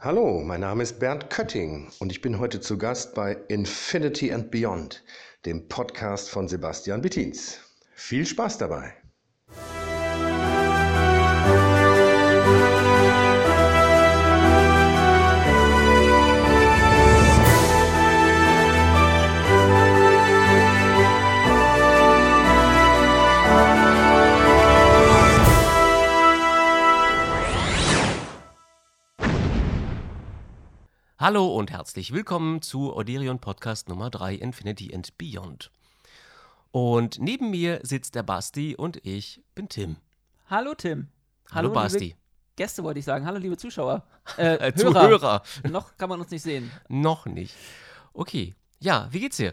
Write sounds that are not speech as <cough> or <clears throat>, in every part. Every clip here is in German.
Hallo, mein Name ist Bernd Kötting und ich bin heute zu Gast bei Infinity and Beyond, dem Podcast von Sebastian Bettins. Viel Spaß dabei! Hallo und herzlich willkommen zu Oderion Podcast Nummer 3 Infinity and Beyond. Und neben mir sitzt der Basti und ich bin Tim. Hallo Tim. Hallo, Basti. Gäste wollte ich sagen. Hallo liebe Zuschauer. <laughs> Äh, Äh, Zuhörer. Noch kann man uns nicht sehen. Noch nicht. Okay. Ja, wie geht's dir?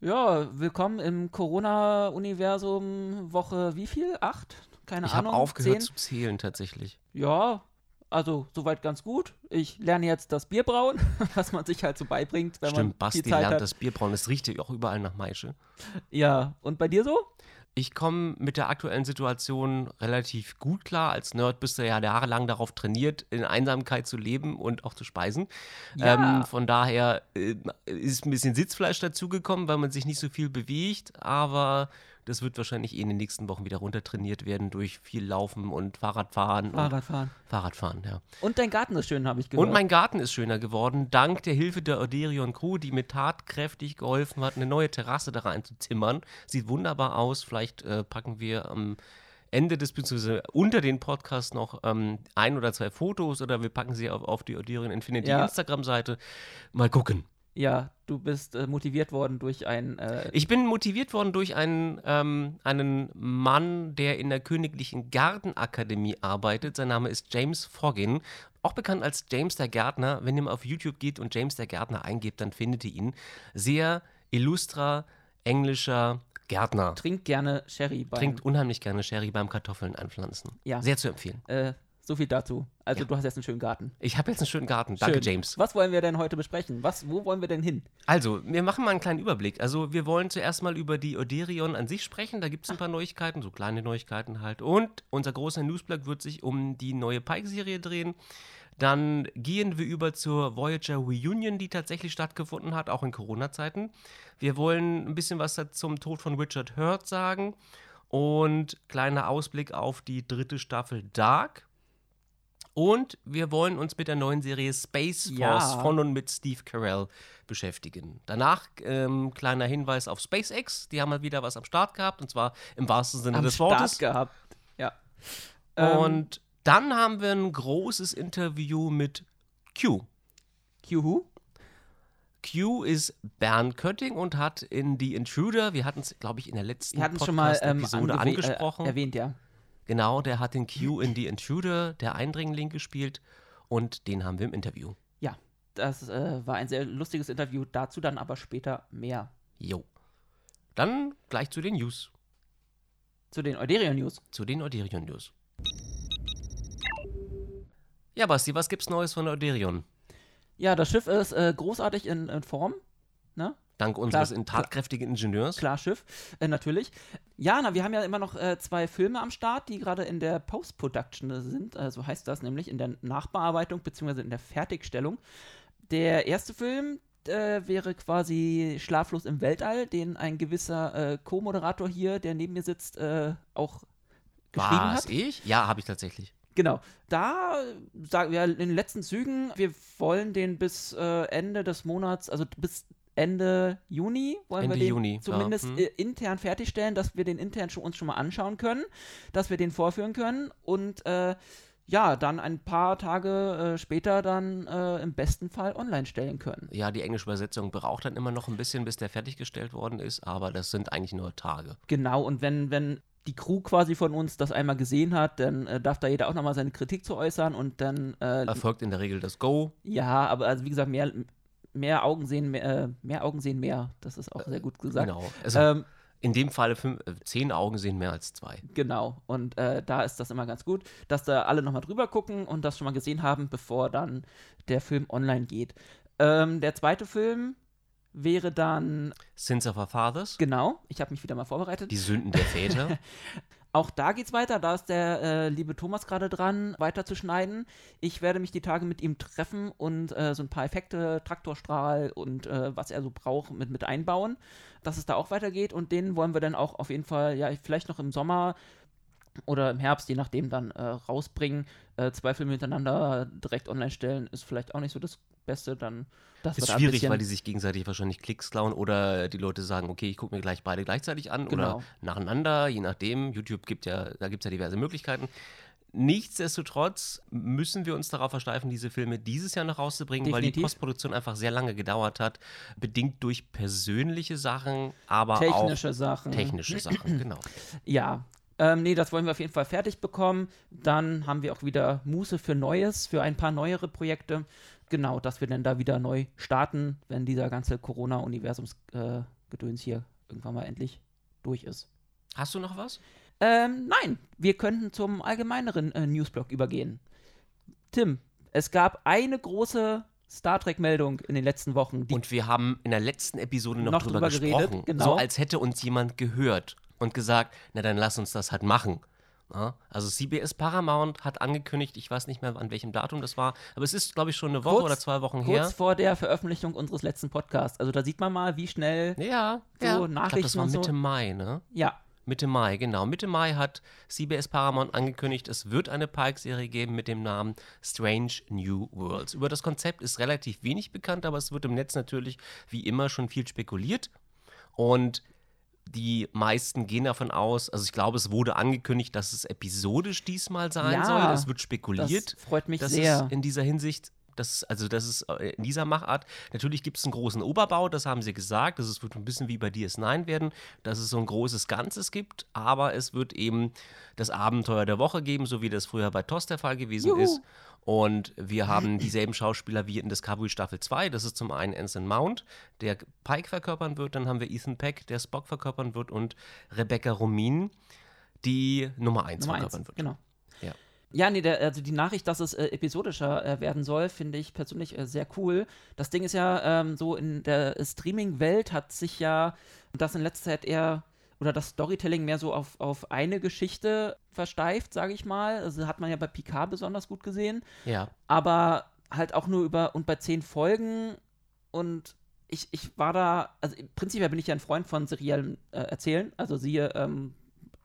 Ja, willkommen im Corona-Universum Woche wie viel? Acht? Keine ich habe Ahnung. aufgehört Zehn? zu zählen tatsächlich. Ja, also soweit ganz gut. Ich lerne jetzt das Bierbrauen, <laughs> was man sich halt so beibringt, wenn Stimmt, man Basti viel Zeit lernt hat. das Bierbrauen. Es riecht ja auch überall nach Maische. Ja, und bei dir so? Ich komme mit der aktuellen Situation relativ gut klar. Als Nerd bist du ja jahrelang darauf trainiert, in Einsamkeit zu leben und auch zu speisen. Ja. Ähm, von daher äh, ist ein bisschen Sitzfleisch dazugekommen, weil man sich nicht so viel bewegt. Aber das wird wahrscheinlich eh in den nächsten Wochen wieder runtertrainiert werden durch viel Laufen und Fahrradfahren. Fahrradfahren. Und Fahrradfahren, ja. Und dein Garten ist schön, habe ich gehört. Und mein Garten ist schöner geworden, dank der Hilfe der Oderion Crew, die mir tatkräftig geholfen hat, eine neue Terrasse da reinzuzimmern. Sieht wunderbar aus. Vielleicht äh, packen wir am Ende des, beziehungsweise unter den Podcast noch ähm, ein oder zwei Fotos oder wir packen sie auf, auf die Oderion Infinity Ja. Instagram-Seite. Mal gucken. Ja, du bist äh, motiviert worden durch ein äh, Ich bin motiviert worden durch einen, ähm, einen Mann, der in der Königlichen Gartenakademie arbeitet. Sein Name ist James Foggin, auch bekannt als James der Gärtner. Wenn ihr mal auf YouTube geht und James der Gärtner eingebt, dann findet ihr ihn. Sehr illustrer, englischer Gärtner. Trink gerne Sherry beim Trinkt unheimlich gerne Sherry beim Kartoffeln anpflanzen. Ja. Sehr zu empfehlen. Äh, so viel dazu. Also Ja. du hast jetzt einen schönen Garten. Ich habe jetzt einen schönen Garten. Danke, Schön. James. Was wollen wir denn heute besprechen? Was, wo wollen wir denn hin? Also, wir machen mal einen kleinen Überblick. Also, wir wollen zuerst mal über die Oderion an sich sprechen. Da gibt es ein paar Neuigkeiten, so kleine Neuigkeiten halt. Und unser großer Newsblog wird sich um die neue Pike-Serie drehen. Dann gehen wir über zur Voyager Reunion, die tatsächlich stattgefunden hat, auch in Corona-Zeiten. Wir wollen ein bisschen was zum Tod von Richard Hurt sagen. Und kleiner Ausblick auf die dritte Staffel Dark. Und wir wollen uns mit der neuen Serie Space Force Ja. von und mit Steve Carell beschäftigen. Danach ähm, kleiner Hinweis auf SpaceX. Die haben mal wieder was am Start gehabt und zwar im wahrsten Sinne Am des Start Wortes. gehabt. Ja. Ähm, Und dann haben wir ein großes Interview mit Q. Juhu. Q ist Bernd Kötting und hat in The Intruder, wir hatten es, glaube ich, in der letzten Wir hatten es schon mal ähm, Podcast-Episode angewe- angesprochen. Äh, erwähnt, ja. Genau, der hat den Q in The Intruder, der Eindringling, gespielt und den haben wir im Interview. Ja, das äh, war ein sehr lustiges Interview. Dazu dann aber später mehr. Jo. Dann gleich zu den News, Zu den Euderion News. zu den Oderion News. Ja, Basti, was gibt's Neues von Oderion? Ja, das Schiff ist äh, großartig in, in Form. Ne? Dank unseres Klar, tatkräftigen Ingenieurs. Klar, Schiff. Äh, natürlich. Ja, na, wir haben ja immer noch äh, zwei Filme am Start, die gerade in der Post-Production sind. Äh, so heißt das nämlich, in der Nachbearbeitung bzw. in der Fertigstellung. Der erste Film äh, wäre quasi Schlaflos im Weltall, den ein gewisser äh, Co-Moderator hier, der neben mir sitzt, äh, auch geschrieben Was, hat. ich? Ja, habe ich tatsächlich. Genau. Da sagen wir in den letzten Zügen, wir wollen den bis äh, Ende des Monats, also bis Ende Juni, wollen Ende wir den Juni, ja. zumindest Hm. äh, intern fertigstellen, dass wir den intern schon, uns schon mal anschauen können, dass wir den vorführen können und äh, ja, dann ein paar Tage äh, später dann äh, im besten Fall online stellen können. Ja, die englische Übersetzung braucht dann immer noch ein bisschen, bis der fertiggestellt worden ist, aber das sind eigentlich nur Tage. Genau, und wenn, wenn die Crew quasi von uns das einmal gesehen hat, dann äh, darf da jeder auch nochmal seine Kritik zu äußern und dann äh, Erfolgt in der Regel das Go. Ja, aber also wie gesagt, mehr, mehr Augen sehen mehr, äh, mehr Augen sehen mehr. Das ist auch sehr gut gesagt. Genau. Also Ähm, in dem Fall fünf, äh, zehn Augen sehen mehr als zwei. genau. Und äh, da ist das immer ganz gut, dass da alle nochmal drüber gucken und das schon mal gesehen haben, bevor dann der Film online geht. Ähm, der zweite Film wäre dann, Sins of Our Fathers, genau, ich habe mich wieder mal vorbereitet. die Sünden der Väter. <laughs> Auch da geht's weiter. Da ist der äh, liebe Thomas gerade dran, weiter zu schneiden. Ich werde mich die Tage mit ihm treffen und äh, so ein paar Effekte, Traktorstrahl und äh, was er so braucht, mit, mit einbauen, dass es da auch weitergeht. Und den wollen wir dann auch auf jeden Fall, ja, vielleicht noch im Sommer oder im Herbst, je nachdem, dann äh, rausbringen. Äh, zwei Filme hintereinander direkt online stellen, ist vielleicht auch nicht so das Beste. Dann das ist schwierig, weil die sich gegenseitig wahrscheinlich Klicks klauen oder die Leute sagen, okay, ich gucke mir gleich beide gleichzeitig an Genau. oder nacheinander, je nachdem. YouTube gibt ja, da gibt es ja diverse Möglichkeiten. Nichtsdestotrotz müssen wir uns darauf versteifen, diese Filme dieses Jahr noch rauszubringen, weil die Definitiv. Postproduktion einfach sehr lange gedauert hat, bedingt durch persönliche Sachen, aber Technische auch Sachen. technische Sachen, <clears throat> genau. Ja. Ähm, nee, das wollen wir auf jeden Fall fertig bekommen. Dann haben wir auch wieder Muße für Neues, für ein paar neuere Projekte. Genau, dass wir dann da wieder neu starten, wenn dieser ganze Corona-Universums-Gedöns hier irgendwann mal endlich durch ist. Hast du noch was? Ähm, nein, wir könnten zum allgemeineren äh, Newsblock übergehen. Tim, es gab eine große Star Trek-Meldung in den letzten Wochen. Die Und wir haben in der letzten Episode noch, Noch drüber drüber gesprochen, geredet, genau. so als hätte uns jemand gehört und gesagt, na dann lass uns das halt machen. Ja, also CBS Paramount hat angekündigt, ich weiß nicht mehr an welchem Datum das war, aber es ist glaube ich schon eine Woche Kurz- oder zwei Wochen kurz her. vor der Veröffentlichung unseres letzten Podcasts. Also da sieht man mal, wie schnell. Ja, so ja. ich glaube, Nachrichten das war und so. Mitte Mai, ne? Ja, Mitte Mai, genau. Mitte Mai hat CBS Paramount angekündigt, es wird eine Pike-Serie geben mit dem Namen Strange New Worlds. Über das Konzept ist relativ wenig bekannt, aber es wird im Netz natürlich wie immer schon viel spekuliert. Und die meisten gehen davon aus, also ich glaube, es wurde angekündigt, dass es episodisch diesmal sein Ja, soll. Es wird das spekuliert. freut mich Das sehr. ist in dieser Hinsicht, das, also das ist äh, in dieser Machart. Natürlich gibt es einen großen Oberbau, das haben sie gesagt. Das wird ein bisschen wie bei DS9 werden, dass es so ein großes Ganzes gibt, aber es wird eben das Abenteuer der Woche geben, so wie das früher bei TOS der Fall gewesen Juhu. ist. Und wir haben dieselben Schauspieler wie in Discovery Staffel 2. Das ist zum einen Anson Mount, der Pike verkörpern wird. Dann haben wir Ethan Peck, der Spock verkörpern wird. Und Rebecca Romin, die Nummer 1 Nummer verkörpern eins, wird. genau. Ja. Nee, der, also die Nachricht, dass es äh, episodischer äh, werden soll, finde ich persönlich äh, sehr cool. Das Ding ist ja ähm, so, in der Streaming-Welt hat sich ja das in letzter Zeit eher, oder das Storytelling mehr so auf, auf eine Geschichte versteift, sage ich mal. Also hat man ja bei Picard besonders gut gesehen. Ja. aber halt auch nur über und bei zehn Folgen und ich, ich war da, also prinzipiell bin ich ja ein Freund von seriellen äh, Erzählen, also siehe ähm,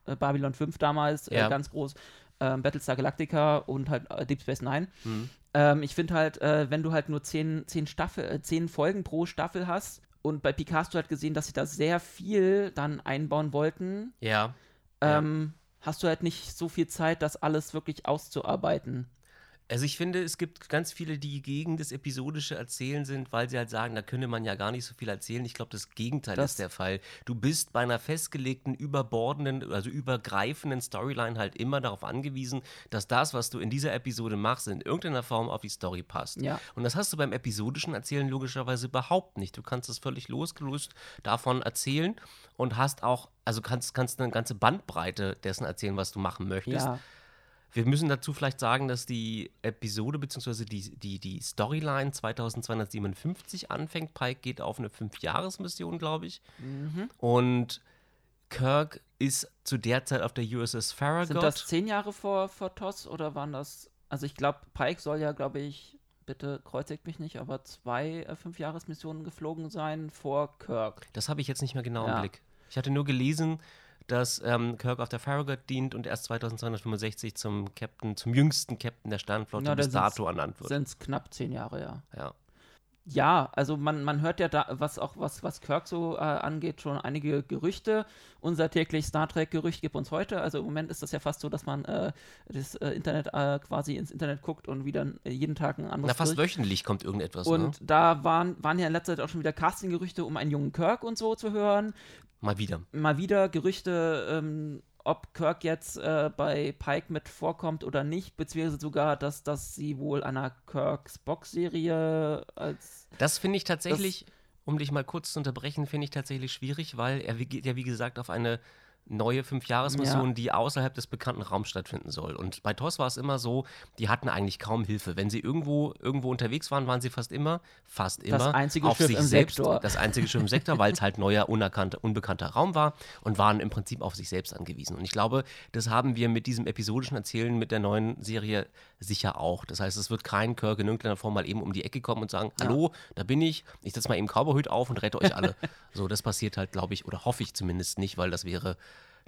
äh, Babylon 5 damals, Ja. äh, ganz groß, ähm, Battlestar Galactica und halt äh, Deep Space Nine. Hm. Ähm, ich finde halt, äh, wenn du halt nur zehn, zehn, Staffel, äh, zehn Folgen pro Staffel hast und bei Picard hast du halt gesehen, dass sie da sehr viel dann einbauen wollten, Ja. Ja. ähm, hast du halt nicht so viel Zeit, das alles wirklich auszuarbeiten. Also ich finde, es gibt ganz viele, die gegen das episodische Erzählen sind, weil sie halt sagen, da könne man ja gar nicht so viel erzählen. Ich glaube, das Gegenteil Das- ist der Fall. Du bist bei einer festgelegten, überbordenden, also übergreifenden Storyline halt immer darauf angewiesen, dass das, was du in dieser Episode machst, in irgendeiner Form auf die Story passt. Ja. Und das hast du beim episodischen Erzählen logischerweise überhaupt nicht. Du kannst es völlig losgelöst davon erzählen und hast auch, also kannst, kannst eine ganze Bandbreite dessen erzählen, was du machen möchtest. Ja, Wir müssen dazu vielleicht sagen, dass die Episode bzw. Die, die, die Storyline 2257 anfängt. Pike geht auf eine Fünfjahresmission, glaube ich. Mhm. Und Kirk ist zu der Zeit auf der USS Farragut. Sind das zehn Jahre vor, vor TOS oder waren das. Also ich glaube, Pike soll ja, glaube ich, bitte kreuzigt mich nicht, aber zwei äh, Fünfjahresmissionen geflogen sein vor Kirk. Das habe ich jetzt nicht mehr genau Ja. im Blick. Ich hatte nur gelesen, dass ähm, Kirk auf der Farragut dient und erst 2265 zum Captain, zum jüngsten Captain der da bis dato ernannt wird. Sind es knapp zehn Jahre, ja. Ja. Ja, also man, man hört ja da, was auch was, was Kirk so äh, angeht, schon einige Gerüchte. Unser täglich Star Trek-Gerücht gibt uns heute. Also im Moment ist das ja fast so, dass man äh, das äh, Internet äh, quasi ins Internet guckt und wieder äh, jeden Tag ein anderes Na, fast Gerücht. wöchentlich kommt irgendetwas. Und ne? da waren, waren ja in letzter Zeit auch schon wieder Casting-Gerüchte, um einen jungen Kirk und so zu hören. Mal wieder. mal wieder Gerüchte, ähm, ob Kirk jetzt äh, bei Pike mit vorkommt oder nicht, beziehungsweise sogar, dass, dass sie wohl einer Kirks Box-Serie als. Das finde ich tatsächlich, um dich mal kurz zu unterbrechen, finde ich tatsächlich schwierig, weil er geht ja, wie gesagt, auf eine neue Fünfjahresmission, ja. die außerhalb des bekannten Raums stattfinden soll. Und bei TOS war es immer so, die hatten eigentlich kaum Hilfe. Wenn sie irgendwo, irgendwo unterwegs waren, waren sie fast immer, fast immer das einzige auf Schiff sich im selbst. Sektor. Das einzige Schiff im Sektor, weil es halt neuer, unerkannter, unbekannter Raum war und waren im Prinzip auf sich selbst angewiesen. Und ich glaube, das haben wir mit diesem episodischen Erzählen mit der neuen Serie sicher auch. Das heißt, es wird kein Kirk in irgendeiner Form mal eben um die Ecke kommen und sagen, Ja. hallo, da bin ich, ich setze mal eben Cowboyhut auf und rette euch alle. <laughs> so, das passiert halt, glaube ich, oder hoffe ich zumindest nicht, weil das wäre,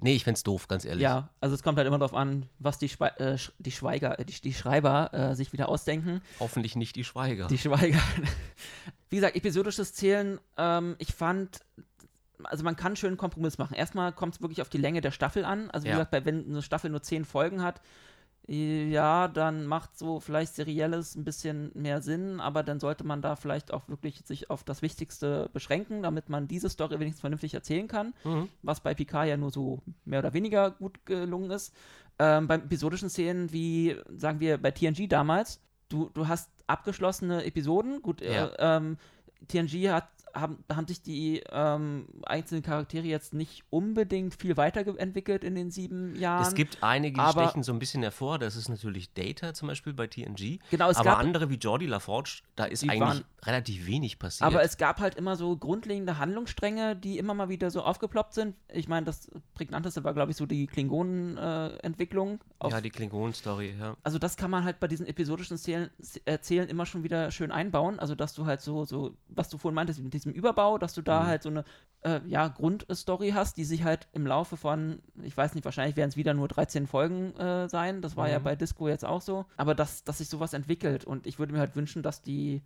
nee, ich fände es doof, ganz ehrlich. Ja, also es kommt halt immer darauf an, was die, Schwe äh, die Schweiger, äh, die, die Schreiber äh, sich wieder ausdenken. Hoffentlich nicht die Schweiger. Die Schweiger. <laughs> Wie gesagt, episodisches Zählen, ähm, ich fand, also man kann einen schönen Kompromiss machen. Erstmal kommt es wirklich auf die Länge der Staffel an. Also wie Ja. gesagt, bei, wenn eine Staffel nur zehn Folgen hat, ja, dann macht so vielleicht Serielles ein bisschen mehr Sinn, aber dann sollte man da vielleicht auch wirklich sich auf das Wichtigste beschränken, damit man diese Story wenigstens vernünftig erzählen kann, Mhm. was bei Picard ja nur so mehr oder weniger gut gelungen ist. Ähm, beim episodischen Szenen, wie sagen wir bei TNG damals, du, du hast abgeschlossene Episoden, gut, Ja. äh, ähm, TNG hat, haben, haben sich die ähm, einzelnen Charaktere jetzt nicht unbedingt viel weiterentwickelt in den sieben Jahren. Es gibt einige, die stechen so ein bisschen hervor. Das ist natürlich Data zum Beispiel bei TNG. Genau, es aber gab- andere wie Jordi LaForge, da ist eigentlich waren- relativ wenig passiert. Aber es gab halt immer so grundlegende Handlungsstränge, die immer mal wieder so aufgeploppt sind. Ich meine, das prägnanteste war, glaube ich, so die Klingonen-Entwicklung. ja, die Klingonen-Story, ja. also das kann man halt bei diesen episodischen Szenen, Erzählen immer schon wieder schön einbauen. Also dass du halt so, so, was du vorhin meintest, mit diesem Überbau, dass du da Mhm. halt so eine äh, ja, Grundstory hast, die sich halt im Laufe von, ich weiß nicht, wahrscheinlich werden es wieder nur 13 Folgen äh, sein. Das war ja Mhm. bei Disco jetzt auch so. Aber dass, dass sich sowas entwickelt. Und ich würde mir halt wünschen, dass die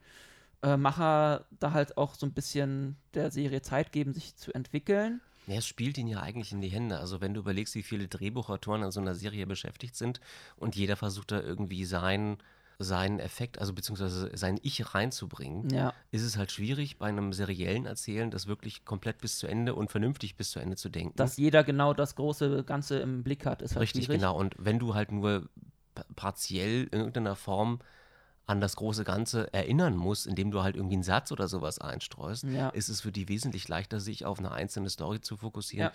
äh, Macher da halt auch so ein bisschen der Serie Zeit geben, sich zu entwickeln. Ja, es spielt ihn ja eigentlich in die Hände. Also wenn du überlegst, wie viele Drehbuchautoren an so einer Serie beschäftigt sind und jeder versucht da irgendwie sein, seinen Effekt, also beziehungsweise sein Ich reinzubringen, Ja. ist es halt schwierig, bei einem seriellen Erzählen das wirklich komplett bis zu Ende und vernünftig bis zu Ende zu denken. Dass jeder genau das große Ganze im Blick hat, ist halt Richtig, schwierig. genau. Und wenn du halt nur pa- partiell in irgendeiner Form an das große Ganze erinnern musst, indem du halt irgendwie einen Satz oder sowas einstreust, Ja. ist es für die wesentlich leichter, sich auf eine einzelne Story zu fokussieren. Ja.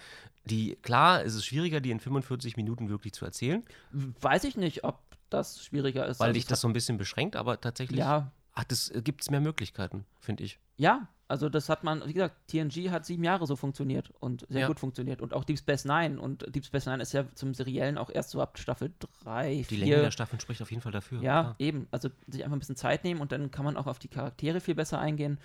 Die, klar, ist es schwieriger, die in 45 Minuten wirklich zu erzählen, Weiß ich nicht, ob das schwieriger ist. weil Also dich ich das so ein bisschen beschränkt, aber tatsächlich Ja, gibt es mehr Möglichkeiten, finde ich. ja, also das hat man, wie gesagt, TNG hat sieben Jahre so funktioniert und sehr Ja. gut funktioniert. Und auch Deep Space Nine. Und Deep Space Nine ist ja zum Seriellen auch erst so ab Staffel 3, Die 4. Länge der Staffeln spricht auf jeden Fall dafür. Ja, klar. eben. Also sich einfach ein bisschen Zeit nehmen und dann kann man auch auf die Charaktere viel besser eingehen.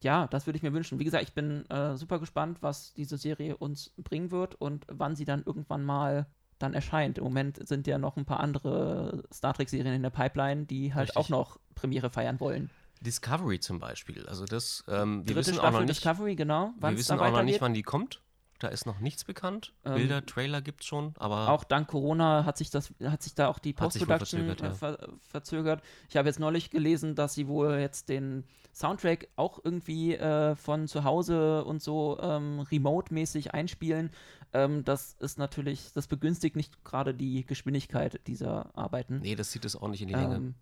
Ja, das würde ich mir wünschen. Wie gesagt, ich bin äh, super gespannt, was diese Serie uns bringen wird und wann sie dann irgendwann mal dann erscheint. Im Moment sind ja noch ein paar andere Star Trek-Serien in der Pipeline, die halt Richtig. auch noch Premiere feiern wollen. Discovery zum Beispiel. Also das, ähm, wir Dritte wissen Staffel auch noch nicht, Discovery, genau. wir wissen auch noch nicht, wann die kommt. Da ist noch nichts bekannt. Ähm, Bilder, Trailer gibt es schon, aber Auch dank Corona hat sich das, hat sich da auch die Post-Production verzögert, äh, ver verzögert. Ich habe jetzt neulich gelesen, dass sie wohl jetzt den Soundtrack auch irgendwie äh, von zu Hause und so ähm, remote-mäßig einspielen. Ähm, das ist natürlich, das begünstigt nicht gerade die Geschwindigkeit dieser Arbeiten. nee, das zieht es auch nicht in die Länge. Ähm,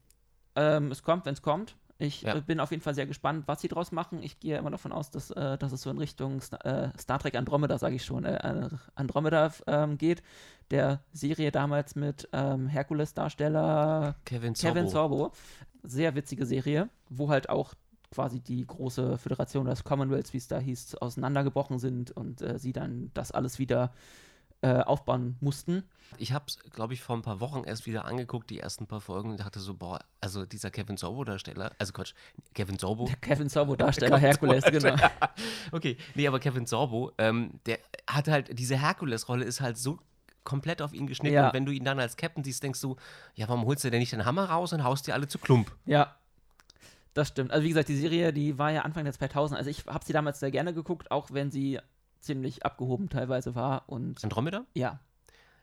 ähm, es kommt, wenn es kommt. Ich Ja. äh, bin auf jeden Fall sehr gespannt, was sie draus machen. Ich gehe immer davon aus, dass, äh, dass es so in Richtung äh, Star Trek Andromeda, sage ich schon, äh, Andromeda ähm, geht. Der Serie damals mit ähm, Herkules-Darsteller Kevin Sorbo. Kevin Sorbo. Sehr witzige Serie, wo halt auch quasi die große Föderation des Commonwealths, wie es da hieß, auseinandergebrochen sind und äh, sie dann das alles wieder äh, aufbauen mussten. Ich habe es, glaube ich, vor ein paar Wochen erst wieder angeguckt, die ersten paar Folgen, und dachte so, boah, also dieser Kevin Sorbo-Darsteller, also Quatsch, Kevin Sorbo. Der Kevin Sorbo-Darsteller <laughs> Herkules, genau. <laughs> okay, nee, aber Kevin Sorbo, ähm, der hat halt, diese Herkules-Rolle ist halt so komplett auf ihn geschnitten. Ja. Und wenn du ihn dann als Captain siehst, denkst du, ja, warum holst du denn nicht den Hammer raus und haust dir alle zu Klump? Ja, das stimmt. Also wie gesagt, die Serie, die war ja Anfang der 2000. Also ich habe sie damals sehr gerne geguckt, auch wenn sie ziemlich abgehoben teilweise war. Und Andromeda? ja,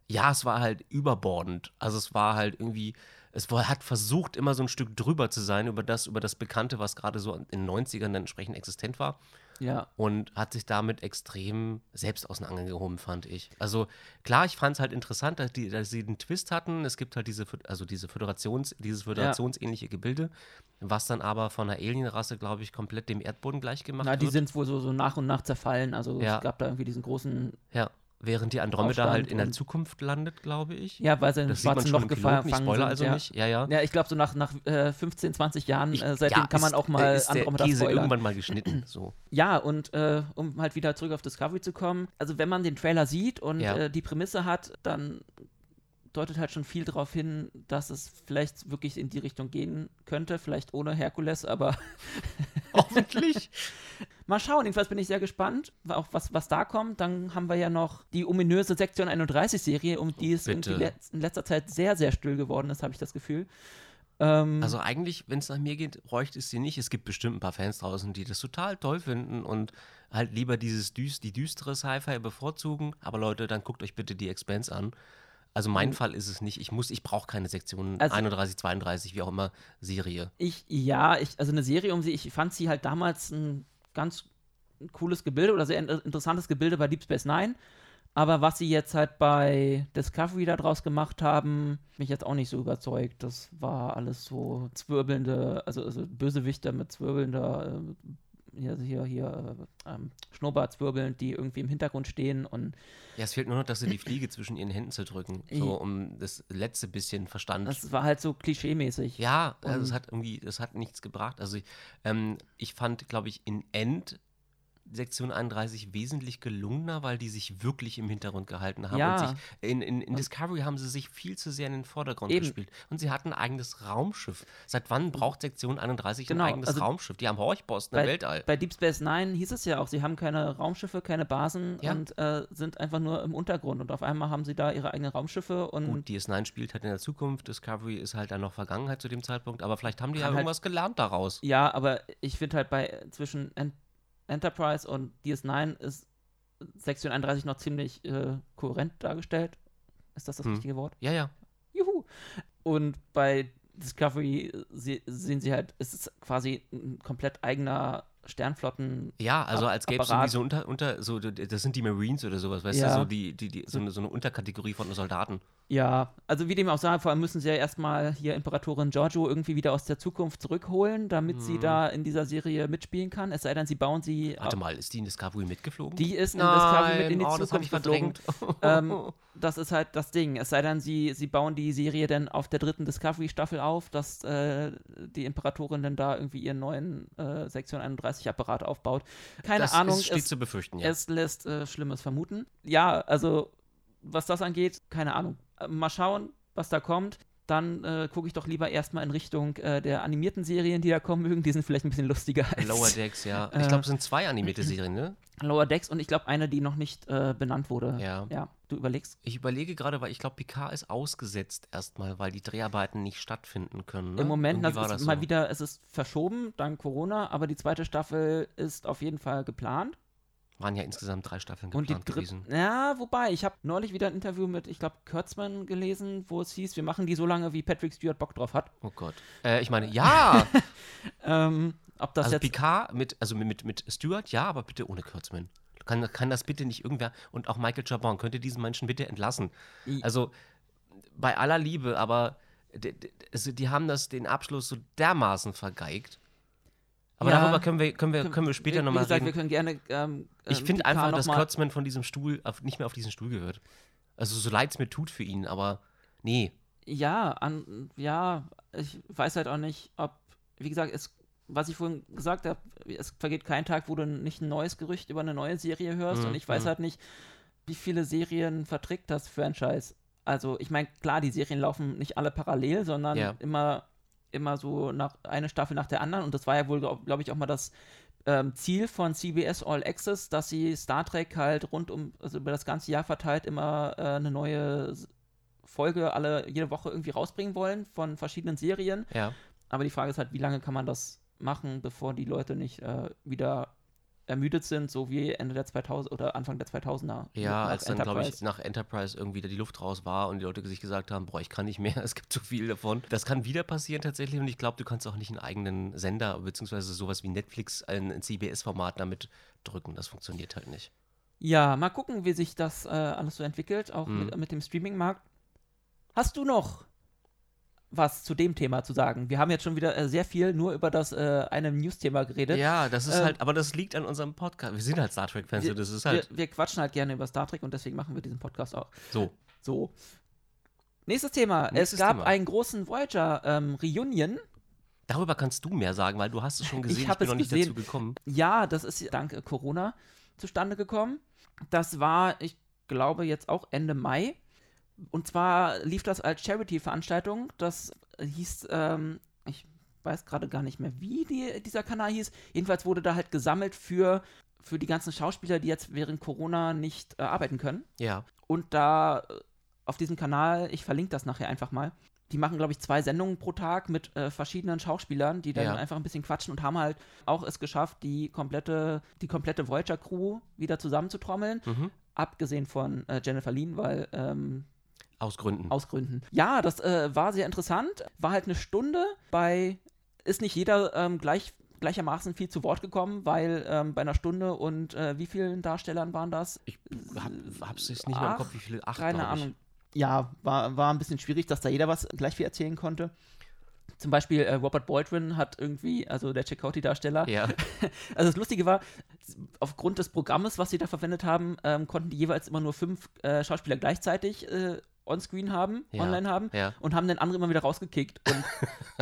Ja, es war halt überbordend. Also es war halt irgendwie, es war, hat versucht, immer so ein Stück drüber zu sein über das, über das Bekannte, was gerade so in den 90ern dann entsprechend existent war. Ja, und hat sich damit extrem selbst aus den Angeln gehoben, fand ich. Also klar, ich fand es halt interessant, dass, die, dass sie einen Twist hatten. Es gibt halt diese, also diese Föderations, dieses föderationsähnliche Gebilde, was dann aber von einer Alienrasse, glaube ich, komplett dem Erdboden gleichgemacht na, die wird. sind wohl so, so nach und nach zerfallen. Also Ja. es gab da irgendwie diesen großen ja. Während die Andromeda Aufstand halt in der Zukunft landet, glaube ich. Ja, weil sie in das schwarzen Loch gefangen Ich spoiler sind, also ja. nicht. Ja, ja. Ja, ich glaube, so nach, nach äh, 15, 20 Jahren, Ich- äh, seitdem ja, kann man ist- auch mal ist der Andromeda Käse spoilern. irgendwann mal geschnitten. <clears throat> So. Ja, und äh, um halt wieder zurück auf Discovery zu kommen, also wenn man den Trailer sieht und Ja. äh, die Prämisse hat, dann deutet halt schon viel darauf hin, dass es vielleicht wirklich in die Richtung gehen könnte, vielleicht ohne Herkules, aber <laughs> Hoffentlich. mal schauen. Jedenfalls bin ich sehr gespannt, auch was, was da kommt. Dann haben wir ja noch die ominöse Sektion 31-Serie, um die es in letzter Zeit sehr, sehr still geworden ist, habe ich das Gefühl. Ähm, Also eigentlich, wenn es nach mir geht, bräuchte es sie nicht. Es gibt bestimmt ein paar Fans draußen, die das total toll finden und halt lieber dieses düs die düstere Sci-Fi bevorzugen. Aber Leute, dann guckt euch bitte die Expanse an. Also mein Fall ist es nicht. Ich muss, ich brauche keine Sektion Also- 31, 32, wie auch immer, Serie. Ich, ja, ich, also eine Serie um sie, ich fand sie halt damals ein ganz cooles Gebilde oder sehr in- interessantes Gebilde bei Deep Space Nine. Aber was sie jetzt halt bei Discovery daraus gemacht haben, mich jetzt auch nicht so überzeugt. Das war alles so zwirbelnde, also, also Bösewichter mit zwirbelnder, äh, hier, hier, hier äh, ähm, Schnurrbartzwirbeln, die irgendwie im Hintergrund stehen und Ja, es fehlt nur noch, dass sie die Fliege zwischen ihren Händen zerdrücken. <clears throat> So, um das letzte bisschen Verstand das war halt so klischee-mäßig. Ja, also es hat irgendwie, es hat nichts gebracht. Also ich, ähm, ich fand, glaube ich, in End Sektion 31 wesentlich gelungener, weil die sich wirklich im Hintergrund gehalten haben. Ja. Und sich, in, in, in Discovery haben sie sich viel zu sehr in den Vordergrund Eben. gespielt. Und sie hatten ein eigenes Raumschiff. Seit wann braucht Sektion 31 Genau, ein eigenes also Raumschiff? Die haben Horchposten im Weltall. bei Deep Space Nine hieß es ja auch, sie haben keine Raumschiffe, keine Basen Ja. und äh, sind einfach nur im Untergrund. Und auf einmal haben sie da ihre eigenen Raumschiffe und Gut, DS9 spielt halt in der Zukunft, Discovery ist halt dann noch Vergangenheit zu dem Zeitpunkt, aber vielleicht haben die ja halt- irgendwas gelernt daraus. ja, aber ich finde halt bei zwischen En Enterprise und DS9 ist Sektion 31 noch ziemlich äh, kohärent dargestellt. Ist das das Hm. richtige Wort? Ja, ja. Juhu. Und bei Discovery äh, se sehen sie halt, es ist quasi ein komplett eigener Sternflotten. Ja, also als gäbe es irgendwie so unter, unter, so, das sind die Marines oder sowas, weißt Ja. du, so die, die, die, so eine, so eine Unterkategorie von Soldaten. Ja, also wie dem auch sei, vor allem müssen sie ja erstmal hier Imperatorin Giorgio irgendwie wieder aus der Zukunft zurückholen, damit sie Mhm. da in dieser Serie mitspielen kann. Es sei denn, sie bauen sie. Warte mal, ist die in Discovery mitgeflogen? Die ist in Nein, Discovery mit in die oh, das Zukunft ich verdrängt. ähm, <laughs> das ist halt das Ding. Es sei denn, sie, sie bauen die Serie dann auf der dritten Discovery-Staffel auf, dass äh, die Imperatorin dann da irgendwie ihren neuen äh, Sektion 31-Apparat aufbaut. Keine das Ahnung, ist, steht es, zu befürchten, ja. es lässt äh, Schlimmes vermuten. Ja, also was das angeht, keine Ahnung. Mal schauen, was da kommt. Dann äh, gucke ich doch lieber erstmal in Richtung äh, der animierten Serien, die da kommen mögen. Die sind vielleicht ein bisschen lustiger als Lower Decks, ja. Äh, Ich glaube, es sind zwei animierte Serien, ne? Lower Decks und ich glaube eine, die noch nicht äh, benannt wurde. Ja. Ja, du überlegst. Ich überlege gerade, weil ich glaube, Picard ist ausgesetzt erstmal, weil die Dreharbeiten nicht stattfinden können. Ne? Im Moment, Irgendwie das war ist das mal so. wieder, es ist verschoben, dank Corona, aber die zweite Staffel ist auf jeden Fall geplant. Waren ja insgesamt drei Staffeln Und die geplant dritte. gewesen. Ja, wobei, ich habe neulich wieder ein Interview mit, ich glaube, Kurtzman gelesen, wo es hieß, wir machen die so lange, wie Patrick Stewart Bock drauf hat. Oh Gott. Äh, ich meine, ja! <laughs> Ähm, ob das also jetzt. Picard mit, also mit, mit, Stewart, ja, aber bitte ohne Kurtzman. Kann, kann das bitte nicht irgendwer, und auch Michael Chabon, könnte diesen Menschen bitte entlassen. Also, bei aller Liebe, aber d- d- also die haben das, den Abschluss so dermaßen vergeigt. Aber Ja. darüber können wir, können wir, können wir später nochmal reden. wir können gerne. Ähm, Ich ähm, finde einfach, dass Kurtzman von diesem Stuhl auf, nicht mehr auf diesen Stuhl gehört. Also so leid es mir tut für ihn, aber nee. Ja, an, ja, ich weiß halt auch nicht, ob, wie gesagt, es, was ich vorhin gesagt habe, es vergeht kein Tag, wo du nicht ein neues Gerücht über eine neue Serie hörst Mhm, und ich weiß mhm. halt nicht, wie viele Serien verträgt das Franchise. Also, ich meine, klar, die Serien laufen nicht alle parallel, sondern Ja. immer, immer so nach eine Staffel nach der anderen und das war ja wohl, glaube ich, auch mal das ähm, Ziel von CBS All Access, dass sie Star Trek halt rund um, also über das ganze Jahr verteilt immer äh, eine neue Folge alle jede Woche irgendwie rausbringen wollen von verschiedenen Serien. Ja. Aber die Frage ist halt, wie lange kann man das machen, bevor die Leute nicht äh, wieder ermüdet sind, so wie Ende der 2000 oder Anfang der 2000er. Ja, als dann, glaube ich, nach Enterprise irgendwie da die Luft raus war und die Leute sich gesagt haben, boah, ich kann nicht mehr, <laughs> es gibt zu viel davon. Das kann wieder passieren tatsächlich und ich glaube, du kannst auch nicht einen eigenen Sender beziehungsweise sowas wie Netflix, ein, CBS-Format damit drücken. Das funktioniert halt nicht. Ja, mal gucken, wie sich das äh, alles so entwickelt, auch Mhm. mit, mit dem Streaming-Markt. Hast du noch was zu dem Thema zu sagen. Wir haben jetzt schon wieder äh, sehr viel nur über das äh, eine News-Thema geredet. Ja, das ist Ähm, halt, aber das liegt an unserem Podcast. Wir sind halt Star Trek-Fans, das ist halt wir, wir quatschen halt gerne über Star Trek und deswegen machen wir diesen Podcast auch. so. So. Nächstes Thema. Nächstes es gab Thema. einen großen Voyager ähm. Darüber kannst du mehr sagen, weil du hast es schon gesehen. Ich Ich, bin es noch nicht gesehen. dazu gekommen. Ja, das ist dank äh, Corona zustande gekommen. Das war, ich glaube, jetzt auch Ende Mai. Und zwar lief das als Charity-Veranstaltung. Das hieß, ähm, ich weiß gerade gar nicht mehr, wie die, dieser Kanal hieß. Jedenfalls wurde da halt gesammelt für, für die ganzen Schauspieler, die jetzt während Corona nicht äh, arbeiten können. Ja. Und da äh, auf diesem Kanal, ich verlinke das nachher einfach mal, die machen, glaube ich, zwei Sendungen pro Tag mit äh, verschiedenen Schauspielern, die dann Ja. einfach ein bisschen quatschen und haben halt auch es geschafft, die komplette, die komplette Voyager-Crew wieder zusammenzutrommeln. Mhm. Abgesehen von äh, Jennifer Lean, weil ähm, Aus Gründen. aus Gründen. Ja, das äh, war sehr interessant. War halt eine Stunde. Bei ist nicht jeder ähm, gleich, gleichermaßen viel zu Wort gekommen, weil ähm, bei einer Stunde und äh, wie vielen Darstellern waren das? Ich hab, hab's jetzt nicht mehr im Kopf, wie viele. Acht, Keine. Ahnung. Ja, war, war ein bisschen schwierig, dass da jeder was gleich viel erzählen konnte. Zum Beispiel äh, Robert Baldwin hat irgendwie, also der Chakotay-Darsteller, Ja. <laughs> also das Lustige war, aufgrund des Programmes, was sie da verwendet haben, ähm, konnten die jeweils immer nur fünf äh, Schauspieler gleichzeitig äh, onscreen haben, Ja, online haben ja. und haben den anderen immer wieder rausgekickt. Und,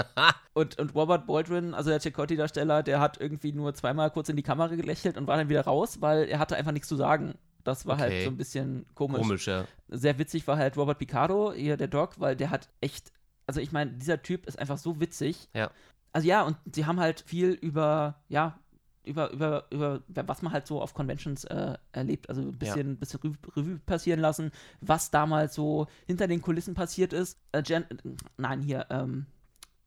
<laughs> und, und Robert Baldwin, also der Chakotay-Darsteller, der hat irgendwie nur zweimal kurz in die Kamera gelächelt und war dann wieder raus, weil er hatte einfach nichts zu sagen. Das war halt Okay. so ein bisschen komisch Komisch, ja. sehr witzig war halt Robert Picardo, hier der Doc, weil der hat echt, also ich meine, dieser Typ ist einfach so witzig. Ja. Also ja, und sie haben halt viel über, ja, über, über, über, was man halt so auf Conventions äh, erlebt. Also ein bisschen, bisschen Revue, passieren lassen, was damals so hinter den Kulissen passiert ist. Äh, Jen, nein, hier, ähm,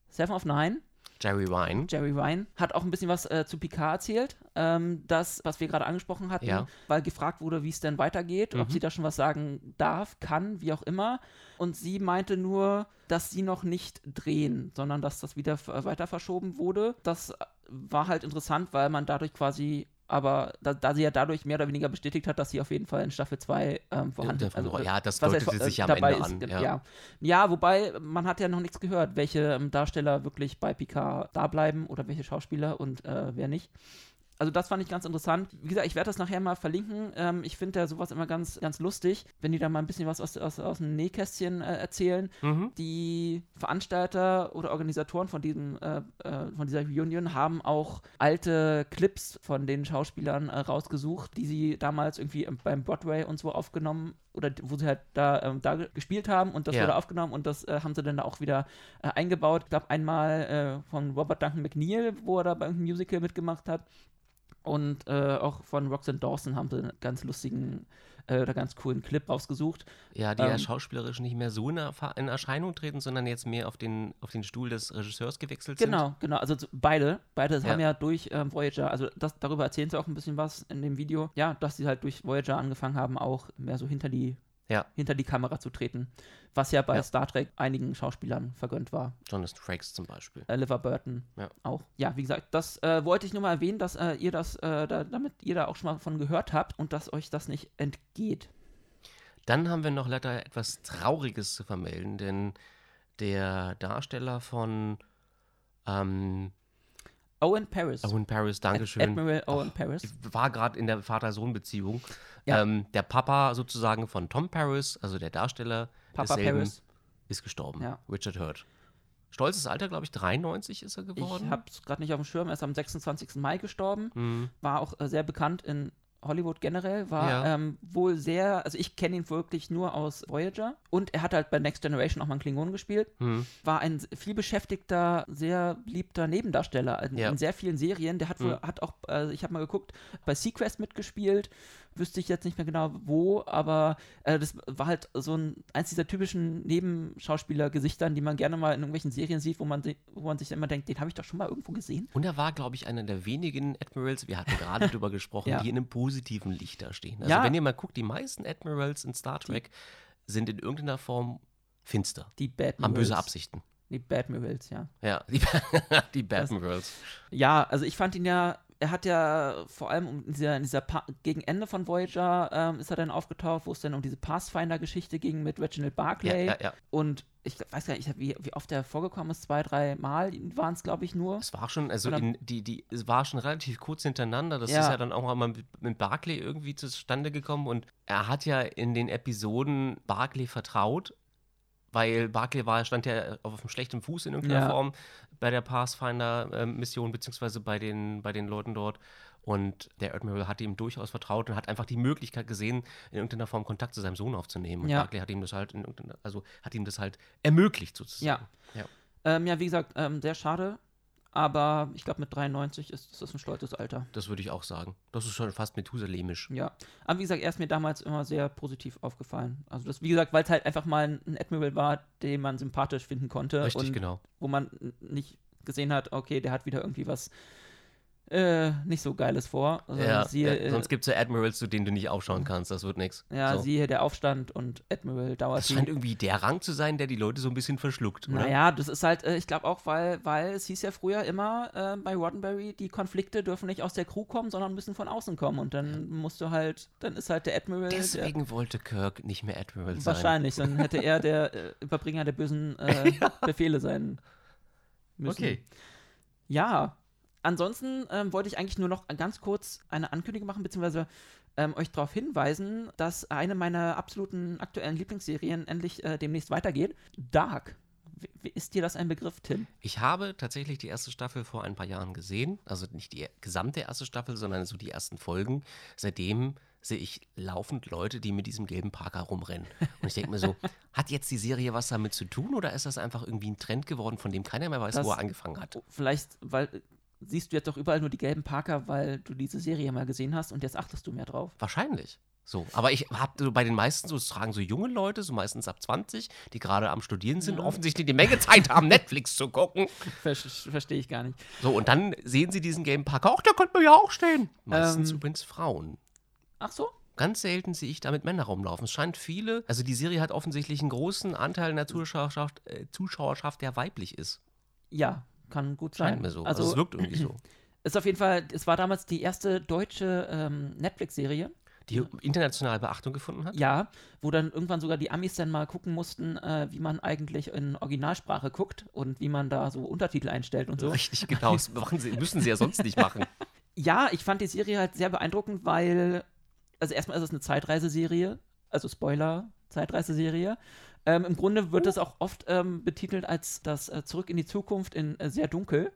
Seven of Nine, Jerry Wine. Jerry Ryan, hat auch ein bisschen was äh, zu Picard erzählt. Ähm, das, was wir gerade angesprochen hatten, Ja. weil gefragt wurde, wie es denn weitergeht, ob Mhm. sie da schon was sagen darf, kann, wie auch immer. Und sie meinte nur, dass sie noch nicht drehen, sondern dass das wieder f- weiter verschoben wurde. Das äh, war halt interessant, weil man dadurch quasi, aber da, da sie ja dadurch mehr oder weniger bestätigt hat, dass sie auf jeden Fall in Staffel 2 ähm, vorhanden Davon- also, ja, das deutete heißt, äh, sich am Ende ist, an. Ja. ja. ja, wobei man hat ja noch nichts gehört, welche ähm, Darsteller wirklich bei Picard da bleiben oder welche Schauspieler und äh, wer nicht. Also das fand ich ganz interessant. Wie gesagt, ich werde das nachher mal verlinken. Ähm, ich finde ja sowas immer ganz, ganz lustig, wenn die da mal ein bisschen was aus, aus, aus dem Nähkästchen äh, erzählen. Mhm. Die Veranstalter oder Organisatoren von, diesem, äh, äh, von dieser Reunion haben auch alte Clips von den Schauspielern äh, rausgesucht, die sie damals irgendwie ähm, beim Broadway und so aufgenommen oder wo sie halt da, ähm, da ge- gespielt haben und das Ja. wurde aufgenommen und das äh, haben sie dann da auch wieder äh, eingebaut. Ich glaube einmal äh, von Robert Duncan McNeil, wo er da bei irgendeinem Musical mitgemacht hat. Und äh, auch von Roxanne Dawson haben sie einen ganz lustigen äh, oder ganz coolen Clip rausgesucht. Ja, die ja Ähm, schauspielerisch nicht mehr so in, in Erscheinung treten, sondern jetzt mehr auf den, auf den Stuhl des Regisseurs gewechselt sind. Genau, genau. Also so- beide, beide Ja. haben ja durch ähm, Voyager, also das, darüber erzählen sie auch ein bisschen was in dem Video. Ja, dass sie halt durch Voyager angefangen haben, auch mehr so hinter die, Ja. hinter die Kamera zu treten. Was ja bei Ja. Star Trek einigen Schauspielern vergönnt war. Jonathan Frakes zum Beispiel. Äh, Liver Burton Ja. auch. Ja, wie gesagt, das äh, wollte ich nur mal erwähnen, dass äh, ihr das, äh, da, damit ihr da auch schon mal von gehört habt und dass euch das nicht entgeht. Dann haben wir noch leider etwas Trauriges zu vermelden, denn der Darsteller von ähm, Owen Paris. Owen Paris, Dankeschön. Admiral Owen Paris. Ich war gerade in der Vater-Sohn-Beziehung. Ja. Ähm, der Papa sozusagen von Tom Paris, also der Darsteller Papa desselben, Paris. ist gestorben. Ja. Richard Hurt. Stolzes Alter, glaube ich, 93 ist er geworden. Ich habe es gerade nicht auf dem Schirm. Er ist am 26. Mai gestorben. Hm. war auch äh, sehr bekannt in Hollywood generell, war Ja. ähm, wohl sehr, also ich kenne ihn wirklich nur aus Voyager und er hat halt bei Next Generation auch mal einen Klingon gespielt, Hm. war ein viel beschäftigter, sehr beliebter Nebendarsteller in, Ja. in sehr vielen Serien. Der hat wohl, Mhm. hat auch, äh, ich habe mal geguckt, bei Sequest mitgespielt, wüsste ich jetzt nicht mehr genau wo, aber äh, das war halt so ein eins dieser typischen Nebenschauspieler-Gesichtern, die man gerne mal in irgendwelchen Serien sieht, wo man, wo man sich immer denkt, den habe ich doch schon mal irgendwo gesehen. Und er war, glaube ich, einer der wenigen Admirals, wir hatten gerade <laughs> drüber gesprochen, Ja. die in einem positiven Licht da stehen. Also Ja. wenn ihr mal guckt, die meisten Admirals in Star Trek sind in irgendeiner Form finster, Die Bad haben böse. Absichten. Die Bad Mirals, ja. Ja, die, <laughs> die Bad Das- Admirals. Ja, also ich fand ihn ja er hat ja vor allem in dieser, in dieser pa gegen Ende von Voyager ähm, ist er dann aufgetaucht, wo es dann um diese Pathfinder-Geschichte ging mit Reginald Barclay. Ja, ja, ja. Und ich weiß gar nicht, wie, wie oft er vorgekommen ist, zwei, drei Mal waren es, glaube ich, nur. Es war schon, also in, die, die, es war schon relativ kurz hintereinander. Das Ja. ist ja dann auch mal mit, mit Barclay irgendwie zustande gekommen und er hat ja in den Episoden Barclay vertraut, weil Barclay war, stand ja auf einem schlechten Fuß in irgendeiner Ja. Form bei der Pathfinder-Mission, beziehungsweise bei den, bei den Leuten dort. Und der Admiral hat ihm durchaus vertraut und hat einfach die Möglichkeit gesehen, in irgendeiner Form Kontakt zu seinem Sohn aufzunehmen. Und Ja. Barclay hat ihm das halt also hat ihm das halt ermöglicht sozusagen. Ja. Ja. Ähm, ja, wie gesagt, ähm, sehr schade. Aber ich glaube, mit 93 ist das ein stolzes Alter. Das würde ich auch sagen. Das ist schon fast methuselemisch. Ja. Aber wie gesagt, er ist mir damals immer sehr positiv aufgefallen. Also, das, wie gesagt, weil es halt einfach mal ein, Admiral war, den man sympathisch finden konnte. Richtig, und genau. wo man nicht gesehen hat, okay, der hat wieder irgendwie was äh, nicht so Geiles vor. Also, Ja, siehe, ja, sonst gibt es ja Admirals, zu denen du nicht aufschauen kannst. Das wird nichts. äh, ja, so. siehe der Aufstand und Admiral dauert Das scheint irgendwie der Rang zu sein, der die Leute so ein bisschen verschluckt, oder? Naja, das ist halt, äh, ich glaube auch, weil, weil es hieß ja früher immer äh, bei Roddenberry, die Konflikte dürfen nicht aus der Crew kommen, sondern müssen von außen kommen. Und dann musst du halt, dann ist halt der Admiral. der, Deswegen wollte Kirk nicht mehr Admiral sein. wahrscheinlich, dann hätte er der äh, Überbringer der bösen äh, <laughs> Befehle sein müssen. Okay. Ja, ansonsten ähm, wollte ich eigentlich nur noch ganz kurz eine Ankündigung machen, beziehungsweise ähm, euch darauf hinweisen, dass eine meiner absoluten aktuellen Lieblingsserien endlich äh, demnächst weitergeht. Dark. W w- ist dir das ein Begriff, Tim? Ich habe tatsächlich die erste Staffel vor ein paar Jahren gesehen. Also nicht die gesamte erste Staffel, sondern so die ersten Folgen. Seitdem sehe ich laufend Leute, die mit diesem gelben Parker rumrennen. Und ich denke mir so, <laughs> hat jetzt die Serie was damit zu tun oder ist das einfach irgendwie ein Trend geworden, von dem keiner mehr weiß, Das- wo er angefangen hat? Vielleicht, weil siehst du jetzt doch überall nur die gelben Parker, weil du diese Serie mal gesehen hast und jetzt achtest du mehr drauf. Wahrscheinlich. So, aber ich habe so bei den meisten so, es tragen so junge Leute, so meistens ab 20, die gerade am Studieren sind, Ja. offensichtlich die Menge Zeit haben, <laughs> Netflix zu gucken. Ver Verstehe ich gar nicht. So, und dann sehen sie diesen gelben Parker, ach, der könnte mir ja auch stehen. Meistens Ähm. übrigens Frauen. Ach so? Ganz selten sehe ich da mit Männern rumlaufen. Es scheint viele, also die Serie hat offensichtlich einen großen Anteil in der Zuschauerschaft, äh, Zuschauerschaft der weiblich ist. Ja, kann gut sein. Scheint mir so. Also, Also, es wirkt irgendwie so. <clears throat> ist auf jeden Fall, es war damals die erste deutsche ähm, Netflix-Serie. Die internationale Beachtung gefunden hat. Ja, wo dann irgendwann sogar die Amis dann mal gucken mussten, äh, wie man eigentlich in Originalsprache guckt und wie man da so Untertitel einstellt und so. Richtig, <laughs> genau. Das sie, müssen sie ja sonst nicht machen. <laughs> Ja, ich fand die Serie halt sehr beeindruckend, weil, also erstmal ist es eine Zeitreiseserie, also Spoiler, Zeitreiseserie. Ähm, Im Grunde wird es auch oft ähm, betitelt als das äh, Zurück in die Zukunft in äh, sehr dunkel.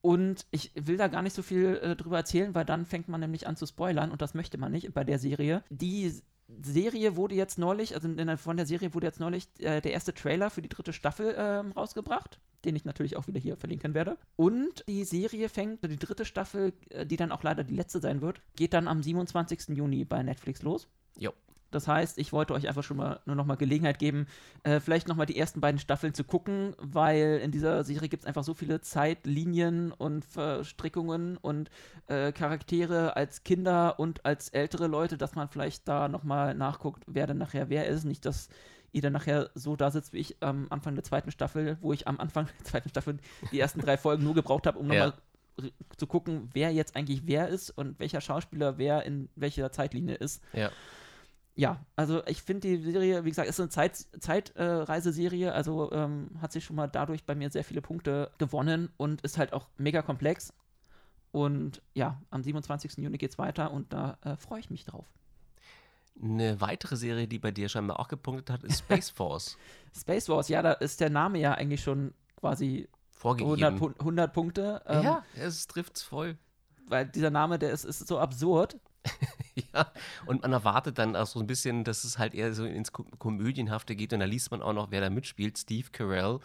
Und ich will da gar nicht so viel äh, drüber erzählen, weil dann fängt man nämlich an zu spoilern und das möchte man nicht bei der Serie. Die Serie wurde jetzt neulich, also der, von der Serie wurde jetzt neulich äh, der erste Trailer für die dritte Staffel ähm, rausgebracht, den ich natürlich auch wieder hier verlinken werde. Und die Serie fängt, die dritte Staffel, äh, die dann auch leider die letzte sein wird, geht dann am 27. Juni bei Netflix los. Jo. Das heißt, ich wollte euch einfach schon mal nur noch mal Gelegenheit geben, äh, vielleicht noch mal die ersten beiden Staffeln zu gucken, weil in dieser Serie gibt es einfach so viele Zeitlinien und Verstrickungen und äh, Charaktere als Kinder und als ältere Leute, dass man vielleicht da noch mal nachguckt, wer denn nachher wer ist. Nicht, dass ihr dann nachher so da sitzt wie ich am Anfang der zweiten Staffel, wo ich am Anfang der zweiten Staffel die ersten drei Folgen nur gebraucht habe, um noch Ja. mal zu gucken, wer jetzt eigentlich wer ist und welcher Schauspieler wer in welcher Zeitlinie ist. Ja. Ja, also ich finde die Serie, wie gesagt, ist eine Zeit, Zeitreiseserie, also ähm, hat sich schon mal dadurch bei mir sehr viele Punkte gewonnen und ist halt auch mega komplex. Und ja, am 27. Juni geht's weiter und da äh, freue ich mich drauf. Eine weitere Serie, die bei dir scheinbar auch gepunktet hat, ist <laughs> Space Force. Space Wars, ja, da ist der Name ja eigentlich schon quasi 100, Vorgegeben. Pu 100 Punkte, ähm, ja, es trifft's voll. weil dieser Name, der ist, ist so absurd. <laughs> Ja, und man erwartet dann auch so ein bisschen, dass es halt eher so ins Ko Komödienhafte geht und da liest man auch noch, wer da mitspielt. Steve Carell,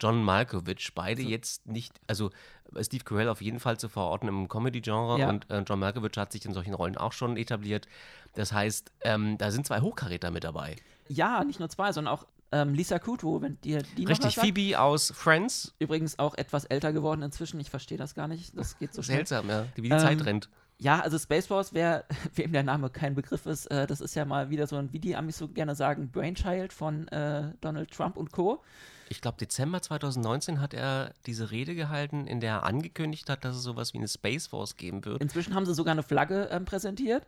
John Malkovich, beide jetzt nicht, also äh, Steve Carell auf jeden Fall zu verorten im Comedy-Genre Ja. und äh, John Malkovich hat sich in solchen Rollen auch schon etabliert. Das heißt, ähm, da sind zwei Hochkaräter mit dabei. Ja, nicht nur zwei, sondern auch ähm, Lisa Kudrow, wenn dir die noch was Richtig, sagt. Phoebe aus Friends, Übrigens auch etwas älter geworden inzwischen. Ich verstehe das gar nicht. Das geht so schnell. seltsam, ja, die wie die Ähm, Zeit rennt. Ja, also Space Force, wer, <laughs> wem der Name kein Begriff ist, äh, das ist ja mal wieder so ein, wie die Amis so gerne sagen, Brainchild von äh, Donald Trump und Co. Ich glaube, Dezember 2019 hat er diese Rede gehalten, in der er angekündigt hat, dass es sowas wie eine Space Force geben wird. Inzwischen haben sie sogar eine Flagge ähm, präsentiert.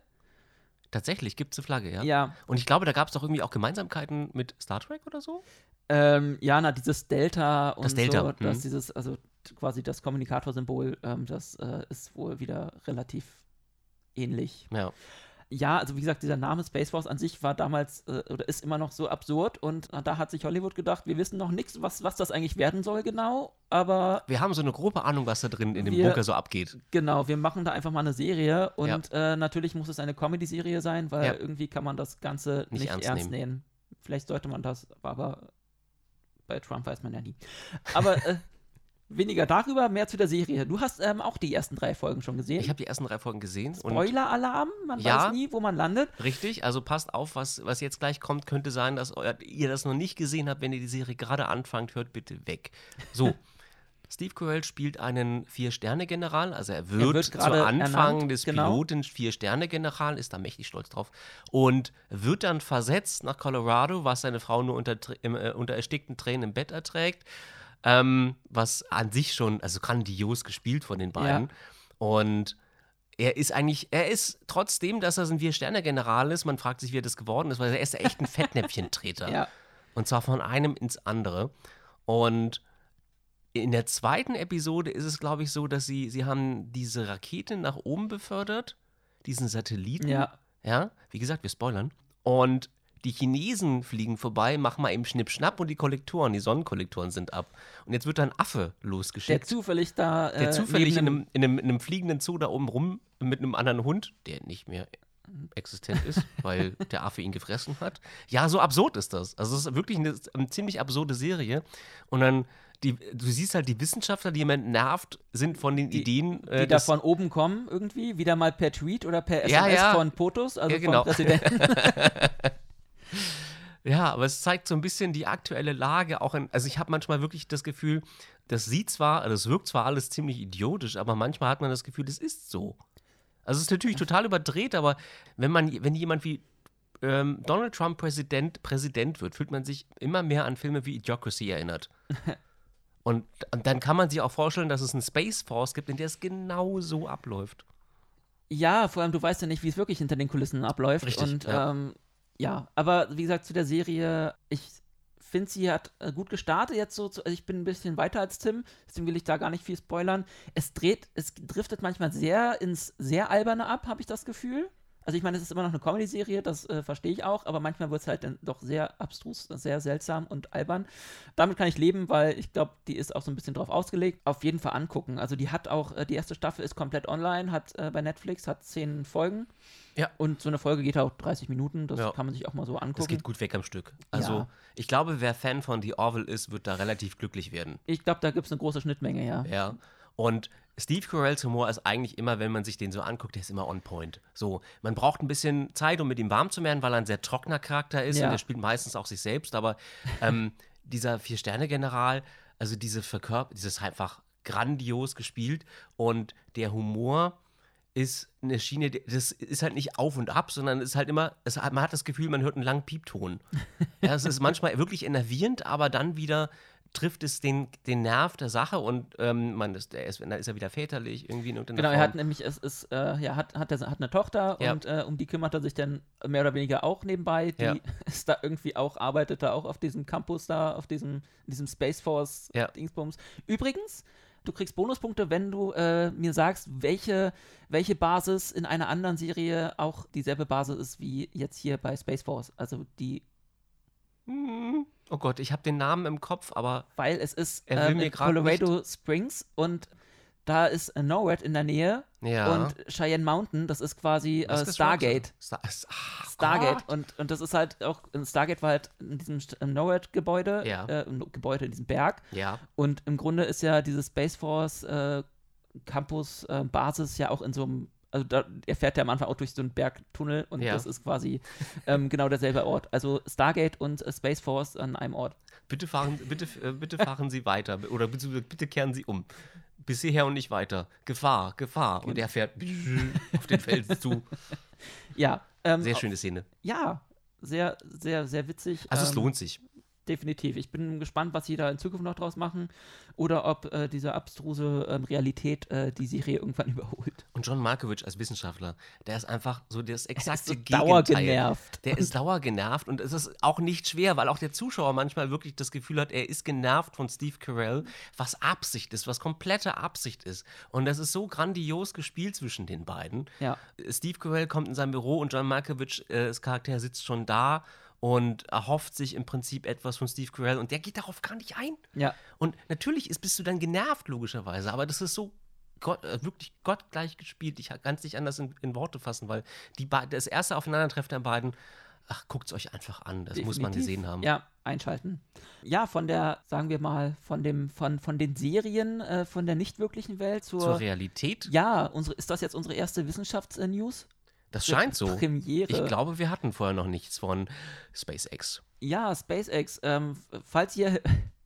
Tatsächlich gibt es eine Flagge, ja? Ja. Und ich glaube, da gab es doch irgendwie auch Gemeinsamkeiten mit Star Trek oder so? Ähm, ja, na, dieses Delta und Das Delta, so, dass mhm. dieses, also quasi das Kommunikatorsymbol, ähm, das äh, ist wohl wieder relativ ähnlich. Ja. Ja, also wie gesagt, dieser Name Space Force an sich war damals äh, oder ist immer noch so absurd und äh, da hat sich Hollywood gedacht, wir wissen noch nichts, was, was das eigentlich werden soll genau, aber Wir haben so eine grobe Ahnung, was da drin in dem Wir- Bunker so abgeht. genau, wir machen da einfach mal eine Serie und äh, natürlich muss es eine Comedy-Serie sein, weil Ja. irgendwie kann man das Ganze Nicht nicht, ernst ernst, nehmen. nehmen. Vielleicht sollte man das, aber bei Trump weiß man ja nie. Aber äh, <laughs> weniger darüber, mehr zu der Serie. Du hast ähm, auch die ersten drei Folgen schon gesehen. Ich habe die ersten drei Folgen gesehen. Spoiler-Alarm, man Ja. weiß nie, wo man landet. richtig, also passt auf, was, was jetzt gleich kommt, könnte sein, dass ihr das noch nicht gesehen habt. Wenn ihr die Serie gerade anfangt, hört bitte weg. So. <laughs> Steve Carell spielt einen Vier-Sterne-General, also er wird, wird zu Anfang ernannt, des genau. Piloten Vier-Sterne-General, ist da mächtig stolz drauf, und wird dann versetzt nach Colorado, was seine Frau nur unter, im, äh, unter erstickten Tränen im Bett erträgt, ähm, was an sich schon, also grandios gespielt von den beiden. Und er ist eigentlich, er ist trotzdem, dass er so ein Vier-Sterne-General ist, man fragt sich, wie er das geworden ist, weil er ist echt ein <laughs> Fettnäpfchentreter. Ja. Und zwar von einem ins andere. Und in der zweiten Episode ist es, glaube ich, so, dass sie, sie haben diese Rakete nach oben befördert, diesen Satelliten. Ja. Ja, wie gesagt, wir spoilern. Und die Chinesen fliegen vorbei, machen mal eben Schnipp-Schnapp und die Kollektoren, die Sonnenkollektoren sind ab. Und jetzt wird da ein Affe Der losgeschickt. zufällig da. Der äh, zufällig in einem, in, einem, in einem fliegenden Zoo da oben rum mit einem anderen Hund, der nicht mehr existent ist, <laughs> weil der Affe ihn gefressen hat. Ja, so absurd ist das. Also es ist wirklich eine, eine ziemlich absurde Serie. Und dann, die, du siehst halt die Wissenschaftler, die jemand nervt, sind von den Die- Ideen. die äh, da des- von oben kommen irgendwie, wieder mal per Tweet oder per SMS Ja, ja. von POTUS, also Ja, genau. vom Präsidenten. <laughs> <laughs> Ja, aber es zeigt so ein bisschen die aktuelle Lage. Auch in, also ich habe manchmal wirklich das Gefühl, das sieht zwar, also es wirkt zwar alles ziemlich idiotisch, aber manchmal hat man das Gefühl, es ist so. Also es ist natürlich total überdreht, aber wenn man, wenn jemand wie ähm, Donald Trump Präsident, Präsident wird, fühlt man sich immer mehr an Filme wie Idiocracy erinnert. <laughs> Und, und dann kann man sich auch vorstellen, dass es eine Space Force gibt, in der es genau so abläuft. Ja, vor allem, du weißt ja nicht, wie es wirklich hinter den Kulissen abläuft. Richtig, und ja. Ähm, ja, aber wie gesagt, zu der Serie, ich finde, sie hat äh, gut gestartet jetzt so. Zu, also ich bin ein bisschen weiter als Tim, deswegen will ich da gar nicht viel spoilern. Es dreht, es driftet manchmal sehr ins sehr alberne ab, habe ich das Gefühl. Also ich meine, es ist immer noch eine Comedy-Serie, das äh, verstehe ich auch, aber manchmal wird es halt dann doch sehr abstrus, sehr seltsam und albern. Damit kann ich leben, weil ich glaube, die ist auch so ein bisschen drauf ausgelegt. Auf jeden Fall angucken. Also die hat auch, äh, die erste Staffel ist komplett online, hat äh, bei Netflix, hat zehn Folgen. Ja. Und so eine Folge geht auch 30 Minuten, das Ja. kann man sich auch mal so Das angucken. geht gut weg am Stück. Also Ja. ich glaube, wer Fan von The Orville ist, wird da relativ glücklich werden. Ich glaube, da gibt es eine große Schnittmenge, ja. Ja. Und Steve Carells Humor ist eigentlich immer, wenn man sich den so anguckt, der ist immer on point. So, man braucht ein bisschen Zeit, um mit ihm warm zu werden, weil er ein sehr trockener Charakter ist Ja. und er spielt meistens auch sich selbst. Aber ähm, <laughs> dieser Vier-Sterne-General, also diese Verkörper, dieses einfach grandios gespielt und der Humor ist eine Schiene, das ist halt nicht auf und ab, sondern ist halt immer, es, man hat das Gefühl, man hört einen langen Piepton. <laughs> ja, es ist manchmal wirklich enervierend, aber dann wieder trifft es den, den Nerv der Sache und ähm, man ist, der ist, dann ist er wieder väterlich irgendwie in irgendeiner Genau, er Form. hat nämlich, es ist, äh, ja, hat, hat, er, hat eine Tochter Ja. und äh, um die kümmert er sich dann mehr oder weniger auch nebenbei. Die Ja. <laughs> ist da irgendwie auch, arbeitet da auch auf diesem Campus da, auf diesem, diesem Space Force Ja. Dingsbums. Übrigens, du kriegst Bonuspunkte, wenn du äh, mir sagst, welche, welche Basis in einer anderen Serie auch dieselbe Basis ist wie jetzt hier bei Space Force. Also die, Hm, Oh Gott, ich habe den Namen im Kopf, aber weil es ist ähm, Colorado Springs und da ist äh, NORAD in der Nähe ja. und Cheyenne Mountain, das ist quasi äh, Stargate. Star ah, Stargate. Gott. Und, und das ist halt auch, ein Stargate war halt in diesem NORAD-Gebäude, Ja. äh, im Gebäude in diesem Berg. Ja, Und im Grunde ist ja diese Space Force äh, Campus äh, Basis ja auch in so einem, also da, er fährt ja am Anfang auch durch so einen Bergtunnel und Ja. das ist quasi ähm, genau derselbe Ort. Also Stargate und äh, Space Force an einem Ort. bitte fahren, bitte, äh, bitte fahren Sie weiter oder bitte, bitte kehren Sie um. Bis hierher und nicht weiter. Gefahr, Gefahr. Und er fährt <laughs> auf den Felsen zu. Ja. Ähm, Sehr schöne Szene. Ja, sehr, sehr, sehr witzig. Also es ähm, lohnt sich. Definitiv. Ich bin gespannt, was sie da in Zukunft noch draus machen oder ob äh, diese abstruse ähm, Realität äh, die Serie irgendwann <laughs> überholt. Und John Markovic als Wissenschaftler, der ist einfach so das exakte so Gegenteil. dauergenervt. Der ist dauergenervt und es ist auch nicht schwer, weil auch der Zuschauer manchmal wirklich das Gefühl hat, er ist genervt von Steve Carell, was Absicht ist, was komplette Absicht ist. Und das ist so grandios gespielt zwischen den beiden. Ja. Steve Carell kommt in sein Büro und John Malkovich, äh, das Charakter, sitzt schon da und erhofft sich im Prinzip etwas von Steve Carell und der geht darauf gar nicht ein. Ja. Und natürlich ist, bist du dann genervt, logischerweise, aber das ist so Gott, äh, wirklich gottgleich gespielt. Ich kann es nicht anders in, in, Worte fassen, weil die das erste Aufeinandertreffen der beiden, ach, guckt es euch einfach an. Das Definitiv. muss man gesehen haben. Ja, einschalten. Ja, von der, sagen wir mal, von dem, von, von den Serien, äh, von der nicht wirklichen Welt zur, zur Realität. Ja, unsere, ist das jetzt unsere erste Wissenschaftsnews? Das scheint so. Premiere. Ich glaube, wir hatten vorher noch nichts von SpaceX. Ja, SpaceX. Ähm, falls ihr,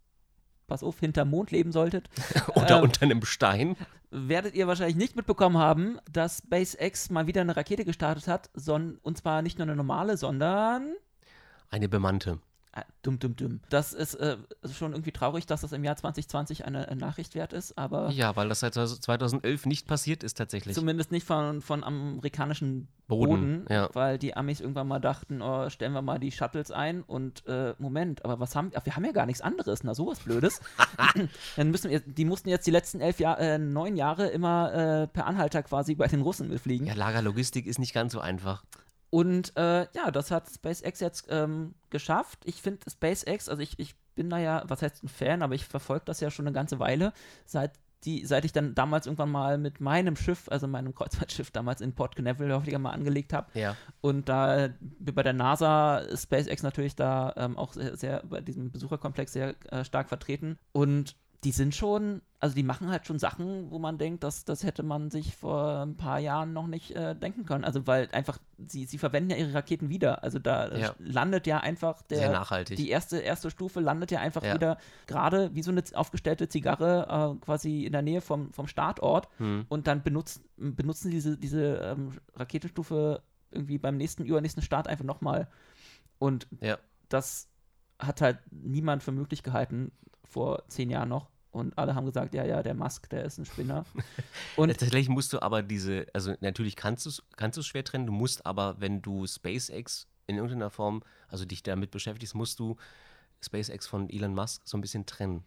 <laughs> pass auf, hinterm Mond leben solltet. <laughs> Oder ähm, unter einem Stein. Werdet ihr wahrscheinlich nicht mitbekommen haben, dass SpaceX mal wieder eine Rakete gestartet hat. Son und zwar nicht nur eine normale, sondern. Eine bemannte. Ah, dumm, dumm, dumm. Das ist äh, schon irgendwie traurig, dass das im Jahr 2020 eine, eine, Nachricht wert ist, aber. Ja, weil das seit 2011 nicht passiert ist tatsächlich. Zumindest nicht von, von amerikanischen Boden, Boden ja. weil die Amis irgendwann mal dachten, oh, stellen wir mal die Shuttles ein und äh, Moment, aber was haben wir? Wir haben ja gar nichts anderes, na sowas Blödes. <laughs> Dann müssen wir, die mussten jetzt die letzten elf Jahre, äh, neun Jahre immer äh, per Anhalter quasi bei den Russen mitfliegen. Ja, Lagerlogistik ist nicht ganz so einfach. Und äh, ja, das hat SpaceX jetzt ähm, geschafft. Ich finde SpaceX, also ich, ich bin da ja, was heißt ein Fan, aber ich verfolge das ja schon eine ganze Weile, seit die, seit ich dann damals irgendwann mal mit meinem Schiff, also meinem Kreuzfahrtschiff damals in Port Canaveral häufiger mal angelegt habe. Ja. Und da bei der NASA SpaceX natürlich da ähm, auch sehr, sehr, bei diesem Besucherkomplex sehr äh, stark vertreten. Und die sind schon, also die machen halt schon Sachen, wo man denkt, dass das hätte man sich vor ein paar Jahren noch nicht äh, denken können. Also weil einfach, sie, sie verwenden ja ihre Raketen wieder. Also da Ja. landet ja einfach der, Sehr nachhaltig. die erste, erste Stufe landet ja einfach Ja. wieder gerade wie so eine aufgestellte Zigarre äh, quasi in der Nähe vom, vom Startort Hm. und dann benutzt, benutzen diese, diese ähm, Raketenstufe irgendwie beim nächsten, übernächsten Start einfach nochmal. Und Ja. das hat halt niemand für möglich gehalten vor zehn Jahren noch. Und alle haben gesagt, ja, ja, der Musk, der ist ein Spinner. <laughs> Und Tatsächlich musst du aber diese, also natürlich kannst du es kannst du's schwer trennen, du musst aber, wenn du SpaceX in irgendeiner Form, also dich damit beschäftigst, musst du SpaceX von Elon Musk so ein bisschen trennen.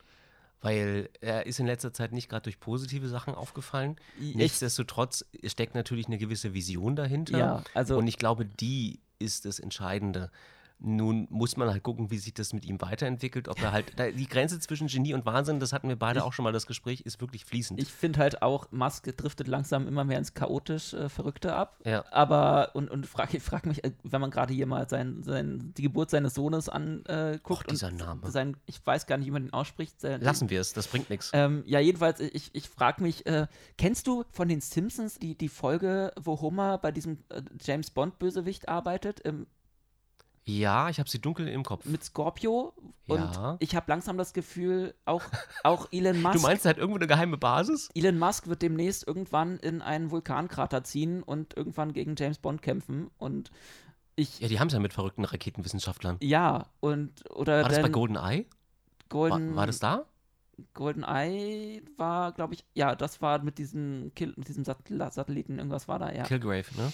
Weil er ist in letzter Zeit nicht gerade durch positive Sachen aufgefallen. Ich- Nichtsdestotrotz steckt natürlich eine gewisse Vision dahinter. Ja, also- Und ich glaube, die ist das Entscheidende. Nun muss man halt gucken, wie sich das mit ihm weiterentwickelt. Ob er halt, die Grenze zwischen Genie und Wahnsinn, das hatten wir beide auch schon mal das Gespräch, ist wirklich fließend. ich finde halt auch, Musk driftet langsam immer mehr ins chaotisch äh, Verrückte ab. Ja. Aber, und, und frag, ich frage mich, äh, wenn man gerade hier mal sein, sein, die Geburt seines Sohnes anguckt. Och, dieser und Name. Sein, ich weiß gar nicht, wie man den ausspricht. Sein, Lassen wir es, das bringt nichts. Ähm, ja, jedenfalls, ich, ich frage mich, äh, kennst du von den Simpsons die, die Folge, wo Homer bei diesem äh, James Bond-Bösewicht arbeitet, ähm, Ja, ich habe sie dunkel im Kopf. mit Scorpio? Und Ja. ich habe langsam das Gefühl, auch, auch Elon Musk. Du meinst, er hat irgendwo eine geheime Basis? Elon Musk wird demnächst irgendwann in einen Vulkankrater ziehen und irgendwann gegen James Bond kämpfen. Und ich, Ja, die haben es ja mit verrückten Raketenwissenschaftlern. ja, und, oder War das bei dann GoldenEye? War, Golden, war das da? Golden Eye war, glaube ich, ja, das war mit diesem, Kill, mit diesem Satellit, Satelliten, irgendwas war da, ja. Kilgrave, ne?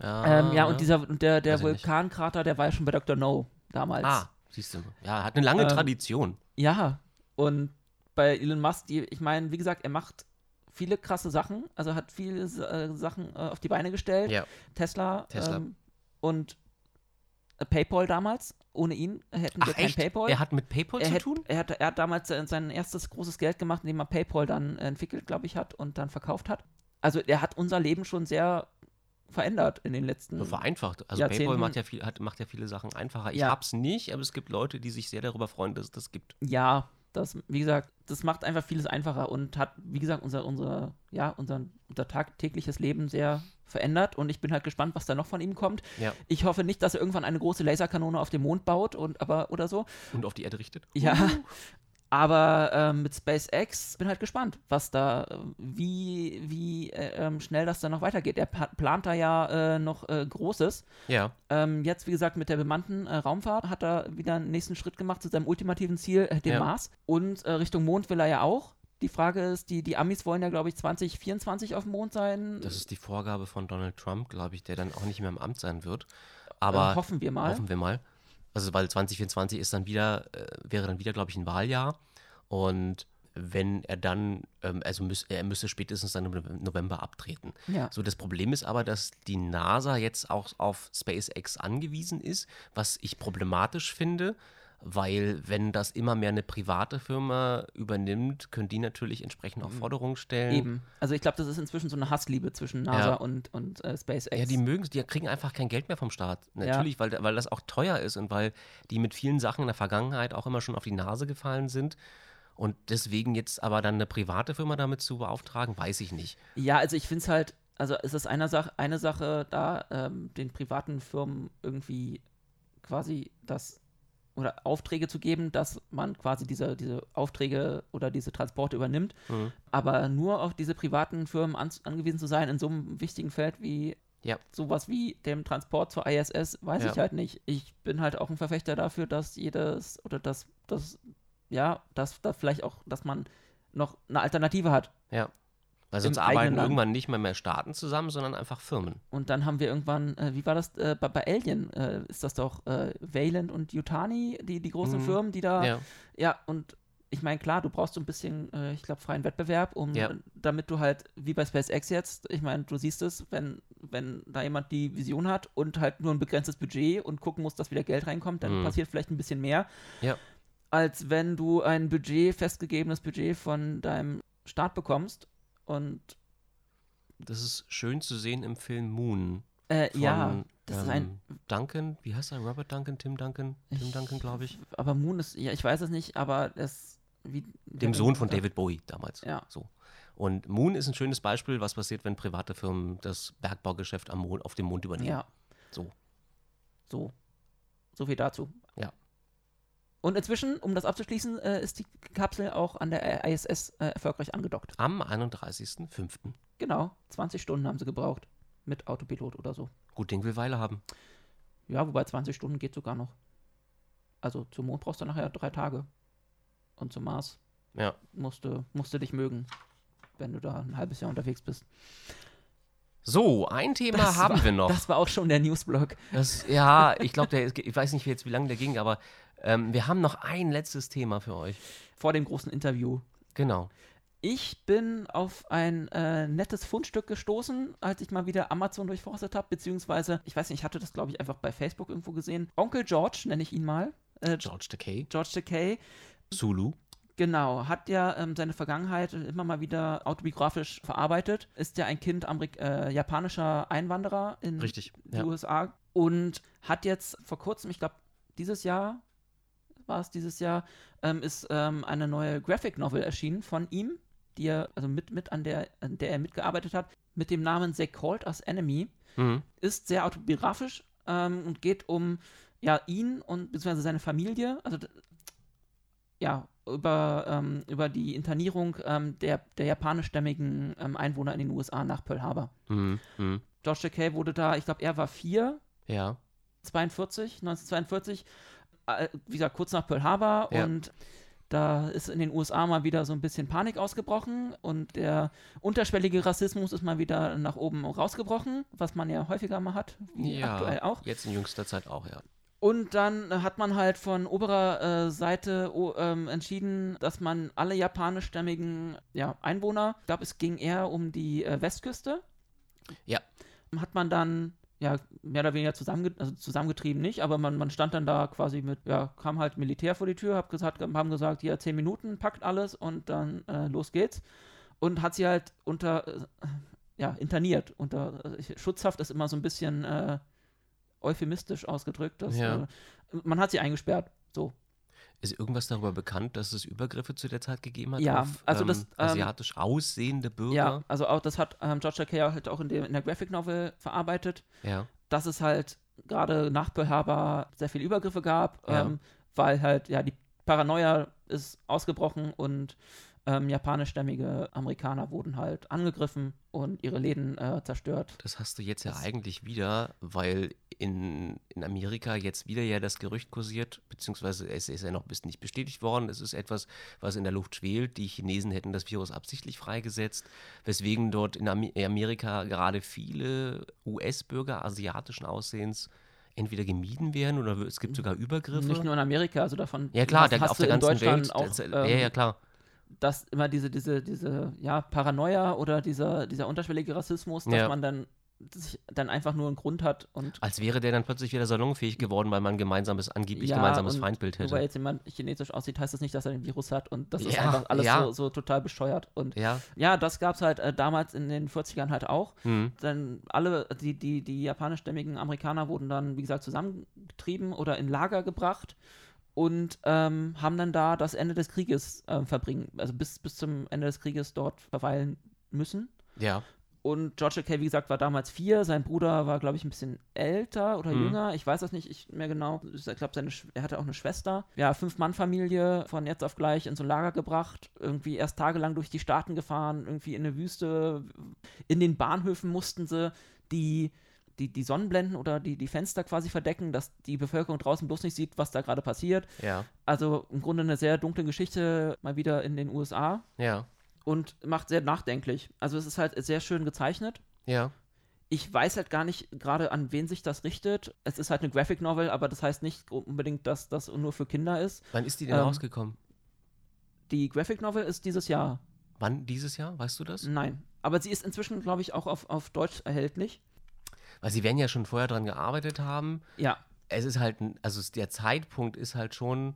Ja, Ähm, ja, und dieser und der, der. Vulkankrater, der war ja schon bei Dr. No damals. Ah, siehst du. Ja, hat eine lange Ähm, Tradition. Ja, und bei Elon Musk, die, ich meine, wie gesagt, er macht viele krasse Sachen, also hat viele äh, Sachen äh, auf die Beine gestellt. Ja. Tesla, Tesla. Ähm, und äh, PayPal damals. Ohne ihn hätten wir Ach, kein echt? PayPal. Er hat mit PayPal er, zu hätt- tun? er, hat, er hat damals sein, sein erstes großes Geld gemacht, indem er PayPal dann entwickelt, glaube ich, hat und dann verkauft hat. Also er hat unser Leben schon sehr verändert in den letzten Vereinfacht. Also Jahrzehnten- PayPal macht ja, viel, hat, macht ja viele Sachen einfacher. Ich Ja. hab's nicht, aber es gibt Leute, die sich sehr darüber freuen, dass es das gibt. Ja, das, wie gesagt, das macht einfach vieles einfacher und hat, wie gesagt, unser, unser, ja, unser, unser tagtägliches Leben sehr verändert und ich bin halt gespannt, was da noch von ihm kommt. Ja. Ich hoffe nicht, dass er irgendwann eine große Laserkanone auf dem Mond baut und aber oder so. Und auf die Erde richtet. Ja. Aber ähm, mit SpaceX bin halt gespannt, was da, äh, wie, wie äh, ähm, schnell das dann noch weitergeht. Er plant da ja äh, noch äh, Großes. Ja. Ähm, jetzt, wie gesagt, mit der bemannten äh, Raumfahrt hat er wieder einen nächsten Schritt gemacht zu seinem ultimativen Ziel, äh, dem Ja. Mars. Und äh, Richtung Mond will er ja auch. Die Frage ist, die, die Amis wollen ja, glaube ich, 2024 auf dem Mond sein. Das ist die Vorgabe von Donald Trump, glaube ich, der dann auch nicht mehr im Amt sein wird. äh, Aber hoffen wir mal. Hoffen wir mal. Also, weil 2024 ist dann wieder, äh, wäre dann wieder, glaube ich, ein Wahljahr. Und wenn er dann, ähm, also müß, er müsste spätestens dann im November abtreten. Ja. So, das Problem ist aber, dass die NASA jetzt auch auf SpaceX angewiesen ist, was ich problematisch finde, weil wenn das immer mehr eine private Firma übernimmt, können die natürlich entsprechend auch Forderungen stellen. Mhm. Eben. Also ich glaube, das ist inzwischen so eine Hassliebe zwischen NASA Ja. und, und äh, SpaceX. Ja, die mögen es, die kriegen einfach kein Geld mehr vom Staat. Natürlich, weil, weil das auch teuer ist und weil die mit vielen Sachen in der Vergangenheit auch immer schon auf die Nase gefallen sind. Und deswegen jetzt aber dann eine private Firma damit zu beauftragen, weiß ich nicht. Ja, also ich finde es halt, also es ist eine Sache, eine Sache da, ähm, den privaten Firmen irgendwie quasi das oder Aufträge zu geben, dass man quasi diese, diese Aufträge oder diese Transporte übernimmt. Mhm. Aber nur auf diese privaten Firmen an, angewiesen zu sein in so einem wichtigen Feld wie Ja. sowas wie dem Transport zur ISS, weiß Ja. ich halt nicht. Ich bin halt auch ein Verfechter dafür, dass jedes oder dass das ja, dass da vielleicht auch, dass man noch eine Alternative hat. Ja. Weil sonst arbeiten Land. irgendwann nicht mehr mehr Staaten zusammen, sondern einfach Firmen. Und dann haben wir irgendwann, äh, wie war das äh, bei, bei Alien? Äh, ist das doch äh, Wayland und Yutani, die, die großen Mhm. Firmen, die da. Ja. Ja, und ich meine, klar, du brauchst so ein bisschen, äh, ich glaube, freien Wettbewerb, um Ja. äh, damit du halt, wie bei SpaceX jetzt, ich meine, du siehst es, wenn, wenn da jemand die Vision hat und halt nur ein begrenztes Budget und gucken muss, dass wieder Geld reinkommt, dann Mhm. passiert vielleicht ein bisschen mehr, Ja. als wenn du ein Budget, festgegebenes Budget von deinem Staat bekommst. Und Das ist schön zu sehen im Film Moon. äh, Von, ja, das ist ein, ähm, Duncan, wie heißt er? Robert Duncan, Tim Duncan? Tim Duncan, glaube ich. aber Moon ist, ja, ich weiß es nicht, aber es, wie. Dem Sohn von David Bowie damals. Ja. So. Und Moon ist ein schönes Beispiel, was passiert, wenn private Firmen das Bergbaugeschäft am Mond, auf dem Mond übernehmen. Ja, So. so. So viel dazu. Und inzwischen, um das abzuschließen, äh, ist die Kapsel auch an der ISS äh, erfolgreich angedockt. Am 31.05. Genau, 20 Stunden haben sie gebraucht. Mit Autopilot oder so. Gut Ding will Weile haben. Ja, wobei 20 Stunden geht sogar noch. Also zum Mond brauchst du nachher drei Tage. Und zum Mars Ja. musst du, musst du dich mögen, wenn du da ein halbes Jahr unterwegs bist. So, ein Thema Das haben war, wir noch. Das war auch schon der Newsblog. Das, ja, ich glaube, der ist- ich weiß nicht jetzt, wie lange der ging, aber ähm, wir haben noch ein letztes Thema für euch. Vor dem großen Interview. Genau. Ich bin auf ein äh, nettes Fundstück gestoßen, als ich mal wieder Amazon durchforstet habe, beziehungsweise, ich weiß nicht, ich hatte das, glaube ich, einfach bei Facebook irgendwo gesehen. Onkel George, nenne ich ihn mal. Äh, George Takei. George Takei, Zulu. genau, hat ja ähm, seine Vergangenheit immer mal wieder autobiografisch verarbeitet. Ist ja ein Kind Amerik äh, japanischer Einwanderer in Richtig. die Ja. USA und hat jetzt vor kurzem, ich glaube, dieses Jahr war es dieses Jahr, ähm, ist ähm, eine neue Graphic Novel erschienen von ihm, die er, also mit, mit an der, an der er mitgearbeitet hat, mit dem Namen They Called Us Enemy. Mhm. Ist sehr autobiografisch ähm, und geht um ja, ihn und beziehungsweise seine Familie, also ja, über, ähm, über die Internierung ähm, der, der japanischstämmigen ähm, Einwohner in den USA nach Pearl Harbor. Mhm. Mhm. George Takei wurde da, ich glaube, er war vier, Ja. 42, 1942, äh, wie gesagt, kurz nach Pearl Harbor Ja. und da ist in den USA mal wieder so ein bisschen Panik ausgebrochen und der unterschwellige Rassismus ist mal wieder nach oben rausgebrochen, was man ja häufiger mal hat, wie ja. aktuell auch. Jetzt in jüngster Zeit auch, ja. Und dann äh, hat man halt von oberer äh, Seite oh, ähm, entschieden, dass man alle japanischstämmigen ja, Einwohner, ich glaube, es ging eher um die äh, Westküste, Ja. hat man dann ja mehr oder weniger zusammenge also zusammengetrieben nicht, aber man, man stand dann da quasi mit, ja, kam halt Militär vor die Tür, hab gesagt, haben gesagt, ja, zehn Minuten, packt alles und dann äh, los geht's. Und hat sie halt unter, äh, ja, interniert. Unter äh, Schutzhaft ist immer so ein bisschen äh, euphemistisch ausgedrückt. Dass, Ja. äh, man hat sie eingesperrt. So. Ist irgendwas darüber bekannt, dass es Übergriffe zu der Zeit gegeben hat Ja, auf also ähm, das, ähm, asiatisch aussehende Bürger? Ja, also auch das hat ähm, George Takei halt auch in, dem, in der Graphic Novel verarbeitet. Ja. dass es halt gerade nach Pearl Harbor sehr viele Übergriffe gab, Ja. ähm, weil halt, ja, die Paranoia ist ausgebrochen und Ähm, japanischstämmige Amerikaner wurden halt angegriffen und ihre Läden äh, zerstört. Das hast du jetzt ja eigentlich wieder, weil in, in Amerika jetzt wieder ja das Gerücht kursiert, beziehungsweise es ist ja noch bis nicht bestätigt worden. Es ist etwas, was in der Luft schwelt. Die Chinesen hätten das Virus absichtlich freigesetzt, weswegen dort in Amerika gerade viele US-Bürger asiatischen Aussehens entweder gemieden werden oder es gibt sogar Übergriffe. Nicht nur in Amerika, also davon. Ja klar, der, auf der ganzen Welt. auch, das, ähm, ja, ja, klar. dass immer diese, diese, diese, ja, Paranoia oder dieser, dieser unterschwellige Rassismus, dass Ja. man dann dann einfach nur einen Grund hat und Als wäre der dann plötzlich wieder salonfähig geworden, weil man ein gemeinsames, angeblich Ja, gemeinsames Feindbild nur weil hätte. jetzt jemand chinesisch aussieht, heißt das nicht, dass er den Virus hat und das ist Ja, einfach alles ja. so, so total bescheuert und Ja. ja, das gab es halt äh, damals in den 40ern halt auch. Hm. Dann alle, die, die, die japanischstämmigen Amerikaner wurden dann, wie gesagt, zusammengetrieben oder in Lager gebracht und ähm, haben dann da das Ende des Krieges ähm, verbringen, also bis, bis zum Ende des Krieges dort verweilen müssen. Ja. Und George K., wie gesagt, war damals vier. Sein Bruder war, glaube ich, ein bisschen älter oder Mhm. jünger. Ich weiß das nicht ich, mehr genau. Ich glaube, er hatte auch eine Schwester. Ja, Fünf-Mann-Familie von jetzt auf gleich in so ein Lager gebracht. Irgendwie erst tagelang durch die Staaten gefahren, irgendwie in eine Wüste. In den Bahnhöfen mussten sie die, die, die Sonnenblenden oder die, die Fenster quasi verdecken, dass die Bevölkerung draußen bloß nicht sieht, was da gerade passiert. Ja. Also im Grunde eine sehr dunkle Geschichte mal wieder in den USA Ja. Und macht sehr nachdenklich. Also es ist halt sehr schön gezeichnet Ja. ich weiß halt gar nicht gerade, an wen sich das richtet. Es ist halt eine Graphic Novel, aber das heißt nicht unbedingt, dass das nur für Kinder ist. Wann ist die denn Ähm, rausgekommen? Die Graphic Novel ist dieses Jahr. Wann dieses Jahr? Weißt du das? Nein. Aber sie ist inzwischen, glaube ich, auch auf, auf Deutsch erhältlich. Weil sie werden ja schon vorher dran gearbeitet haben. Ja. Es ist halt, ein- also der Zeitpunkt ist halt schon,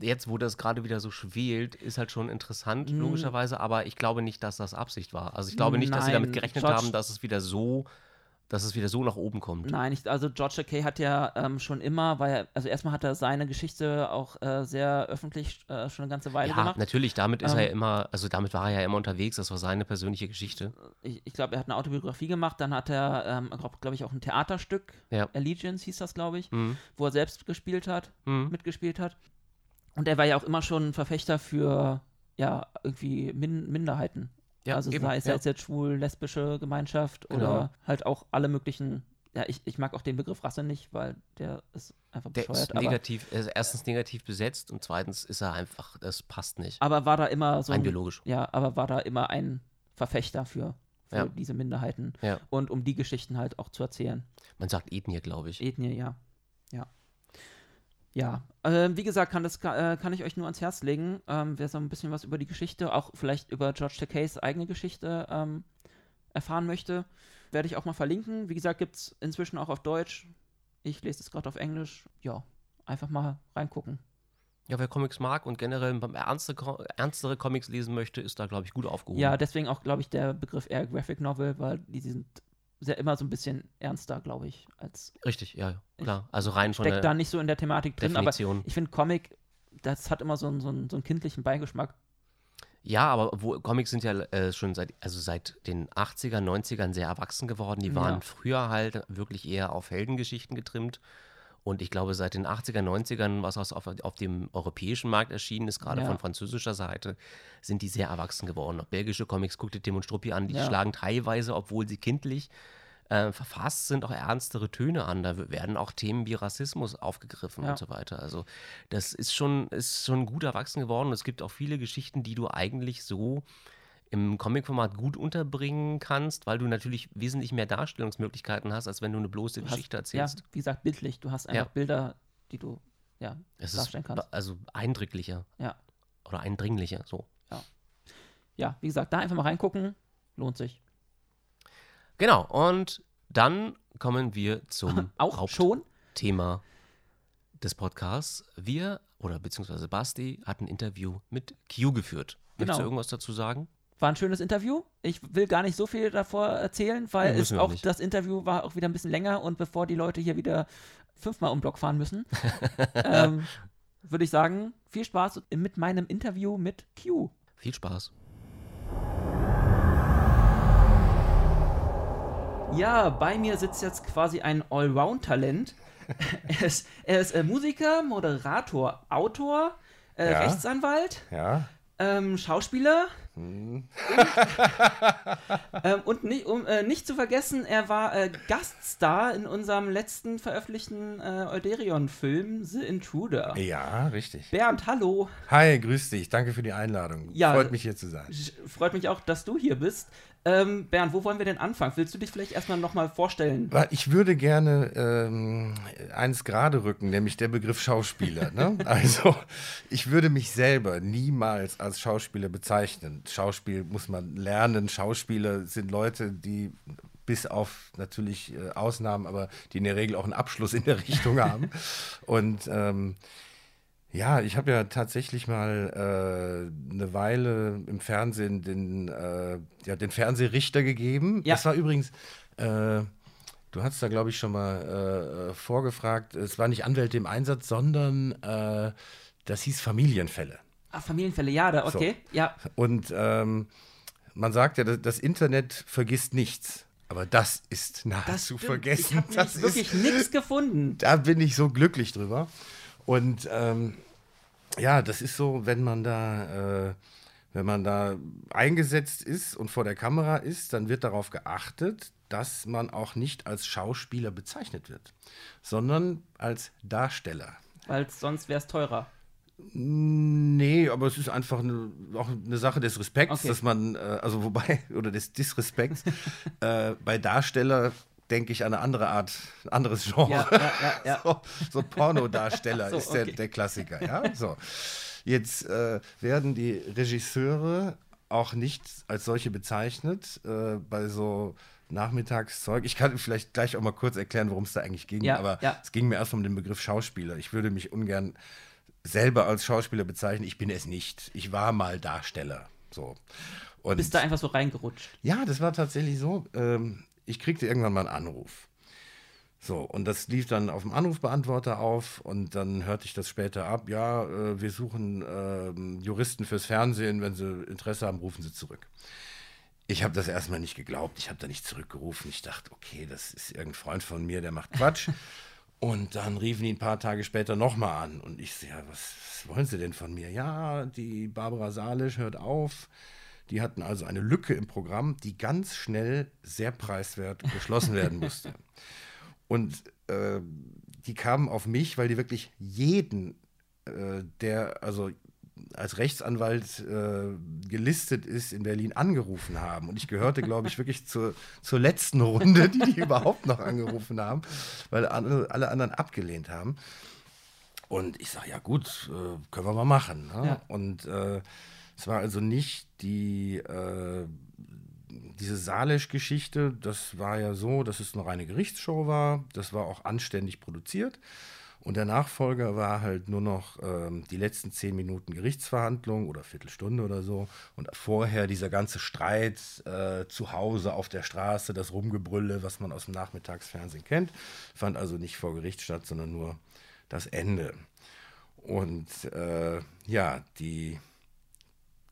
jetzt wo das gerade wieder so schwelt, ist halt schon interessant, Mm. logischerweise, aber ich glaube nicht, dass das Absicht war. Also ich glaube nicht, dass sie damit Nein, gerechnet George- haben, dass es wieder so, dass es wieder so nach oben kommt. Nein, ich, also George Kay hat ja ähm, schon immer, weil er, also erstmal hat er seine Geschichte auch äh, sehr öffentlich äh, schon eine ganze Weile Ja, gemacht. natürlich, damit ist er ja Ähm, immer, also damit war er ja immer unterwegs, das war seine persönliche Geschichte. Ich, ich glaube, er hat eine Autobiografie gemacht, dann hat er, ähm, glaube glaub ich, auch ein Theaterstück, Ja. Allegiance hieß das, glaube ich, Mhm. wo er selbst gespielt hat. Mhm. mitgespielt hat. Und er war ja auch immer schon ein Verfechter für, ja, irgendwie Min Minderheiten. Ja, also eben, sei es ja. jetzt schwul-lesbische Gemeinschaft Genau. oder halt auch alle möglichen, ja, ich, ich mag auch den Begriff Rasse nicht, weil der ist einfach Der bescheuert. ist negativ, er ist erstens negativ besetzt und zweitens ist er einfach, das passt nicht. aber war da immer so ein, biologisch. ja, aber war da immer ein Verfechter für, für Ja. diese Minderheiten Ja. und um die Geschichten halt auch zu erzählen. Man sagt Ethnie, glaube ich. Ethnie, ja. Ja. Ja, ähm, wie gesagt, kann, das, ka- äh, kann ich euch nur ans Herz legen. Ähm, wer so ein bisschen was über die Geschichte, auch vielleicht über George Takeys eigene Geschichte ähm, erfahren möchte, werde ich auch mal verlinken. Wie gesagt, gibt es inzwischen auch auf Deutsch. Ich lese es gerade auf Englisch. Ja, einfach mal reingucken. Ja, wer Comics mag und generell ernste, Co- ernstere Comics lesen möchte, ist da, glaube ich, gut aufgehoben. Ja, deswegen auch, glaube ich, der Begriff eher Graphic Novel, weil die sind sehr immer so ein bisschen ernster, glaube ich, als Richtig, ja, klar. Also rein von steckt da nicht so in der Thematik drin, aber Definition. ich finde Comic, das hat immer so einen, so einen, so einen kindlichen Beigeschmack. Ja, aber wo, Comics sind ja äh, schon seit, also seit den 80er, 90ern sehr erwachsen geworden. Die waren Ja. früher halt wirklich eher auf Heldengeschichten getrimmt. Und ich glaube, seit den 80er, 90ern, was auf, auf dem europäischen Markt erschienen ist, gerade Ja. von französischer Seite, sind die sehr erwachsen geworden. Auch belgische Comics, guckt dir Tim und Struppi an, die Ja. schlagen teilweise, obwohl sie kindlich äh, verfasst sind, auch ernstere Töne an. Da werden auch Themen wie Rassismus aufgegriffen Ja. und so weiter. Also das ist schon, ist schon gut erwachsen geworden. Es gibt auch viele Geschichten, die du eigentlich so im Comic-Format gut unterbringen kannst, weil du natürlich wesentlich mehr Darstellungsmöglichkeiten hast, als wenn du eine bloße Du hast- Geschichte erzählst. Ja, wie gesagt, bildlich. Du hast einfach Ja. Bilder, die du ja, Es ist darstellen kannst. also eindrücklicher Ja. oder eindringlicher, so. ja, wie gesagt, da einfach mal reingucken. Lohnt sich. Genau, und dann kommen wir zum <laughs> Auch schon? Hauptthema des Podcasts. Wir, oder beziehungsweise Basti, hat ein Interview mit Q geführt. Möchtest Genau. du irgendwas dazu sagen? War ein schönes Interview. Ich will gar nicht so viel davor erzählen, weil Nee, es auch nicht. das Interview war auch wieder ein bisschen länger und bevor die Leute hier wieder fünfmal um Block fahren müssen, <laughs> ähm, würde ich sagen, viel Spaß mit meinem Interview mit Q. Viel Spaß. Ja, bei mir sitzt jetzt quasi ein Allround-Talent. <laughs> er ist, er ist äh, Musiker, Moderator, Autor, äh, Ja. Rechtsanwalt Ja, ähm, Schauspieler. Hm. <laughs> ähm, und nicht, um, äh, nicht zu vergessen, er war äh, Gaststar in unserem letzten veröffentlichten äh, Euderion-Film The Intruder. Ja, richtig. Bernd, hallo. Hi, grüß dich. Danke für die Einladung. Ja, Freut mich hier zu sein. Freut mich auch, dass du hier bist. Ähm, Bernd, wo wollen wir denn anfangen? Willst du dich vielleicht erstmal nochmal vorstellen? Ich würde gerne ähm, eins gerade rücken, nämlich der Begriff Schauspieler. Ne? <laughs> also, ich würde mich selber niemals als Schauspieler bezeichnen. Schauspiel muss man lernen. Schauspieler sind Leute, die bis auf natürlich äh, Ausnahmen, aber die in der Regel auch einen Abschluss in der Richtung <laughs> haben. Und ähm, ja, ich habe ja tatsächlich mal äh, eine Weile im Fernsehen den, äh, ja, den Fernsehrichter gegeben. Ja. Das war übrigens, äh, du hast da glaube ich schon mal äh, vorgefragt, es war nicht Anwälte im Einsatz, sondern äh, das hieß Familienfälle. Ah, Familienfälle, ja, da, okay, So. ja. Und ähm, man sagt ja, das, das Internet vergisst nichts. Aber das ist nahezu stimmt. vergessen. Ich habe das wirklich nichts gefunden. da bin ich so glücklich drüber. Und ähm, ja, das ist so, wenn man da, äh, wenn man da eingesetzt ist und vor der Kamera ist, dann wird darauf geachtet, dass man auch nicht als Schauspieler bezeichnet wird, sondern als Darsteller. Weil sonst wäre es teurer. Nee, aber es ist einfach eine, auch eine Sache des Respekts, Okay. dass man, äh, also wobei, <laughs> oder des Disrespekts, <laughs> äh, bei Darsteller denke ich an eine andere Art, ein anderes Genre. Ja, ja, ja. <laughs> So, so Pornodarsteller So, ist der, okay. der Klassiker, ja. So. Jetzt äh, werden die Regisseure auch nicht als solche bezeichnet äh, bei so Nachmittagszeug. Ich kann vielleicht gleich auch mal kurz erklären, worum es da eigentlich ging, Ja, aber ja. es ging mir erst um den Begriff Schauspieler. Ich würde mich ungern selber als Schauspieler bezeichnen. Ich bin es nicht. Ich war mal Darsteller. So. Und Bist da einfach so reingerutscht. ja, das war tatsächlich so. Ähm, ich kriegte irgendwann mal einen Anruf. So, und das lief dann auf dem Anrufbeantworter auf und dann hörte ich das später ab. Ja, äh, wir suchen ähm, Juristen fürs Fernsehen. Wenn Sie Interesse haben, rufen Sie zurück. Ich habe das erstmal nicht geglaubt. Ich habe da nicht zurückgerufen. Ich dachte, okay, das ist irgendein Freund von mir, der macht Quatsch. <laughs> Und dann riefen die ein paar Tage später nochmal an. Und ich so, ja, was, was wollen Sie denn von mir? Ja, die Barbara Salisch hört auf. Die hatten also eine Lücke im Programm, die ganz schnell sehr preiswert <laughs> geschlossen werden musste. Und äh, die kamen auf mich, weil die wirklich jeden, äh, der also als Rechtsanwalt äh, gelistet ist, in Berlin angerufen haben. Und ich gehörte, glaube ich, wirklich zur, zur letzten Runde, die die überhaupt noch angerufen haben, weil alle, alle anderen abgelehnt haben. Und ich sage, ja gut, äh, können wir mal machen. Ne? Ja. Und äh, es war also nicht die, äh, diese Salisch-Geschichte, das war ja so, dass es eine reine Gerichtsshow war. Das war auch anständig produziert. Und der Nachfolger war halt nur noch ähm, die letzten zehn Minuten Gerichtsverhandlung oder Viertelstunde oder so. Und vorher dieser ganze Streit äh, zu Hause auf der Straße, das Rumgebrülle, was man aus dem Nachmittagsfernsehen kennt, fand also nicht vor Gericht statt, sondern nur das Ende. Und äh, ja, die,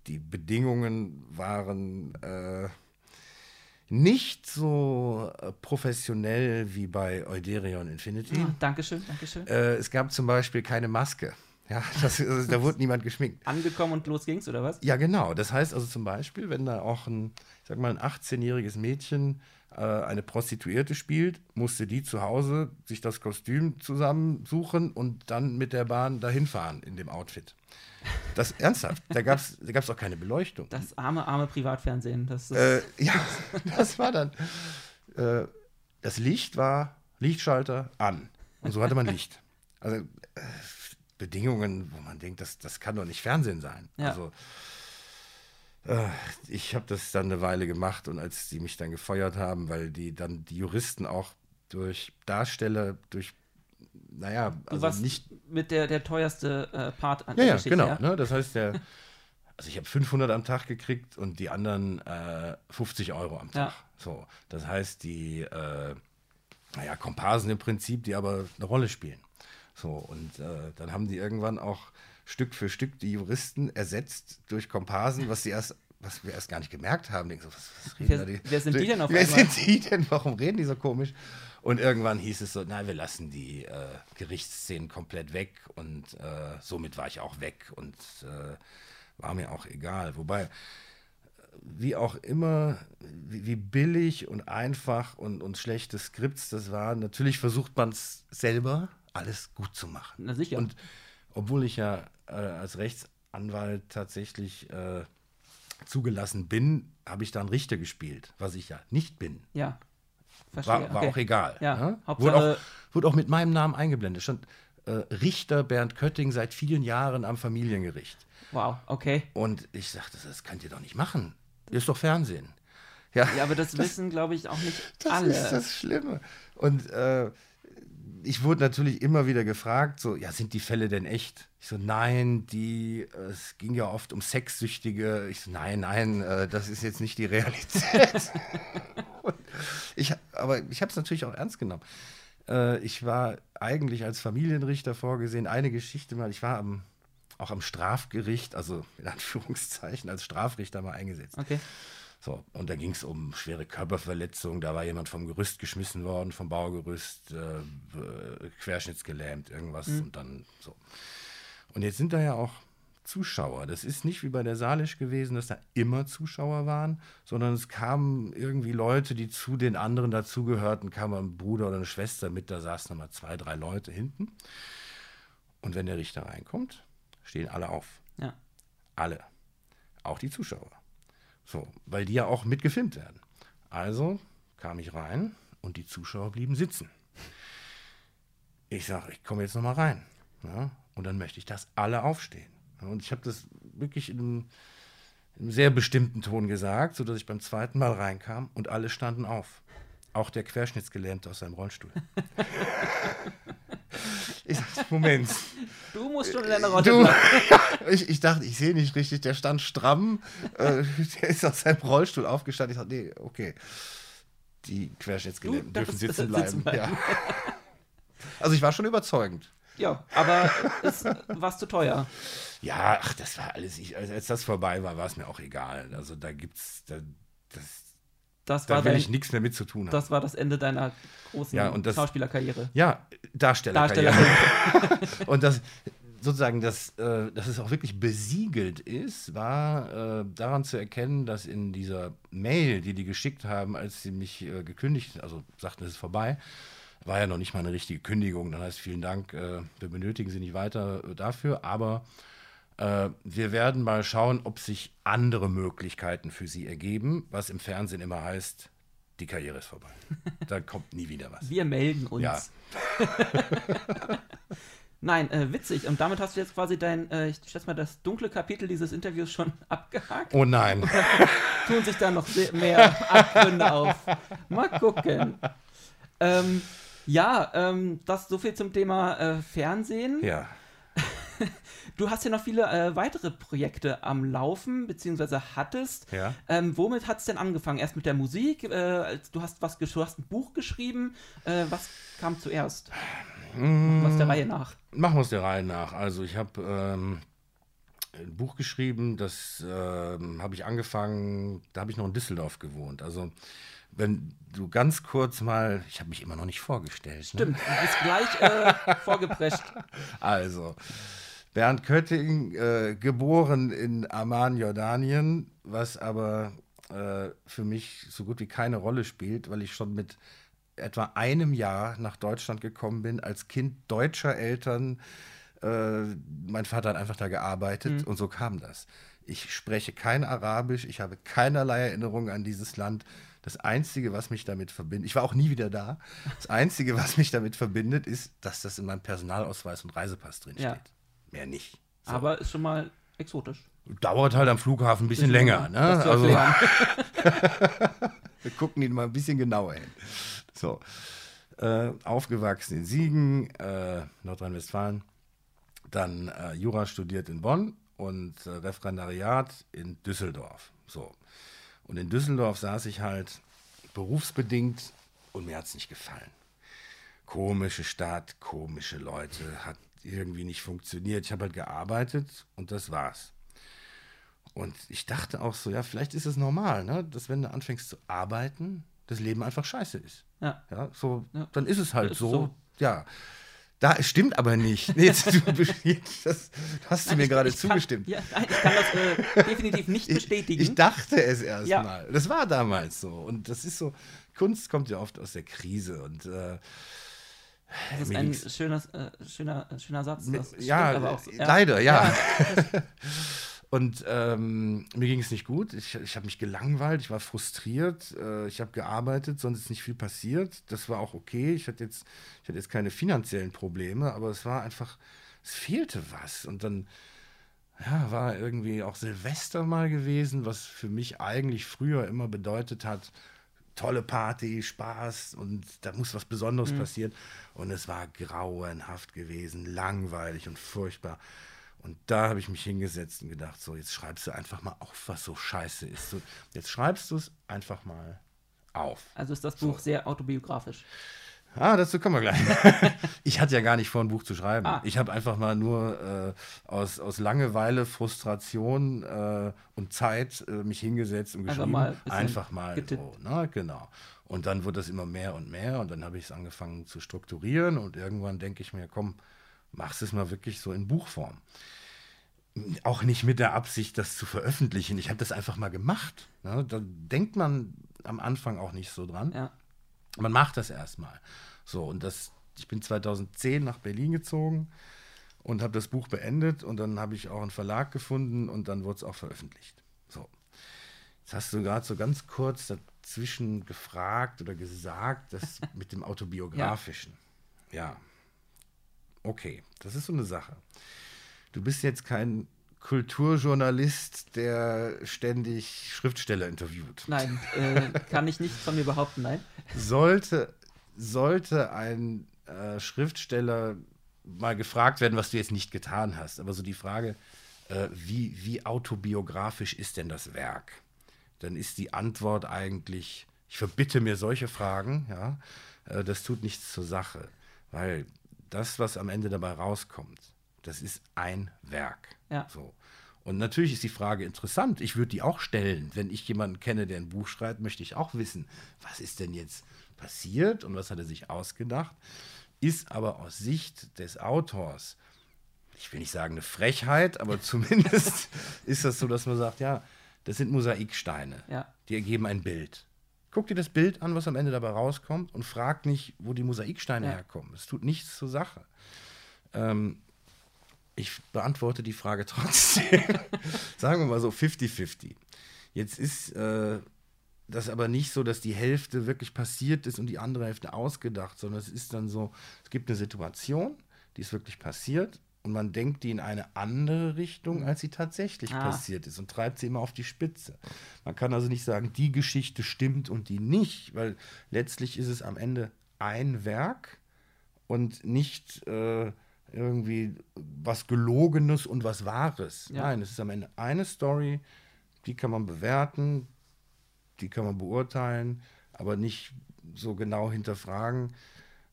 die Bedingungen waren äh, nicht so äh, professionell wie bei Euderion Infinity. Ah, Dankeschön, Dankeschön. Äh, es gab zum Beispiel keine Maske. Ja, <laughs> das, also, da wurde niemand geschminkt. Angekommen und los ging's, oder was? Ja, genau. Das heißt also zum Beispiel, wenn da auch ein, ich sag mal, ein 18-jähriges Mädchen eine Prostituierte spielt, musste die zu Hause sich das Kostüm zusammensuchen und dann mit der Bahn dahin fahren in dem Outfit. Das ernsthaft. Da gab es da gab's auch keine Beleuchtung. Das arme, arme Privatfernsehen. Das Äh, ja, <laughs> das war dann. Äh, das Licht war Lichtschalter an. Und so hatte man Licht. Also äh, Bedingungen, wo man denkt, das, das kann doch nicht Fernsehen sein. Ja. Also äh, ich habe das dann eine Weile gemacht und als die mich dann gefeuert haben, weil die dann die Juristen auch durch Darsteller, durch, naja, du also warst nicht mit der, der teuerste äh, Part an ja, der ja, Geschichte. genau. ja? Ne? Das heißt, der, also ich habe 500 am Tag gekriegt und die anderen äh, 50 Euro am Tag. Ja. So, das heißt, die, äh, naja, Komparsen im Prinzip, die aber eine Rolle spielen. So, und äh, dann haben die irgendwann auch Stück für Stück die Juristen ersetzt durch Komparsen, was sie erst was wir erst gar nicht gemerkt haben. Denken so, was, was reden Wer- da die, wer sind die denn auf Wer einmal? sind die denn? Warum reden die so komisch? Und irgendwann hieß es so, nein, wir lassen die äh, Gerichtsszenen komplett weg und äh, somit war ich auch weg und äh, war mir auch egal. Wobei, wie auch immer, wie, wie billig und einfach und, und schlechte Skripts das waren, natürlich versucht man es selber alles gut zu machen. Na sicher. Und obwohl ich ja äh, als Rechtsanwalt tatsächlich äh, zugelassen bin, habe ich da einen Richter gespielt, was ich ja nicht bin. Ja. Verstehe. War, war okay. auch egal. Ja, ne? Wurde, auch, wurde auch mit meinem Namen eingeblendet. Stand äh, Richter Bernd Kötting seit vielen Jahren am Familiengericht. Wow, okay. Und ich sagte, das könnt ihr doch nicht machen. Das ist doch Fernsehen. Ja, Ja, aber das, <laughs> wissen, glaube ich, auch nicht das alle. ist das Schlimme. Und äh, ich wurde natürlich immer wieder gefragt, so, ja, sind die Fälle denn echt? Ich so, nein, die, äh, es ging ja oft um Sexsüchtige. Ich so, nein, nein, äh, das ist jetzt nicht die Realität. <laughs> Ich, aber ich habe es natürlich auch ernst genommen. Äh, ich war eigentlich als Familienrichter vorgesehen. Eine Geschichte mal, ich war am, auch am Strafgericht, also in Anführungszeichen als Strafrichter mal eingesetzt. Okay. So, und da ging es um schwere Körperverletzungen. Da war jemand vom Gerüst geschmissen worden, vom Baugerüst, äh, äh, querschnittsgelähmt, irgendwas und dann so. Und jetzt sind da ja auch Zuschauer. Das ist nicht wie bei der Salisch gewesen, dass da immer Zuschauer waren, sondern es kamen irgendwie Leute, die zu den anderen dazugehörten, kam ein Bruder oder eine Schwester mit, da saßen nochmal zwei, drei Leute hinten. Und wenn der Richter reinkommt, stehen alle auf. Ja. Alle. Auch die Zuschauer. So, weil die ja auch mitgefilmt werden. Also kam ich rein und die Zuschauer blieben sitzen. Ich sage, ich komme jetzt noch mal rein. Ja, und dann möchte ich, dass alle aufstehen. Ja, und ich habe das wirklich in einem, in einem sehr bestimmten Ton gesagt, sodass ich beim zweiten Mal reinkam und alle standen auf. Auch der Querschnittsgelähmte aus seinem Rollstuhl. <laughs> ich sag, Moment. Du musst schon in deiner Rolle Du, <laughs> ich, ich dachte, ich sehe nicht richtig, der stand stramm, äh, der ist aus seinem Rollstuhl aufgestanden. Ich dachte, nee, okay. Die Querschnittsgelähmten Du dürfen sitzen bleiben. sitzen bleiben. Ja. Also ich war schon überzeugend. Ja, aber es war zu teuer. Ja, ach, das war alles. Ich, als, als das vorbei war, war es mir auch egal. Also da gibt's, da, das, Das da war, will dein, ich nichts mehr mit zu tun haben. das war das Ende deiner großen Ja, das- Schauspielerkarriere. Ja, Darsteller. Darsteller. <laughs> Und das sozusagen, dass, äh, dass es auch wirklich besiegelt ist, war äh, daran zu erkennen, dass in dieser Mail, die die geschickt haben, als sie mich äh, gekündigt, also sagten, es ist vorbei, war ja noch nicht mal eine richtige Kündigung. Dann heißt vielen Dank, äh, wir benötigen Sie nicht weiter äh, dafür, aber wir werden mal schauen, ob sich andere Möglichkeiten für Sie ergeben, was im Fernsehen immer heißt, die Karriere ist vorbei. <laughs> Da kommt nie wieder was. Wir melden uns. Ja. <laughs> Nein, äh, witzig. Und damit hast du jetzt quasi dein, äh, ich schätze mal, das dunkle Kapitel dieses Interviews schon <laughs> abgehakt. Oh nein. Tun sich da noch mehr Abgründe auf. Mal gucken. Ähm, ja, ähm, das so viel zum Thema äh, Fernsehen. Ja. <laughs> Du hast ja noch viele äh, weitere Projekte am Laufen, beziehungsweise hattest. Ja. Ähm, womit hat es denn angefangen? Erst mit der Musik? Äh, du hast was, du hast ein Buch geschrieben. Äh, was kam zuerst? Was der Reihe nach? Machen wir es der Reihe nach. Also ich habe ähm, ein Buch geschrieben, das ähm, habe ich angefangen, da habe ich noch in Düsseldorf gewohnt. Also wenn du ganz kurz mal, ich habe mich immer noch nicht vorgestellt. Ne? Stimmt, du bist gleich äh, <laughs> vorgeprescht. Also, Bernd Kötting, äh, geboren in Amman, Jordanien, was aber äh, für mich so gut wie keine Rolle spielt, weil ich schon mit etwa einem Jahr nach Deutschland gekommen bin, als Kind deutscher Eltern. Äh, mein Vater hat einfach da gearbeitet und so kam das. Ich spreche kein Arabisch, ich habe keinerlei Erinnerung an dieses Land. Das Einzige, was mich damit verbindet, ich war auch nie wieder da, das Einzige, was mich damit verbindet, ist, dass das in meinem Personalausweis und Reisepass drin steht. Ja. Mehr nicht. So. Aber ist schon mal exotisch. Dauert halt am Flughafen ein bisschen länger. Ne? Also, <laughs> wir gucken ihn mal ein bisschen genauer hin. So. Äh, aufgewachsen in Siegen, äh, Nordrhein-Westfalen. Dann äh, Jura studiert in Bonn und äh, Referendariat in Düsseldorf. So. Und in Düsseldorf saß ich halt berufsbedingt und mir hat es nicht gefallen. Komische Stadt, komische Leute, hat irgendwie nicht funktioniert. Ich habe halt gearbeitet und das war's. Und ich dachte auch so, ja, vielleicht ist es normal, ne? dass wenn du anfängst zu arbeiten, das Leben einfach scheiße ist. Ja. Ja, so, Ja. dann ist es halt Ist so. so. Ja. Da stimmt aber nicht. Nee, jetzt, du, das hast du Nein, mir ich- gerade ich kann- zugestimmt. Ja, nein, ich kann das äh, definitiv nicht bestätigen. Ich, ich dachte es erst Ja. mal. Das war damals so. Und das ist so, Kunst kommt ja oft aus der Krise. Und äh, das ist ein schöner, äh, schöner, schöner Satz. Stimmt ja, so. äh, leider, ja. <laughs> Und ähm, mir ging es nicht gut. Ich, ich habe mich gelangweilt, ich war frustriert, äh, ich habe gearbeitet, sonst ist nicht viel passiert. Das war auch okay. Ich hatte jetzt, ich hatte jetzt keine finanziellen Probleme, aber es war einfach, es fehlte was. Und dann ja, war irgendwie auch Silvester mal gewesen, was für mich eigentlich früher immer bedeutet hat, tolle Party, Spaß und da muss was Besonderes passieren. Und es war grauenhaft gewesen, langweilig und furchtbar. Und da habe ich mich hingesetzt und gedacht, so, jetzt schreibst du einfach mal auf, was so scheiße ist. So, jetzt schreibst du es einfach mal auf. Also ist das Buch sehr autobiografisch. Ah, dazu kommen wir gleich. <laughs> ich hatte ja gar nicht vor, ein Buch zu schreiben. Ah. Ich habe einfach mal nur äh, aus, aus Langeweile, Frustration äh, und Zeit äh, mich hingesetzt und Einfach geschrieben. mal ein bisschen einfach mal getippt. so. Na, genau. Und dann wurde das immer mehr und mehr und dann habe ich es angefangen zu strukturieren und irgendwann denke ich mir, komm, machst es mal wirklich so in Buchform. Auch nicht mit der Absicht, das zu veröffentlichen. Ich habe das einfach mal gemacht. Ne? Da denkt man am Anfang auch nicht so dran. Ja. Man macht das erstmal. So, und das, ich bin 2010 nach Berlin gezogen und habe das Buch beendet und dann habe ich auch einen Verlag gefunden und dann wurde es auch veröffentlicht. So. Jetzt hast du gerade so ganz kurz dazwischen gefragt oder gesagt, das <laughs> mit dem Autobiografischen. Ja. Okay, das ist so eine Sache. Du bist jetzt kein Kulturjournalist, der ständig Schriftsteller interviewt. Nein, äh, kann ich nicht von mir behaupten, nein. Sollte, sollte ein äh, Schriftsteller mal gefragt werden, was du jetzt nicht getan hast, aber so die Frage, äh, wie, wie autobiografisch ist denn das Werk? Dann ist die Antwort eigentlich, ich verbitte mir solche Fragen, ja, äh, das tut nichts zur Sache, weil das, was am Ende dabei rauskommt, das ist ein Werk. Ja. So. Und natürlich ist die Frage interessant. Ich würde die auch stellen. Wenn ich jemanden kenne, der ein Buch schreibt, möchte ich auch wissen, was ist denn jetzt passiert und was hat er sich ausgedacht. Ist aber aus Sicht des Autors, ich will nicht sagen eine Frechheit, aber <laughs> zumindest ist das so, dass man sagt, ja, das sind Mosaiksteine. Ja. Die ergeben ein Bild. Guck dir das Bild an, was am Ende dabei rauskommt und frag nicht, wo die Mosaiksteine Ja. herkommen. Es tut nichts zur Sache. Ähm, ich beantworte die Frage <laughs> trotzdem. Sagen wir mal so 50-50. Jetzt ist äh, das aber nicht so, dass die Hälfte wirklich passiert ist und die andere Hälfte ausgedacht, sondern es ist dann so, es gibt eine Situation, die ist wirklich passiert und man denkt die in eine andere Richtung, als sie tatsächlich Ah. passiert ist und treibt sie immer auf die Spitze. Man kann also nicht sagen, die Geschichte stimmt und die nicht, weil letztlich ist es am Ende ein Werk und nicht äh, irgendwie was Gelogenes und was Wahres. Ja. Nein, es ist am Ende eine Story, die kann man bewerten, die kann man beurteilen, aber nicht so genau hinterfragen,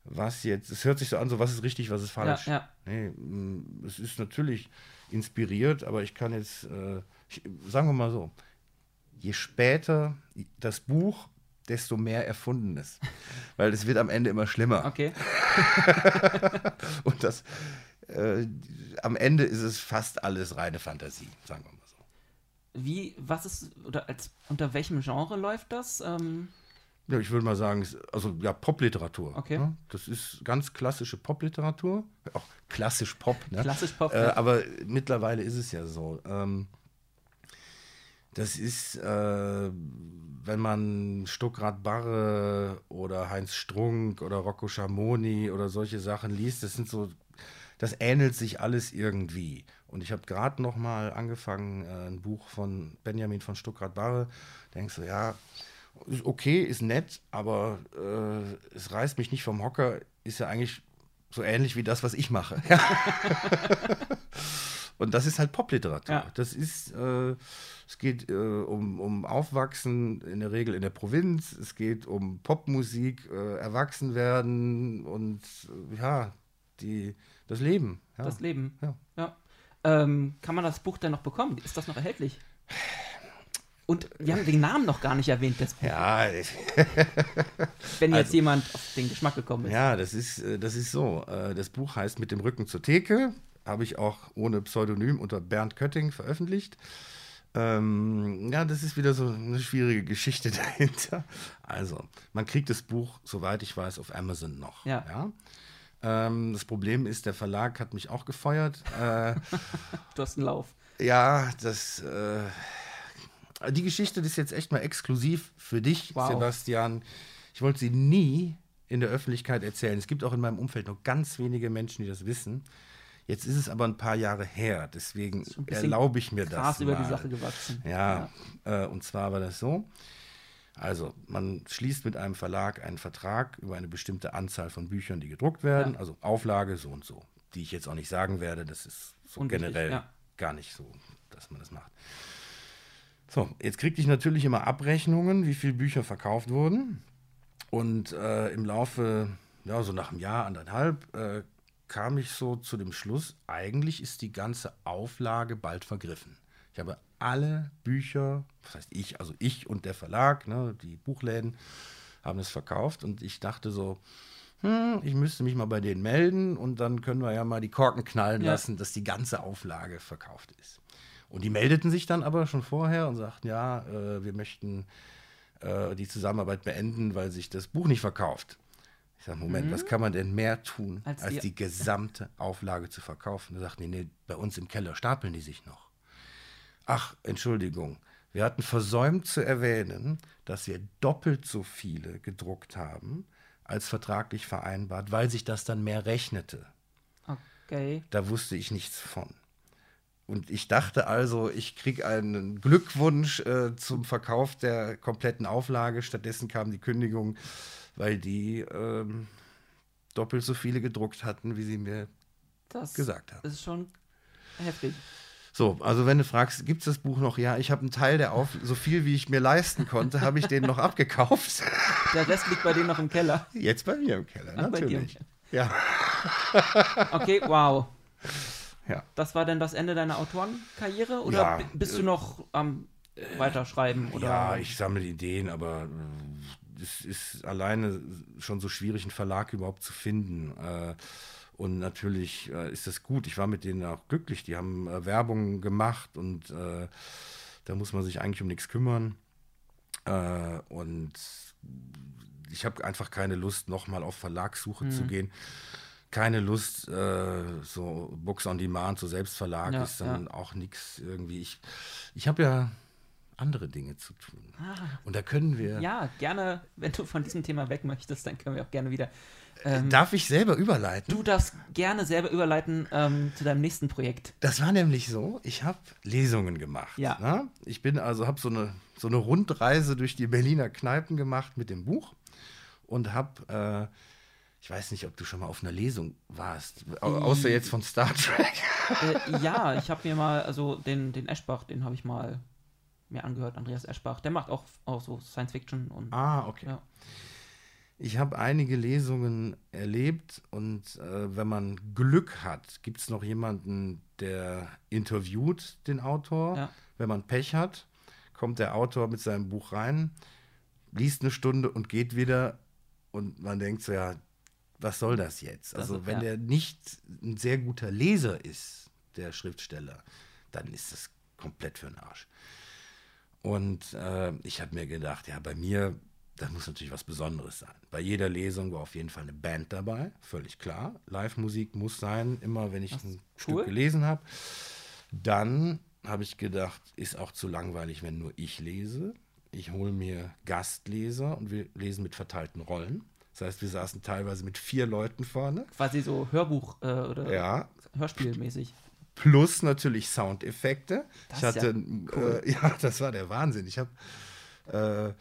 was jetzt. Es hört sich so an, so was ist richtig, was ist falsch. Ja, ja. Nee, mm, es ist natürlich inspiriert, aber ich kann jetzt, äh, ich, sagen wir mal so, je später das Buch, desto mehr Erfundenes. Weil es wird am Ende immer schlimmer. Okay. <laughs> Und das, äh, am Ende ist es fast alles reine Fantasie, sagen wir mal so. Wie, was ist, oder als, unter welchem Genre läuft das? Ähm, Ja, ich würde mal sagen, es- also ja, Popliteratur. Okay. Ne? Das ist ganz klassische Popliteratur. Auch klassisch Pop. Ne? Klassisch Pop, Äh, aber mittlerweile ist es ja so. Ähm, das ist, äh, wenn man Stuckrad Barre oder Heinz Strunk oder Rocco Schamoni oder solche Sachen liest, das sind so, das ähnelt sich alles irgendwie. Und ich habe gerade noch mal angefangen, äh, ein Buch von Benjamin von Stuckrad Barre. Denkst du, ja, ist okay, ist nett, aber äh, es reißt mich nicht vom Hocker, ist ja eigentlich so ähnlich wie das, was ich mache. <laughs> Und das ist halt Popliteratur. Ja. Das ist, äh, es geht äh, um, um Aufwachsen in der Regel in der Provinz, es geht um Popmusik, äh, Erwachsenwerden und äh, ja, die, das Leben. Ja. Das Leben. Ja. Ja. Ähm, kann man das Buch denn noch bekommen? Ist das noch erhältlich? Und wir haben den Namen noch gar nicht erwähnt, des Buches, Ja, <laughs> wenn jetzt also- jemand auf den Geschmack gekommen ist. ja, das ist, äh, das ist so. Äh, Das Buch heißt Mit dem Rücken zur Theke. Habe ich auch ohne Pseudonym unter Bernd Kötting veröffentlicht. Ähm, ja, das ist wieder so eine schwierige Geschichte <laughs> dahinter. Also, man kriegt das Buch, soweit ich weiß, auf Amazon noch. Ja. Ähm, das Problem ist, der Verlag hat mich auch gefeuert. Äh, <laughs> Du hast einen Lauf. ja, das. Äh, die Geschichte ist jetzt echt mal exklusiv für dich, Wow. Sebastian. Ich wollte sie nie in der Öffentlichkeit erzählen. Es gibt auch in meinem Umfeld nur ganz wenige Menschen, die das wissen. Jetzt ist es aber ein paar Jahre her, deswegen erlaube ich mir das. über mal. die Sache gewachsen. Ja, Äh, und zwar war das so. Also, man schließt mit einem Verlag einen Vertrag über eine bestimmte Anzahl von Büchern, die gedruckt werden, Ja. also Auflage so und so, die ich jetzt auch nicht sagen werde, das ist so Unwichtig, generell ja. gar nicht so, dass man das macht. So, jetzt kriegte ich natürlich immer Abrechnungen, wie viele Bücher verkauft wurden. Und äh, im Laufe, ja, so nach einem Jahr, anderthalb, äh, kam ich so zu dem Schluss, eigentlich ist die ganze Auflage bald vergriffen. Ich habe alle Bücher, was heißt ich, also ich und der Verlag, ne, die Buchläden, haben es verkauft und ich dachte so, hm, ich müsste mich mal bei denen melden und dann können wir ja mal die Korken knallen Ja. lassen, dass die ganze Auflage verkauft ist. Und die meldeten sich dann aber schon vorher und sagten, ja, äh, wir möchten äh, die Zusammenarbeit beenden, weil sich das Buch nicht verkauft. Ich sage, Moment, was kann man denn mehr tun, Mhm. Als als, die- die gesamte Auflage zu verkaufen? Da sagten die, nee, bei uns im Keller stapeln die sich noch. Ach, Entschuldigung. Wir hatten versäumt zu erwähnen, dass wir doppelt so viele gedruckt haben, als vertraglich vereinbart, weil sich das dann mehr rechnete. Okay. Da wusste ich nichts von. Und ich dachte also, ich kriege einen Glückwunsch äh, zum Verkauf der kompletten Auflage. Stattdessen kam die Kündigung, weil die ähm, doppelt so viele gedruckt hatten, wie sie mir Das gesagt haben. ist schon heftig. So, also wenn du fragst, gibt es das Buch noch? Ja, ich habe einen Teil der Auf, so viel wie ich mir leisten konnte, habe ich den noch abgekauft. <laughs> Der Rest liegt bei denen noch im Keller. Jetzt bei mir im Keller, Ach, natürlich. Ja, <laughs> Okay, wow. ja. Das war denn das Ende deiner Autorenkarriere? Oder Ja, bi- bist du noch am Weiterschreiben? Oder? Ja, ich sammle Ideen, aber äh, es ist alleine schon so schwierig, einen Verlag überhaupt zu finden. Äh, Und natürlich äh, ist das gut. Ich war mit denen auch glücklich. Die haben äh, Werbung gemacht und äh, da muss man sich eigentlich um nichts kümmern. Äh, und ich habe einfach keine Lust, nochmal auf Verlagssuche Mhm. zu gehen. Keine Lust, äh, so Books on Demand, so Selbstverlag Ja, ist dann auch nichts irgendwie. Ich, ich habe ja andere Dinge zu tun. Und da können wir. Ah. Ja, gerne, wenn du von diesem Thema weg möchtest, dann können wir auch gerne wieder. Ähm, Darf ich selber überleiten? du darfst gerne selber überleiten ähm, zu deinem nächsten Projekt. Das war nämlich so, ich habe Lesungen gemacht. Ja. Ne? Ich bin also, habe so eine, so eine Rundreise durch die Berliner Kneipen gemacht mit dem Buch und habe, äh, ich weiß nicht, ob du schon mal auf einer Lesung warst, au außer jetzt von Star Trek. Äh, ja, ich habe mir mal, also den, den Eschbach, den habe ich mal mir angehört, Andreas Eschbach. Der macht auch, auch so Science Fiction und. Ah, okay. Ja. Ich habe einige Lesungen erlebt und äh, wenn man Glück hat, gibt es noch jemanden, der interviewt den Autor. Ja. Wenn man Pech hat, kommt der Autor mit seinem Buch rein, liest eine Stunde und geht wieder und man denkt so, ja, was soll das jetzt? Das- Also wenn ja. der nicht ein sehr guter Leser ist, der Schriftsteller, dann ist das komplett für den Arsch. Und äh, ich habe mir gedacht, ja, bei mir, das muss natürlich was Besonderes sein. Bei jeder Lesung war auf jeden Fall eine Band dabei, völlig klar. Live-Musik muss sein, immer wenn ich ein cool. Stück gelesen habe. Dann habe ich gedacht, ist auch zu langweilig, wenn nur ich lese. Ich hole mir Gastleser und wir lesen mit verteilten Rollen. Das heißt, wir saßen teilweise mit vier Leuten vorne. Quasi so Hörbuch äh, oder Ja, Hörspielmäßig. Plus natürlich Soundeffekte. Das ich hatte, ja cool. äh, <laughs> ja, das war der Wahnsinn. Ich habe äh,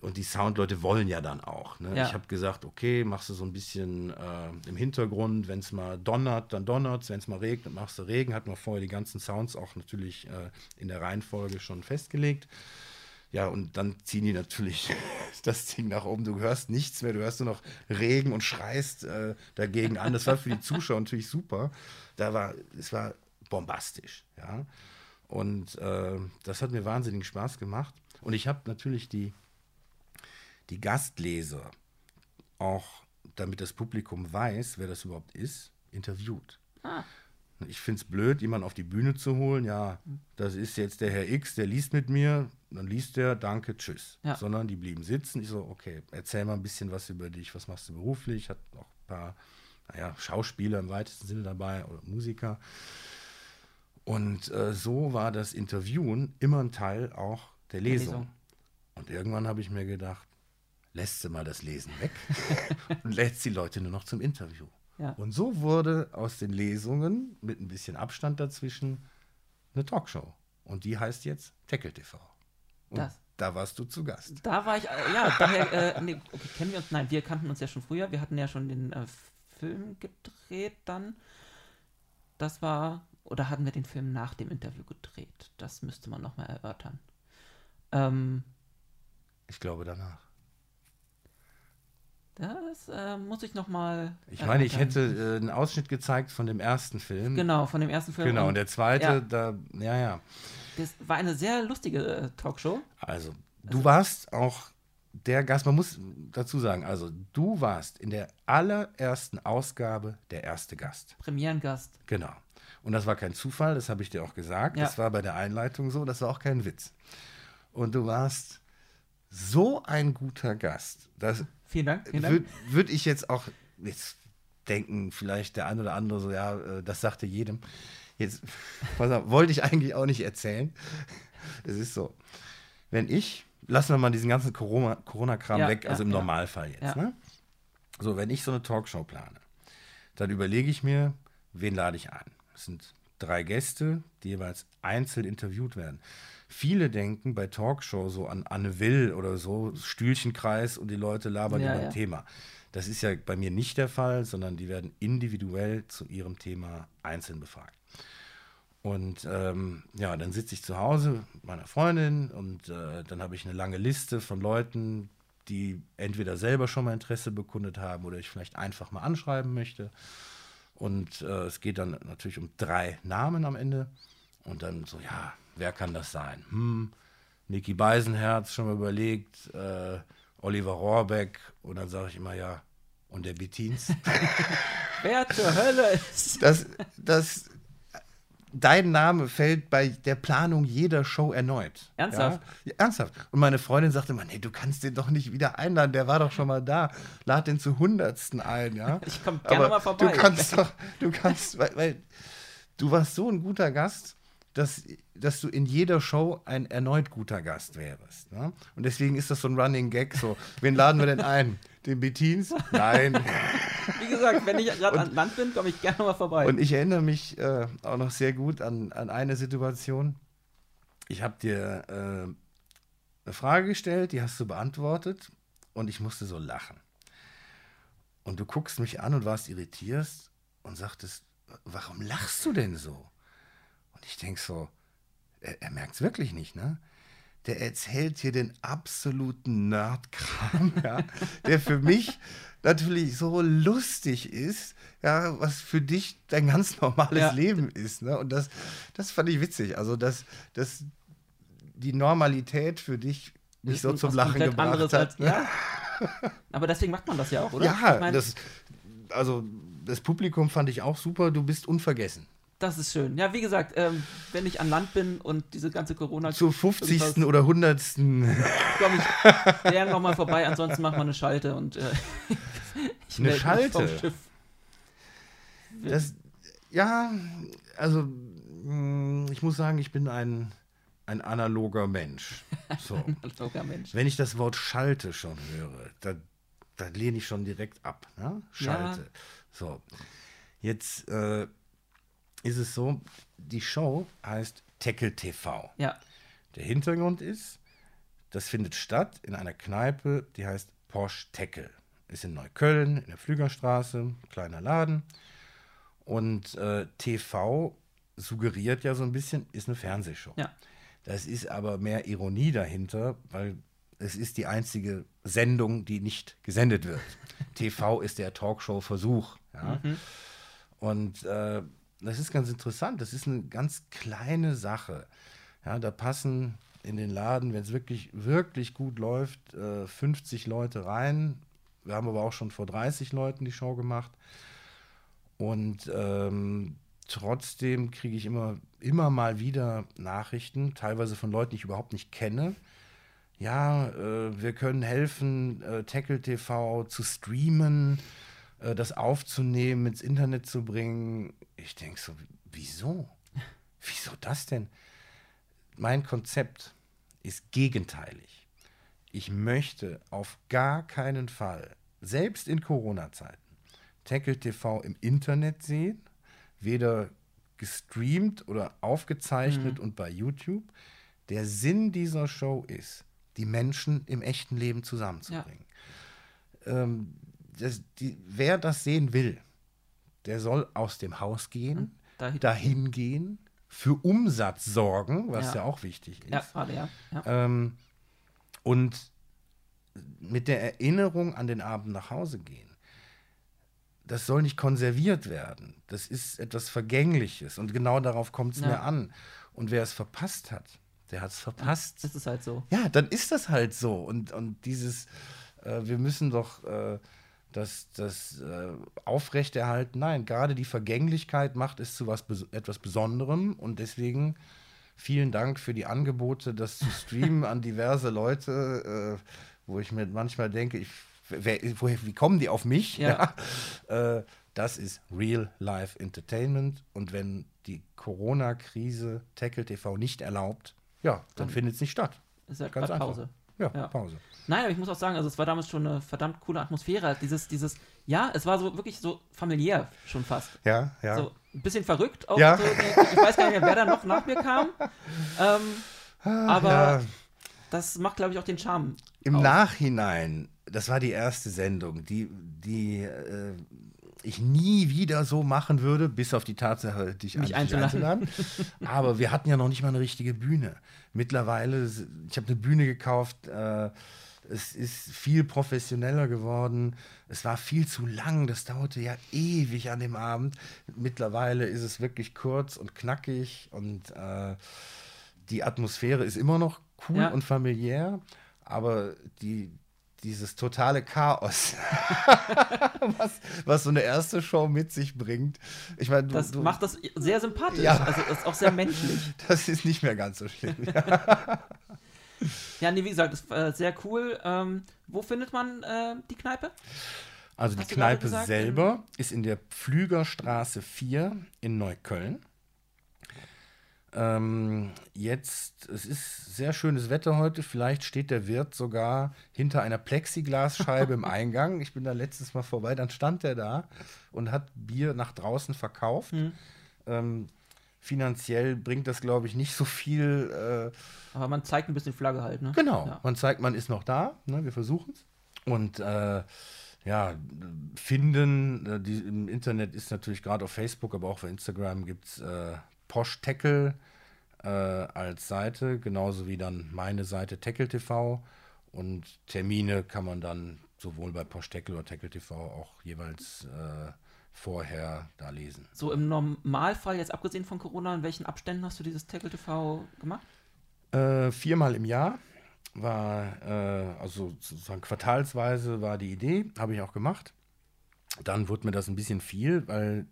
und die Soundleute wollen ja dann auch. Ne? Ja. Ich habe gesagt, okay, machst du so ein bisschen äh, im Hintergrund, wenn es mal donnert, dann donnert wenn es mal regnet, machst du Regen. Hatten wir vorher die ganzen Sounds auch natürlich äh, in der Reihenfolge schon festgelegt. Ja, und dann ziehen die natürlich <laughs> das Ding nach oben. Du hörst nichts mehr, du hörst nur noch Regen und schreist äh, dagegen an. Das war für die Zuschauer <laughs> natürlich super. Da war, es war bombastisch, ja. Und äh, das hat mir wahnsinnigen Spaß gemacht. Und ich habe natürlich die, die Gastleser auch, damit das Publikum weiß, wer das überhaupt ist, interviewt. Ah. Ich finde es blöd, jemanden auf die Bühne zu holen. Ja, das ist jetzt der Herr X, der liest mit mir. Dann liest der, danke, tschüss. Ja. Sondern die blieben sitzen. Ich so, okay, erzähl mal ein bisschen was über dich. Was machst du beruflich? Hat auch ein paar, naja, Schauspieler im weitesten Sinne dabei oder Musiker. Und äh, so war das Interviewen immer ein Teil auch der Lesung. Lesung. Und irgendwann habe ich mir gedacht, lässt du mal das Lesen weg <laughs> und lädst die Leute nur noch zum Interview. Ja. Und so wurde aus den Lesungen mit ein bisschen Abstand dazwischen eine Talkshow. Und die heißt jetzt Tackle TV. Und Das. da warst du zu Gast. Da war ich, äh, ja, daher, äh, nee, okay, kennen wir uns, nein, wir kannten uns ja schon früher, wir hatten ja schon den äh, Film gedreht dann. Das war, oder hatten wir den Film nach dem Interview gedreht? Das müsste man nochmal erörtern. Ähm, Ich glaube danach. das äh, muss ich nochmal. Ich meine, ich hätte äh, einen Ausschnitt gezeigt von dem ersten Film. Genau, von dem ersten Film. Genau, und der zweite, Ja. da, ja, ja. Das war eine sehr lustige äh, Talkshow. Also, du warst auch der Gast, man muss dazu sagen, also du warst in der allerersten Ausgabe der erste Gast. Premierengast. Genau. Und das war kein Zufall, das habe ich dir auch gesagt. Ja. Das war bei der Einleitung so, das war auch kein Witz. Und du warst so ein guter Gast. Das Vielen Dank. Vielen Dank. würde würd ich jetzt auch jetzt denken, vielleicht der ein oder andere so, ja, äh, das sagte jedem. Jetzt, <laughs> pass auf, wollte ich eigentlich auch nicht erzählen. <laughs> Es ist so, wenn ich, lassen wir mal diesen ganzen Corona- Corona-Kram Ja, weg, also ja, im. Normalfall jetzt. Ne? So, wenn ich so eine Talkshow plane, dann überlege ich mir, wen lade ich ein. Es sind drei Gäste, die jeweils einzeln interviewt werden. Viele denken bei Talkshow so an Anne Will oder so, Stühlchenkreis und die Leute labern Ja, über ja. ein Thema. Das ist ja bei mir nicht der Fall, sondern die werden individuell zu ihrem Thema einzeln befragt. Und ähm, ja, dann sitze ich zu Hause mit meiner Freundin und äh, dann habe ich eine lange Liste von Leuten, die entweder selber schon mal Interesse bekundet haben oder ich vielleicht einfach mal anschreiben möchte. Und äh, es geht dann natürlich um drei Namen am Ende. Und dann so, ja, wer kann das sein? Hm, Niki Beisenherz, schon mal überlegt, äh, Oliver Rohrbeck. Und dann sage ich immer, ja, und der Bettins. <laughs> Wer zur Hölle ist. das, das, dein Name fällt bei der Planung jeder Show erneut. Ernsthaft? Ja? Ernsthaft. Und meine Freundin sagte immer, nee, du kannst den doch nicht wieder einladen, der war doch schon mal da. Lad den zu Hundertsten ein, ja. <laughs> Ich komm gerne mal vorbei. Du kannst doch, du kannst, weil, weil du warst so ein guter Gast, dass, dass du in jeder Show ein erneut guter Gast wärst. Ne? Und deswegen ist das so ein Running Gag, so, wen laden wir denn ein? <laughs> Den Bettins? <laughs> Nein. Wie gesagt, wenn ich gerade an Land bin, komme ich gerne mal vorbei. Und ich erinnere mich äh, auch noch sehr gut an, an eine Situation. Ich habe dir äh, eine Frage gestellt, die hast du beantwortet und ich musste so lachen. Und du guckst mich an und warst irritiert und sagtest, warum lachst du denn so? Und ich denke so, er, er merkt es wirklich nicht, ne? Der erzählt hier den absoluten Nerdkram, <laughs> ja, der für mich natürlich so lustig ist, ja, was für dich dein ganz normales Ja. Leben ist. Ne? Und das, das fand ich witzig. Also, dass, dass die Normalität für dich mich Ist so zum Lachen gebracht hat. als- ne? ja. Aber deswegen macht man das ja auch, oder? Ja, Ich mein, das, also das Publikum fand ich auch super. Du bist unvergessen. Das ist schön. Ja, wie gesagt, ähm, wenn ich an Land bin und diese ganze Corona Zur 50. irgendwas- oder 100. komme ich <laughs> gerne nochmal vorbei. Ansonsten machen wir eine Schalte und äh, <laughs> ich Eine Schalte? Schiff. Das, ja, also mh, ich muss sagen, ich bin ein, ein analoger Mensch. <laughs> So. Analoger Mensch. Wenn ich das Wort Schalte schon höre, da, da lehne ich schon direkt ab. Ne? Schalte. So. Jetzt äh, ist es so, die Show heißt Tackle TV. Ja, Der Hintergrund ist, das findet statt in einer Kneipe, die heißt Porsche Tackle. Ist in Neukölln, in der Flügerstraße, kleiner Laden. Und äh, TV suggeriert ja so ein bisschen, ist eine Fernsehshow. ja. Das ist aber mehr Ironie dahinter, weil es ist die einzige Sendung, die nicht gesendet wird. <laughs> TV ist der Talkshow-Versuch. Ja? Und äh, das ist ganz interessant. Das ist eine ganz kleine Sache. Ja, da passen in den Laden, wenn es wirklich, wirklich gut läuft, äh, 50 Leute rein. Wir haben aber auch schon vor 30 Leuten die Show gemacht. Und ähm, trotzdem kriege ich immer, immer mal wieder Nachrichten, teilweise von Leuten, die ich überhaupt nicht kenne. Ja, äh, wir können helfen, äh, Tackle TV zu streamen, äh, das aufzunehmen, ins Internet zu bringen. Ich denke so, wieso? Wieso das denn? Mein Konzept ist gegenteilig. Ich möchte auf gar keinen Fall, selbst in Corona-Zeiten, Tackle TV im Internet sehen, weder gestreamt oder aufgezeichnet und bei YouTube. Der Sinn dieser Show ist, die Menschen im echten Leben zusammenzubringen. Ähm, das, die, wer das sehen will, der soll aus dem Haus gehen, Dahin- dahin gehen, für Umsatz sorgen, was ja, Ja. auch wichtig ist. Ja, gerade, ja. ja. Ähm, und mit der Erinnerung an den Abend nach Hause gehen. Das soll nicht konserviert werden. Das ist etwas Vergängliches. Und genau darauf kommt es Ja. mir an. Und wer es verpasst hat, der hat es verpasst. Das ist halt so. Ja, dann ist das halt so. Und, und dieses, äh, wir müssen doch äh, das, das äh, aufrechterhalten. Nein, gerade die Vergänglichkeit macht es zu was, etwas Besonderem. Und deswegen vielen Dank für die Angebote, das zu streamen <laughs> an diverse Leute, äh, wo ich mir manchmal denke, ich, wer, woher, wie kommen die auf mich? Ja. Ja. <laughs> Äh, das ist Real-Life Entertainment. Und wenn die Corona-Krise Tackle TV nicht erlaubt, ja, dann Dann- findet es nicht statt. Ist halt Ganz. Pause. Ja, Ja. Pause. Nein, aber ich muss auch sagen, also es war damals schon eine verdammt coole Atmosphäre. Dieses, dieses, ja, es war so wirklich so familiär schon fast. Ja, ja. So ein bisschen verrückt. Auch Ja. so, ich weiß gar nicht mehr, wer da noch nach mir kam. Ähm, aber ja. das macht, glaube ich, auch den Charme. Im aus. Nachhinein, das war die erste Sendung, die, die äh, ich nie wieder so machen würde, bis auf die Tatsache, dich Mich einzuladen. einzuladen. Aber wir hatten ja noch nicht mal eine richtige Bühne. Mittlerweile, ich habe eine Bühne gekauft, äh, es ist viel professioneller geworden. Es war viel zu lang, das dauerte ja ewig an dem Abend. Mittlerweile ist es wirklich kurz und knackig und äh, die Atmosphäre ist immer noch cool Ja. und familiär, aber die, dieses totale Chaos, <laughs> was, was so eine erste Show mit sich bringt, ich meine, du, Das du, macht das sehr sympathisch. Ja. Also ist auch sehr menschlich. <laughs> das ist nicht mehr ganz so schlimm. Ja, nee, wie gesagt, das war sehr cool. Ähm, wo findet man äh, die Kneipe? Also die Hast gerade Kneipe selber ist in der Pflügerstraße 4 in Neukölln. Ähm, jetzt, es ist sehr schönes Wetter heute. Vielleicht steht der Wirt sogar hinter einer Plexiglasscheibe im <laughs> Eingang. Ich bin da letztes Mal vorbei, dann stand der da und hat Bier nach draußen verkauft. Hm. Ähm, finanziell bringt das, glaube ich, nicht so viel. Äh, Aber man zeigt ein bisschen Flagge halt, ne? Genau, Ja. man zeigt, man ist noch da, ne, wir versuchen es. Und äh, ja, finden, äh, die, im Internet ist natürlich gerade auf Facebook, aber auch auf Instagram gibt es äh, Posh Tackle äh, als Seite, genauso wie dann meine Seite Tackle TV. Und Termine kann man dann sowohl bei Posh Tackle oder Tackle TV auch jeweils äh, vorher da lesen. So im Normalfall, jetzt abgesehen von Corona, in welchen Abständen hast du dieses Tackle TV gemacht? Äh, viermal im Jahr war, äh, also sozusagen quartalsweise war die Idee, habe ich auch gemacht. Dann wurde mir das ein bisschen viel, weil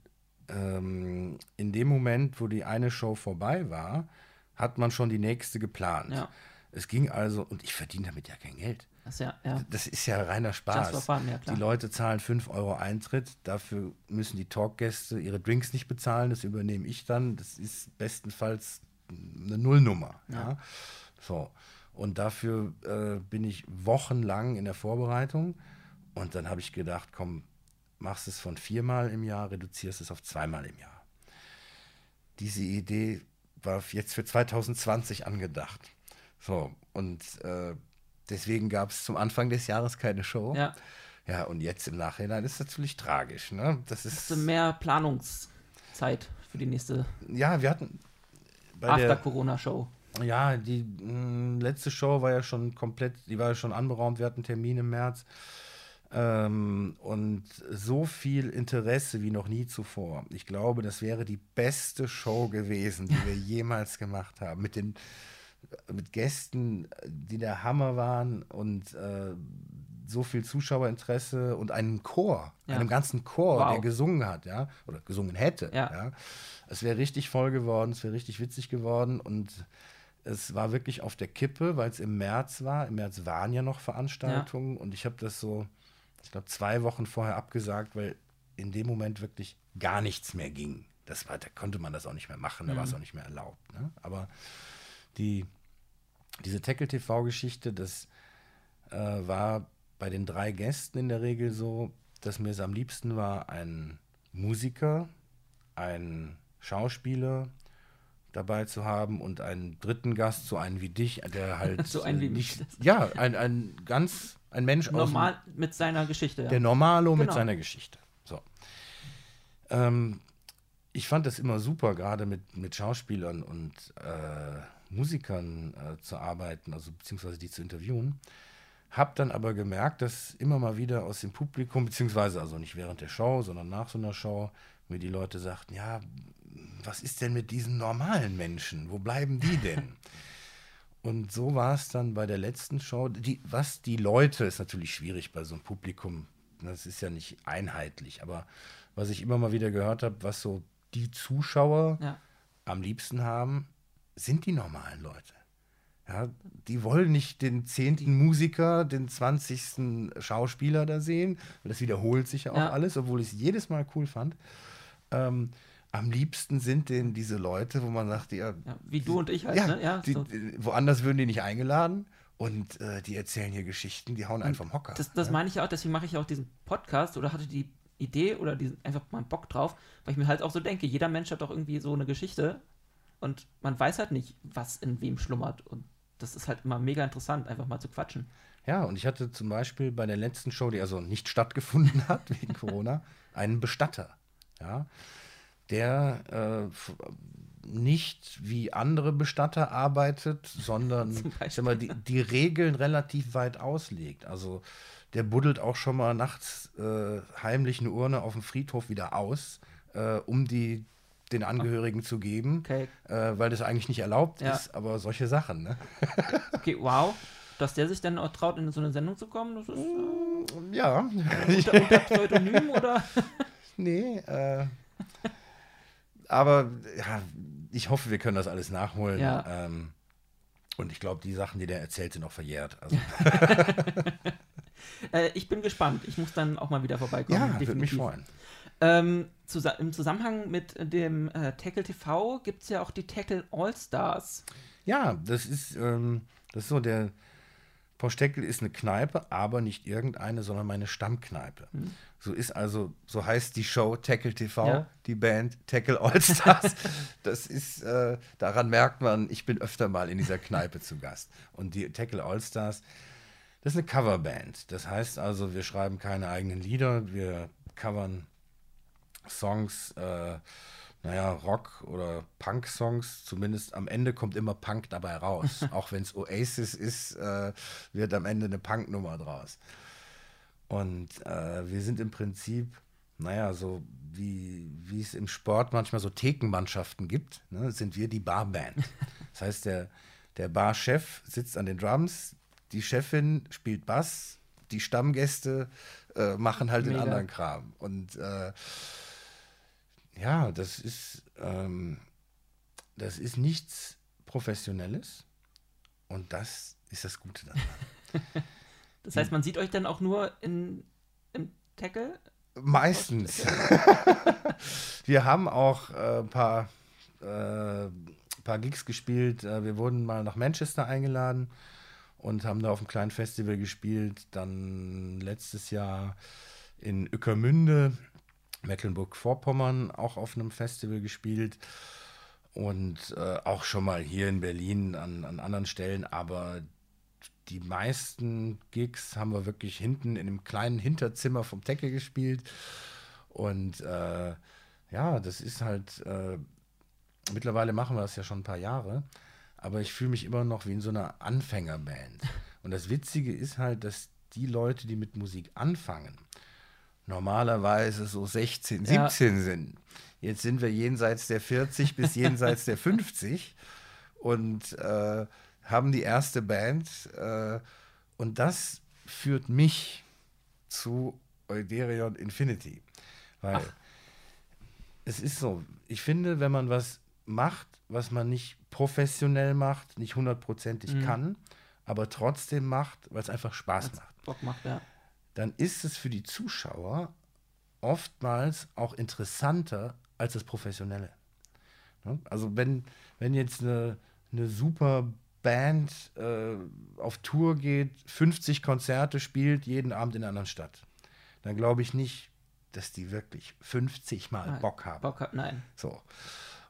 ähm, in dem Moment, wo die eine Show vorbei war, hat man schon die nächste geplant. Ja. Es ging also, und ich verdiene damit ja kein Geld. Das ist ja, ja. Das ist ja reiner Spaß. fun. Die Leute zahlen 5 Euro Eintritt, dafür müssen die Talkgäste ihre Drinks nicht bezahlen, das übernehme ich dann. Das ist bestenfalls eine Nullnummer. So. Und dafür äh, bin ich wochenlang in der Vorbereitung. Und dann habe ich gedacht, komm, machst es von viermal im Jahr, reduzierst es auf zweimal im Jahr. Diese Idee war jetzt für 2020 angedacht. So, und äh, deswegen gab es zum Anfang des Jahres keine Show. ja. Ja, und jetzt im Nachhinein ist natürlich tragisch. Ne? Das Hast du ist, mehr Planungszeit für die nächste ja, wir hatten After-Corona-Show? Ja, die mh, letzte Show war ja schon komplett, die war ja schon anberaumt, wir hatten Termin im März. Ähm, und so viel Interesse wie noch nie zuvor. Ich glaube, das wäre die beste Show gewesen, die wir <laughs> jemals gemacht haben. Mit den mit Gästen, die der Hammer waren und äh, so viel Zuschauerinteresse und einem Chor, Ja. einem ganzen Chor, Wow. der gesungen hat, ja, oder gesungen hätte. Ja. Ja. Es wäre richtig voll geworden, es wäre richtig witzig geworden und es war wirklich auf der Kippe, weil es im März war. Im März waren ja noch Veranstaltungen und ich habe das so, ich glaube, zwei Wochen vorher abgesagt, weil in dem Moment wirklich gar nichts mehr ging. Das war, da konnte man das auch nicht mehr machen, da war es auch nicht mehr erlaubt. Ne? Aber die, diese Tackle-TV-Geschichte, das äh, war bei den drei Gästen in der Regel so, dass mir es am liebsten war, ein Musiker, ein Schauspieler dabei zu haben und einen dritten Gast, so einen wie dich, der <laughs> halt So einen wie äh, mich. nicht, ja, ein, ein ganz, ein Mensch aus dem- Normal mit seiner Geschichte. Ja. der Normalo mit Genau. seiner Geschichte. So. Ähm, ich fand das immer super, gerade mit, mit Schauspielern und äh, Musikern äh, zu arbeiten, also beziehungsweise die zu interviewen. Hab dann aber gemerkt, dass immer mal wieder aus dem Publikum, beziehungsweise also nicht während der Show, sondern nach so einer Show, mir die Leute sagten, ja, was ist denn mit diesen normalen Menschen? Wo bleiben die denn? <laughs> Und so war es dann bei der letzten Show. Die, was die Leute, ist natürlich schwierig bei so einem Publikum. Das ist ja nicht einheitlich. Aber was ich immer mal wieder gehört habe, was so die Zuschauer Ja. am liebsten haben, sind die normalen Leute. Ja, die wollen nicht den zehnten Musiker, den zwanzigsten Schauspieler da sehen, weil das wiederholt sich ja auch Ja. alles, obwohl ich es jedes Mal cool fand. Ähm, am liebsten sind denen diese Leute, wo man sagt, ja, Ja, wie du und ich halt, ja, ne? Ja, die, so. woanders würden die nicht eingeladen und äh, die erzählen hier Geschichten, die hauen einen vom Hocker. Das, das meine ich ja auch, deswegen mache ich ja auch diesen Podcast oder hatte die Idee oder diesen, einfach mal Bock drauf, weil ich mir halt auch so denke, jeder Mensch hat doch irgendwie so eine Geschichte und man weiß halt nicht, was in wem schlummert und das ist halt immer mega interessant, einfach mal zu quatschen. Ja, und ich hatte zum Beispiel bei der letzten Show, die also nicht stattgefunden <laughs> hat wegen Corona, einen Bestatter. Ja, der äh, nicht wie andere Bestatter arbeitet, <laughs> sondern mal, die, die Regeln relativ weit auslegt. Also der buddelt auch schon mal nachts äh, heimlich eine Urne auf dem Friedhof wieder aus, äh, um die den Angehörigen zu geben, Okay, äh, weil das eigentlich nicht erlaubt Ja. ist, aber solche Sachen. Ne? <laughs> okay, wow. Dass der sich dann auch traut, in so eine Sendung zu kommen, das ist äh, Ja, unter, unter Pseudonym oder? <laughs> Nee, äh, aber ja, ich hoffe, wir können das alles nachholen. Ja. Ähm, und ich glaube, die Sachen, die der erzählt, sind auch verjährt. Also, <laughs> Äh, ich bin gespannt. Ich muss dann auch mal wieder vorbeikommen. ja, würde mich freuen. Ähm, zusa Im Zusammenhang mit dem äh, Tackle TV gibt es ja auch die Tackle All-Stars. Ja, das ist, ähm, das ist so, der Posteckel ist eine Kneipe, aber nicht irgendeine, sondern meine Stammkneipe. So ist also, so heißt die Show Tackle TV, Ja. die Band Tackle Allstars. <laughs> das ist, äh, daran merkt man, ich bin öfter mal in dieser Kneipe zu Gast. Und die Tackle Allstars, das ist eine Coverband. Das heißt also, wir schreiben keine eigenen Lieder, wir covern Songs, äh, naja, Rock- oder Punk-Songs. Zumindest am Ende kommt immer Punk dabei raus. <laughs> Auch wenn es Oasis ist, äh, wird am Ende eine Punk-Nummer draus. Und äh, wir sind im Prinzip, naja, so wie, wie es im Sport manchmal so Thekenmannschaften gibt, ne, sind wir die Barband. <laughs> Das heißt, der, der Barchef sitzt an den Drums, die Chefin spielt Bass, die Stammgäste äh, machen halt den Mega. anderen Kram. Und äh, ja, das ist, ähm, das ist nichts Professionelles. Und das ist das Gute daran. <laughs> Das heißt, man sieht euch dann auch nur in, im Tackle. Meistens. <laughs> wir haben auch äh, ein paar, äh, paar Gigs gespielt. Äh, wir wurden mal nach Manchester eingeladen und haben da auf einem kleinen Festival gespielt. Dann letztes Jahr in Ueckermünde, Mecklenburg-Vorpommern, auch auf einem Festival gespielt. Und äh, auch schon mal hier in Berlin an, an anderen Stellen. Aber die meisten Gigs haben wir wirklich hinten in einem kleinen Hinterzimmer vom Decke gespielt. Und äh, ja, das ist halt, äh, mittlerweile machen wir das ja schon ein paar Jahre, aber ich fühle mich immer noch wie in so einer Anfängerband. <laughs> Und das Witzige ist halt, dass die Leute, die mit Musik anfangen, normalerweise so 16, Ja. 17 sind. Jetzt sind wir jenseits der 40 bis jenseits der <laughs> 50 und äh, haben die erste Band. Äh, und das führt mich zu Euderion Infinity. Weil es ist so, ich finde, wenn man was macht, was man nicht professionell macht, nicht hundertprozentig Mhm. kann, aber trotzdem macht, weil es einfach Spaß macht Bock macht, ja. dann ist es für die Zuschauer oftmals auch interessanter als das Professionelle. Ne? Also wenn, wenn jetzt eine, eine super Band äh, auf Tour geht, 50 Konzerte spielt, jeden Abend in einer anderen Stadt, dann glaube ich nicht, dass die wirklich 50 Mal Nein. Bock haben. Bock hat, nein. So.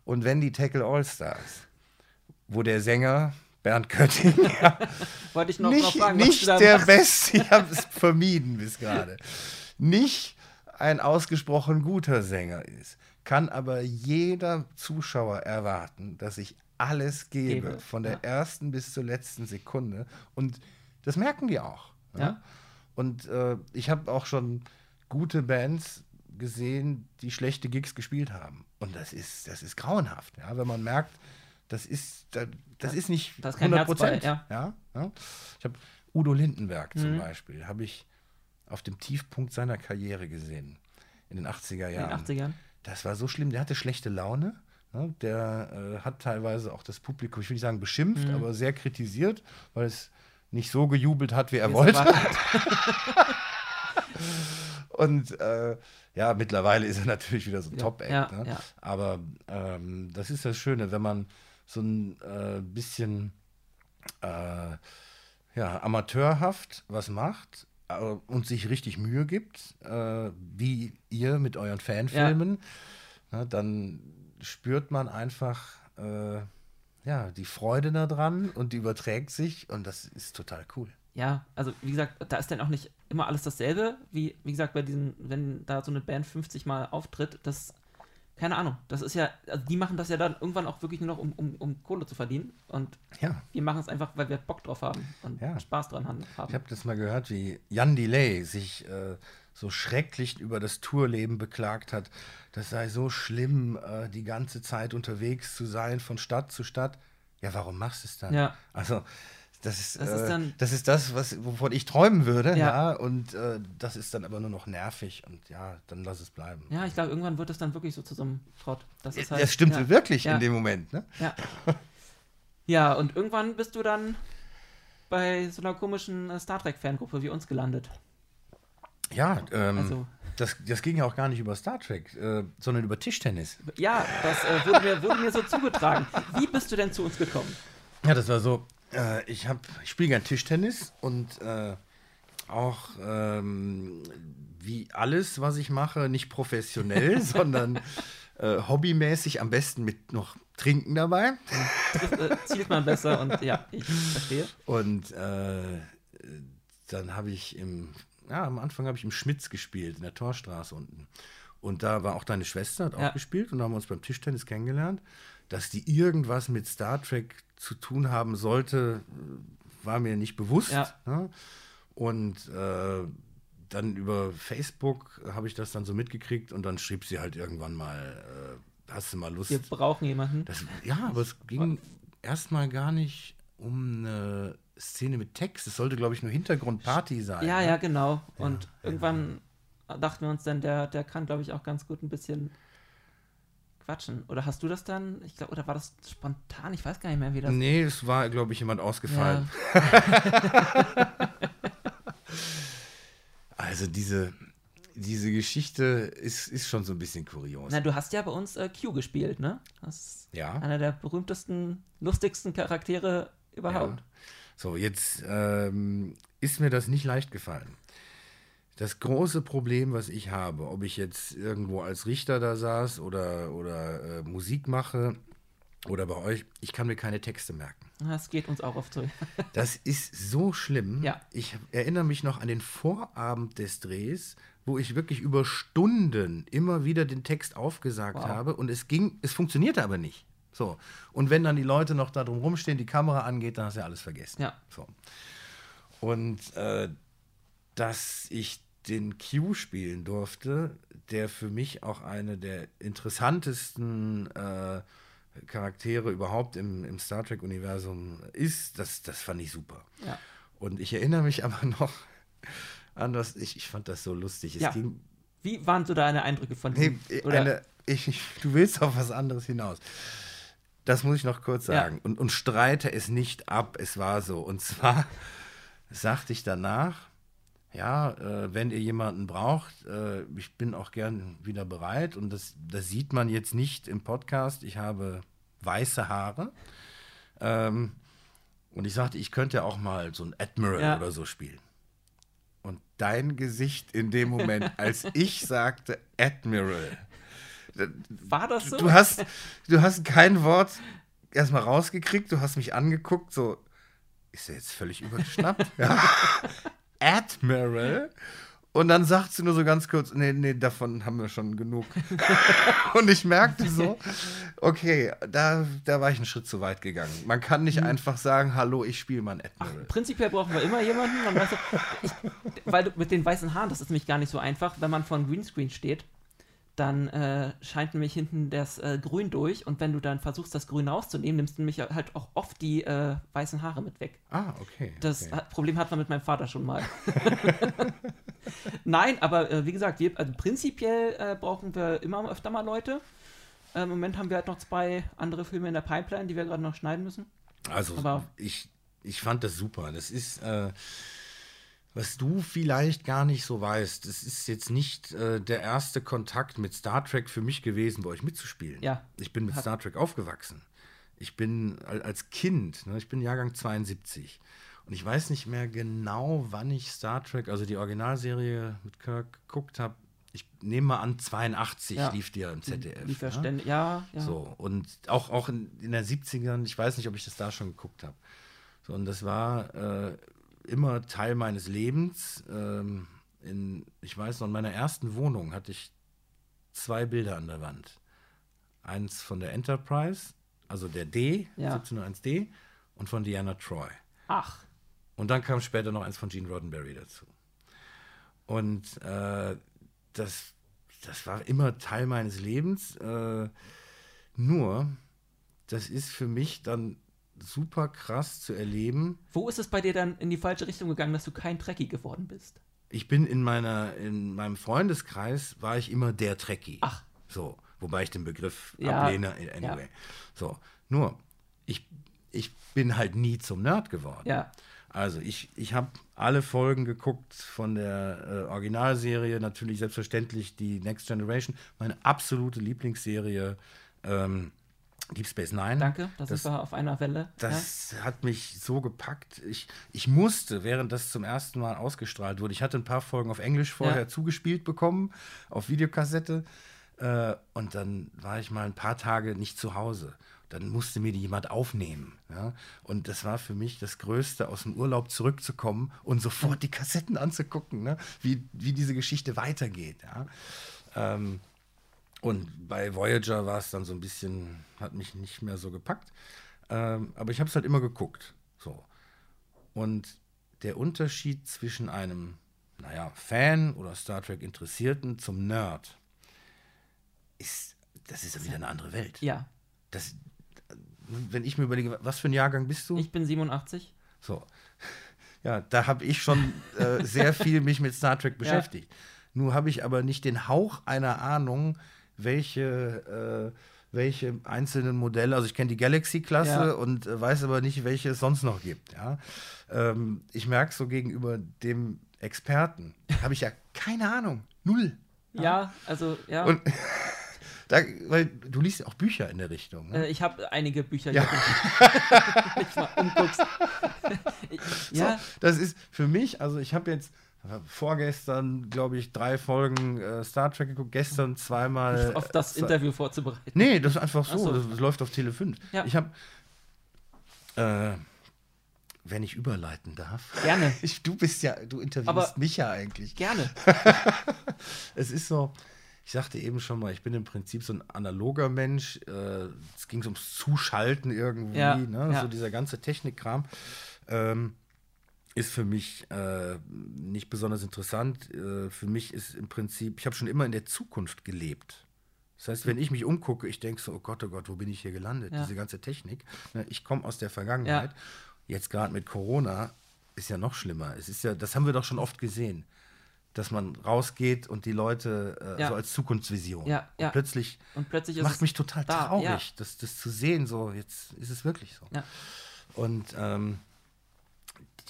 Und wenn die Tackle All-Stars, wo der Sänger Bernd Kötting <laughs> ja, Wollte ich noch, nicht, fragen, nicht der machst. Beste, ich habe es vermieden bis gerade, nicht ein ausgesprochen guter Sänger ist, kann aber jeder Zuschauer erwarten, dass ich alles gebe, Gebe, von der ja. ersten bis zur letzten Sekunde. Und das merken die auch. ne? Ja. Und äh, ich habe auch schon gute Bands gesehen, die schlechte Gigs gespielt haben. Und das ist, das ist grauenhaft, ja, wenn man merkt, das ist, das, das ist nicht da ist kein 100 Herz bei, Prozent. ja. Ja, ja. Ich habe Udo Lindenberg zum Mhm. Beispiel, habe ich auf dem Tiefpunkt seiner Karriere gesehen, in den 80er In den Jahren. 80ern. Das war so schlimm, der hatte schlechte Laune. Ne? Der äh, hat teilweise auch das Publikum, ich will nicht sagen beschimpft, Mhm. aber sehr kritisiert, weil es nicht so gejubelt hat, wie er Wie wollte. <laughs> Und äh, ja, mittlerweile ist er natürlich wieder so ein Ja, Top-Act. ja, ne? ja. Aber ähm, das ist das Schöne, wenn man so ein äh, bisschen äh, ja, amateurhaft was macht äh, und sich richtig Mühe gibt, äh, wie ihr mit euren Fanfilmen, ne, dann spürt man einfach äh, ja, die Freude daran und die überträgt sich und das ist total cool. Ja, also wie gesagt, da ist dann auch nicht immer alles dasselbe, wie, wie gesagt, bei diesen, wenn da so eine Band 50 Mal auftritt, das, keine Ahnung, das ist ja, also die machen das ja dann irgendwann auch wirklich nur noch, um, um, um Kohle zu verdienen und Ja. wir machen es einfach, weil wir Bock drauf haben und Ja. Spaß dran haben. Ich habe das mal gehört, wie Jan Delay sich äh, so schrecklich über das Tourleben beklagt hat. Das sei so schlimm, äh, die ganze Zeit unterwegs zu sein, von Stadt zu Stadt. Ja, warum machst du es dann? Ja. Also, das ist, Das das, ist äh, dann- das, ist das, was, wovon ich träumen würde. Ja. Ja. und äh, das ist dann aber nur noch nervig. Und ja, dann lass es bleiben. Ja, ich glaube, irgendwann wird es dann wirklich so zu so einem Schrott. Das, ist das halt, stimmt ja, wirklich ja. in dem Moment. Ne? Ja. <laughs> ja, und irgendwann bist du dann bei so einer komischen äh, Star Trek-Fangruppe wie uns gelandet. Ja, ähm, Also- das, das ging ja auch gar nicht über Star Trek, äh, sondern über Tischtennis. Ja, das äh, wurde, mir, wurde mir so zugetragen. Wie bist du denn zu uns gekommen? Ja, das war so. Äh, ich hab, ich spiele gern Tischtennis und äh, auch ähm, wie alles, was ich mache, nicht professionell, <laughs> sondern äh, hobbymäßig, am besten mit noch Trinken dabei. Äh, zielt man besser und ja, ich verstehe. Und äh, dann habe ich im, ja, am Anfang habe ich im Schmitz gespielt, in der Torstraße unten. Und da war auch deine Schwester, hat auch Ja. gespielt und da haben wir uns beim Tischtennis kennengelernt. Dass die irgendwas mit Star Trek zu tun haben sollte, war mir nicht bewusst. Ja. Ne? Und äh, dann über Facebook habe ich das dann so mitgekriegt und dann schrieb sie halt irgendwann mal, äh, hast du mal Lust? Wir brauchen jemanden. Das, ja, aber es ging erstmal gar nicht um eine Szene mit Text. Es sollte, glaube ich, nur Hintergrundparty sein. Ja, ne? ja, genau. Und irgendwann dachten wir uns dann, der, der kann, glaube ich, auch ganz gut ein bisschen quatschen. Oder hast du das dann? Ich glaube, oder war das spontan? Ich weiß gar nicht mehr, wie das. Nee, es war, glaube ich, jemand ausgefallen. <laughs> Also diese, diese Geschichte ist, ist schon so ein bisschen kurios. Na, du hast ja bei uns äh, Q gespielt, ne? Das ist Ja. einer der berühmtesten, lustigsten Charaktere überhaupt. Ja. So, jetzt ähm, ist mir das nicht leicht gefallen. Das große Problem, was ich habe, ob ich jetzt irgendwo als Richter da saß oder, oder äh, Musik mache oder bei euch, ich kann mir keine Texte merken. Das geht uns auch oft so. <laughs> Das ist so schlimm. Ja. Ich erinnere mich noch an den Vorabend des Drehs, wo ich wirklich über Stunden immer wieder den Text aufgesagt Wow. habe und es ging, es funktionierte aber nicht. So. Und wenn dann die Leute noch da drum rumstehen, die Kamera angeht, dann hast du ja alles vergessen. Ja. So. Und äh, dass ich den Q spielen durfte, der für mich auch eine der interessantesten äh, Charaktere überhaupt im, im Star Trek-Universum ist, das, das fand ich super. Ja. Und ich erinnere mich aber noch an das, ich, ich fand das so lustig. Ja. ging, Wie waren so deine Eindrücke von nee, dem? Oder, eine, ich, ich, du willst auf was anderes hinaus. Das muss ich noch kurz Ja. sagen. Und, und streite es nicht ab, es war so. Und zwar <laughs> sagte ich danach, ja, äh, wenn ihr jemanden braucht, äh, ich bin auch gern wieder bereit. Und das, das sieht man jetzt nicht im Podcast. Ich habe weiße Haare. Ähm, und ich sagte, ich könnte auch mal so ein Admiral Ja. oder so spielen. Und dein Gesicht in dem Moment, <laughs> als ich sagte Admiral, war das so? du hast, du hast kein Wort erstmal rausgekriegt, du hast mich angeguckt, so, ist er jetzt völlig übergeschnappt? ja. <laughs> <laughs> Admiral. Und dann sagt sie nur so ganz kurz, nee, nee, davon haben wir schon genug. <laughs> <laughs> und ich merkte so, okay, da, da war ich einen Schritt zu weit gegangen. Man kann nicht einfach sagen, hallo, ich spiele mal einen Admiral. Prinzipiell brauchen wir immer jemanden, dann weißt du, ich, weil du mit den weißen Haaren, das ist nämlich gar nicht so einfach, wenn man vor einem Greenscreen steht, dann äh, scheint nämlich hinten das äh, Grün durch und wenn du dann versuchst, das Grün rauszunehmen, nimmst du nämlich halt auch oft die äh, weißen Haare mit weg. Ah, okay. Das okay. Problem hat man mit meinem Vater schon mal. <laughs> <laughs> Nein, aber äh, wie gesagt, wir, also prinzipiell äh, brauchen wir immer öfter mal Leute. Äh, Im Moment haben wir halt noch zwei andere Filme in der Pipeline, die wir gerade noch schneiden müssen. Also Aber- ich, ich fand das super. Das ist, was du vielleicht gar nicht so weißt, das ist jetzt nicht äh, der erste Kontakt mit Star Trek für mich gewesen, bei euch mitzuspielen. Ja. Ich bin mit Star Trek aufgewachsen. Ich bin al- als Kind, ne, ich bin Jahrgang 72. Und ich weiß nicht mehr genau, wann ich Star Trek, also die Originalserie mit Kirk geguckt habe. Ich nehme mal an, 82 Ja. lief die ja im ZDF. Lief ja ne? Ja, ja. So, und auch, auch in, in den 70ern, ich weiß nicht, ob ich das da schon geguckt habe. So, und das war äh, immer Teil meines Lebens. Ähm, in, ich weiß noch, in meiner ersten Wohnung hatte ich zwei Bilder an der Wand. Eins von der Enterprise, also der D, Ja. 1701D, und von Diana Troy. Ach, Und dann kam später noch eins von Gene Roddenberry dazu. Und äh, das, das war immer Teil meines Lebens. Äh, nur, das ist für mich dann super krass zu erleben. wo ist es bei dir dann in die falsche Richtung gegangen, dass du kein Trekkie geworden bist? Ich bin in meiner, in meinem Freundeskreis war ich immer der Trekkie. Ach. So, wobei ich den Begriff Ja, ablehne, anyway. So, nur, ich, ich bin halt nie zum Nerd geworden. Ja. Also ich, ich habe alle Folgen geguckt von der äh, Originalserie, natürlich selbstverständlich die Next Generation, meine absolute Lieblingsserie ähm, Deep Space Nine. Danke, da Das- sind wir auf einer Welle. Das hat mich so gepackt. Ich, ich musste, während das zum ersten Mal ausgestrahlt wurde, ich hatte ein paar Folgen auf Englisch vorher Ja. zugespielt bekommen, auf Videokassette. Äh, und dann war ich mal ein paar Tage nicht zu Hause. Dann musste mir die jemand aufnehmen. Ja? Und das war für mich das Größte, aus dem Urlaub zurückzukommen und sofort die Kassetten anzugucken, ne? wie, wie diese Geschichte weitergeht. Ja? Ähm, und bei Voyager war es dann so ein bisschen, hat mich nicht mehr so gepackt. Ähm, aber ich habe es halt immer geguckt. So. Und der Unterschied zwischen einem, naja, Fan oder Star Trek Interessierten zum Nerd ist, das ist ja wieder eine andere Welt. Ja. Das, wenn ich mir überlege, was für ein Jahrgang bist du? Ich bin 87. So. <laughs> Ja, da habe ich schon äh, sehr viel mich mit Star Trek beschäftigt. Nur habe ich aber nicht den Hauch einer Ahnung, welche, äh, welche einzelnen Modelle, also ich kenne die Galaxy-Klasse Ja. und äh, weiß aber nicht, welche es sonst noch gibt. Ja? Ähm, ich merke so gegenüber dem Experten, <laughs> habe ich ja keine Ahnung. Null. Ja, also, ja. Und <laughs> da, weil du liest ja auch Bücher in der Richtung. Ne? Äh, ich habe einige Bücher, Ja. du <laughs> dich mal umguckst. Ich- ja, So, das ist für mich, also ich habe jetzt vorgestern, glaube ich, drei Folgen äh, Star Trek geguckt, gestern zweimal. <laughs> auf das äh, Interview vorzubereiten. Nee, das ist einfach so, so. Das, das läuft auf Tele 5. Ja. Ich habe, äh, wenn ich überleiten darf. Gerne. <laughs> Ich, du bist ja, du interviewst Aber- mich ja eigentlich. Gerne. <laughs> Es ist so, ich sagte eben schon mal, ich bin im Prinzip so ein analoger Mensch. Äh, es ging ums Zuschalten irgendwie, Ja, ne? ja. so dieser ganze Technikkram. Ähm, ist für mich äh, nicht besonders interessant. Äh, für mich ist im Prinzip, ich habe schon immer in der Zukunft gelebt. Das heißt, wenn ich mich umgucke, ich denke so, oh Gott, oh Gott, wo bin ich hier gelandet? Ja. Diese ganze Technik. Ne, Ich komme aus der Vergangenheit. Jetzt gerade mit Corona ist ja noch schlimmer. Es ist ja, das haben wir doch schon oft gesehen, dass man rausgeht und die Leute äh, Ja. so als Zukunftsvision. Ja, ja. Und plötzlich Und plötzlich macht mich total da, traurig, ja. das, das zu sehen. So, jetzt ist es wirklich so. Ja. Und ähm,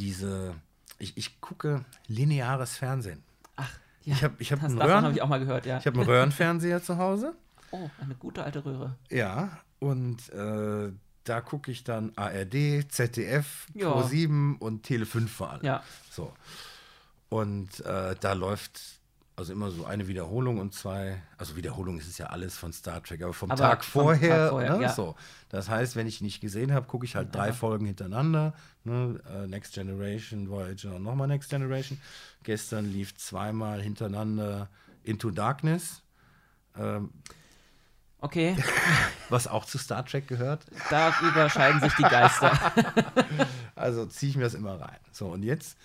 diese, ich, ich gucke lineares Fernsehen. Ach, ja. Ich hab- ich hab das, einen Röhren- habe ich auch mal gehört, ja. Ich habe einen Röhrenfernseher zu Hause. <laughs> oh, eine gute alte Röhre. Ja, und äh, da gucke ich dann ARD, ZDF, Ja. Pro7 und Tele 5 vor allem. Ja. So. Und äh, da läuft also immer so eine Wiederholung und zwei, also Wiederholung ist es ja alles von Star Trek, aber vom Aber Tag vorher, Tag vorher, ne, ja. so. Das heißt, wenn ich nicht gesehen habe, gucke ich halt drei Folgen hintereinander. Ne, äh, Next Generation, Voyager und nochmal Next Generation. Gestern lief zweimal hintereinander Into Darkness, ähm, Okay, <laughs> was auch zu Star Trek gehört. da überscheiden sich die Geister. <laughs> Also ziehe ich mir das immer rein. So, und jetzt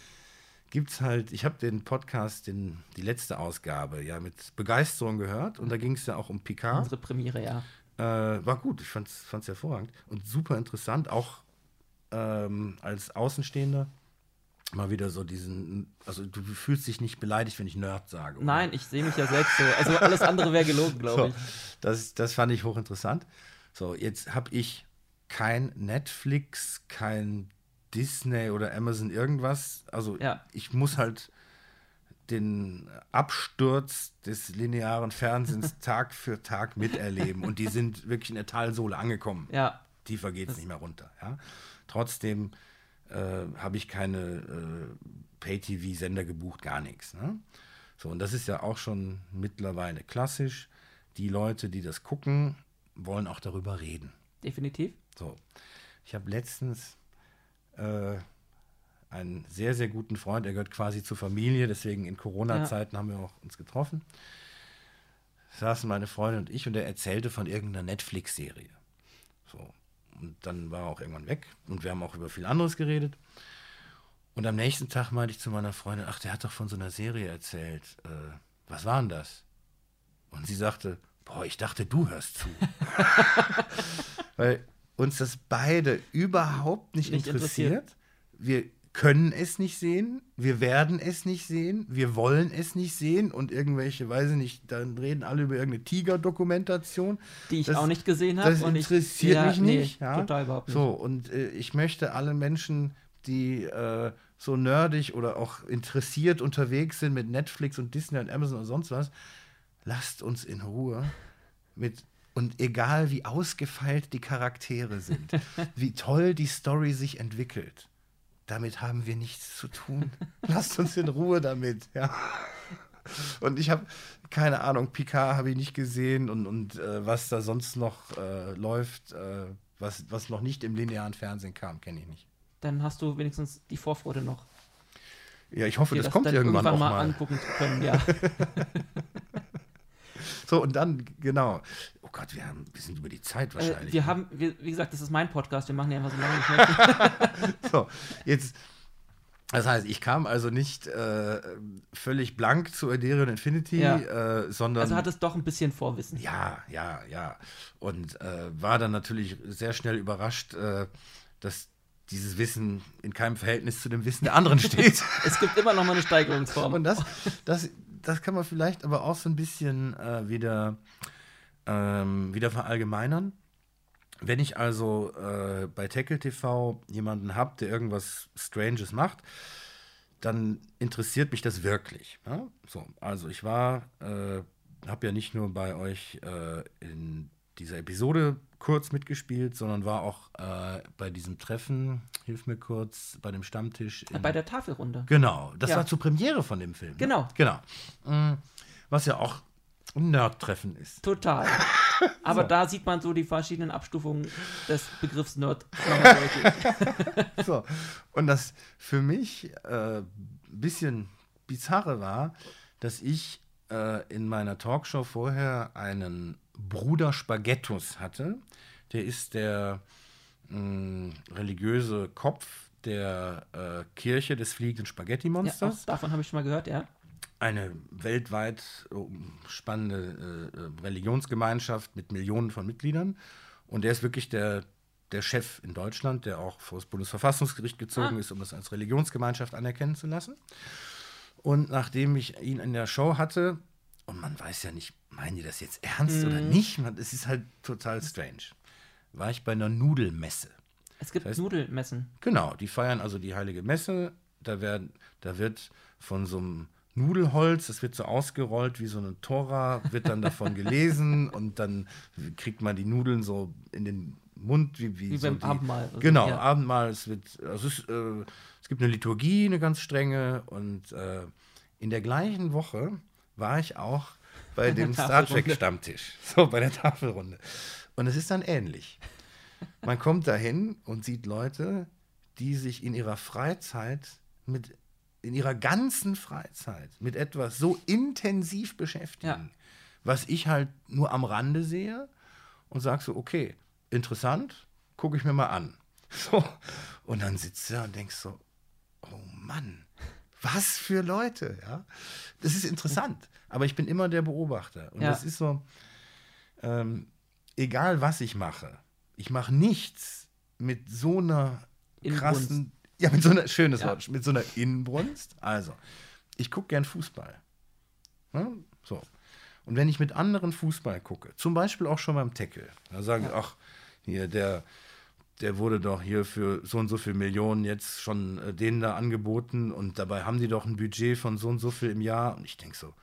gibt es halt, ich habe den Podcast, den, die letzte Ausgabe, ja mit Begeisterung gehört. Und da ging es ja auch um Picard. Unsere Premiere, ja. Äh, war gut, ich fand es hervorragend und super interessant, auch ähm, als Außenstehender. Mal wieder so diesen, also du fühlst dich nicht beleidigt, wenn ich Nerd sage. oder? Nein, ich sehe mich ja selbst so. Also alles andere wäre gelogen, glaube <laughs> So, ich. das, das fand ich hochinteressant. So, jetzt habe ich kein Netflix, kein Disney oder Amazon irgendwas. Also Ja. ich muss halt den Absturz des linearen Fernsehens <laughs> Tag für Tag miterleben. Und die sind wirklich in der Talsohle angekommen. Ja, Tiefer geht es nicht mehr runter. Ja? Trotzdem äh, habe ich keine äh, Pay-TV-Sender gebucht, gar nichts. Ne? So, und das ist ja auch schon mittlerweile klassisch. Die Leute, die das gucken, wollen auch darüber reden. definitiv. So, ich habe letztens äh, einen sehr, sehr guten Freund, er gehört quasi zur Familie, deswegen in Corona-Zeiten haben wir auch uns getroffen. Saßen meine Freundin und ich und er erzählte von irgendeiner Netflix-Serie. So. Und dann war er auch irgendwann weg und wir haben auch über viel anderes geredet. Und am nächsten Tag meinte ich zu meiner Freundin, ach, der hat doch von so einer Serie erzählt. Äh, was war denn das? Und sie sagte, boah, ich dachte, du hörst zu. <laughs> Weil uns das beide überhaupt nicht, Nicht interessiert. interessiert. Wir können es nicht sehen, wir werden es nicht sehen, wir wollen es nicht sehen und irgendwelche, weiß ich nicht, dann reden alle über irgendeine Tiger-Dokumentation. Die ich Das- auch nicht gesehen habe. Das und ich- interessiert ja, mich nee, nicht. ja? Total überhaupt nicht. So, und äh, ich möchte alle Menschen, die äh, so nerdig oder auch interessiert unterwegs sind mit Netflix und Disney und Amazon und sonst was, lasst uns in Ruhe mit und egal wie ausgefeilt die Charaktere sind, <laughs> wie toll die Story sich entwickelt, damit haben wir nichts zu tun. <laughs> Lasst uns in Ruhe damit, ja. Und ich habe keine Ahnung, Picard habe ich nicht gesehen und, und äh, was da sonst noch äh, läuft, äh, was, was noch nicht im linearen Fernsehen kam, kenne ich nicht. Dann hast du wenigstens die Vorfreude noch. Ja, ich hoffe, dir das kommt irgendwann, auch mal, mal. angucken zu können. Ja. <laughs> So, und dann, genau. Oh Gott, wir, haben, wir sind über die Zeit äh, wahrscheinlich. wir haben, wir, wie gesagt, das ist mein Podcast. Wir machen ja einfach so lange mehr. <laughs> So, jetzt, das heißt, ich kam also nicht äh, völlig blank zu Aderion Infinity, Ja. äh, sondern. Also hat es doch ein bisschen Vorwissen. Ja, ja, ja. Und äh, war dann natürlich sehr schnell überrascht, äh, dass dieses Wissen in keinem Verhältnis zu dem Wissen der anderen steht. <laughs> Es gibt immer noch mal eine Steigerungsform. Und das, das, das kann man vielleicht aber auch so ein bisschen äh, wieder, ähm, wieder verallgemeinern. Wenn ich also äh, bei Tackle TV jemanden habe, der irgendwas Stranges macht, dann interessiert mich das wirklich. Ja? So, also ich war, äh, habe ja nicht nur bei euch äh, in dieser Episode kurz mitgespielt, sondern war auch äh, bei diesem Treffen, hilf mir kurz, bei dem Stammtisch. in- Bei der Tafelrunde. Genau, das Ja. war zur Premiere von dem Film. ne? Genau. Genau. Mm, Was ja auch ein Nerd-Treffen ist. Total. <laughs> Aber da sieht man so die verschiedenen Abstufungen des Begriffs Nerd. <laughs> So. Und das für mich äh, ein bisschen bizarre war, dass ich äh, in meiner Talkshow vorher einen Bruder Spaghettus hatte. Der ist der mh, religiöse Kopf der äh, Kirche des fliegenden Ja, Spaghetti-Monsters. auch davon habe ich schon mal gehört, ja. eine weltweit äh, spannende äh, äh, Religionsgemeinschaft mit Millionen von Mitgliedern. Und der ist wirklich der, der Chef in Deutschland, der auch vor das Bundesverfassungsgericht gezogen Ah. ist, um das als Religionsgemeinschaft anerkennen zu lassen. Und nachdem ich ihn in der Show hatte, und man weiß ja nicht, meinen die das jetzt ernst oder Mhm. nicht, man, es ist halt total strange, war ich bei einer Nudelmesse. Es gibt Das heißt- Nudelmessen. Genau, die feiern also die heilige Messe. Da, werden, da wird von so einem Nudelholz, das wird so ausgerollt wie so eine Tora, wird dann davon gelesen <laughs> und dann kriegt man die Nudeln so in den Mund, wie, wie, Wie so beim die, Abendmahl. Also, Genau, ja. Abendmahl. Es, wird, also es, ist, äh, es gibt eine Liturgie, eine ganz strenge. Und äh, in der gleichen Woche war ich auch bei dem Star. Trek-Stammtisch, so bei der Tafelrunde. Und es ist dann ähnlich. Man kommt dahin und sieht Leute, die sich in ihrer Freizeit mit in ihrer ganzen Freizeit mit etwas so intensiv beschäftigen, Ja. was ich halt nur am Rande sehe und sag so, okay, interessant, gucke ich mir mal an. <laughs> So. Und dann sitzt du da und denkst so, oh Mann, was für Leute, ja. Das ist interessant, <laughs> aber ich bin immer der Beobachter. Und Ja. das ist so, ähm, egal was ich mache, ich mache nichts mit so einer Inbrunst. krassen, ja, mit so einer, schönes Ja. Wort, mit so einer Inbrunst. Also, ich gucke gern Fußball. Ne? So. Und wenn ich mit anderen Fußball gucke, zum Beispiel auch schon beim Tackle, da sagen, ach, hier, der, der wurde doch hier für so und so viel Millionen jetzt schon äh, denen da angeboten und dabei haben die doch ein Budget von so und so viel im Jahr. Und ich denke so,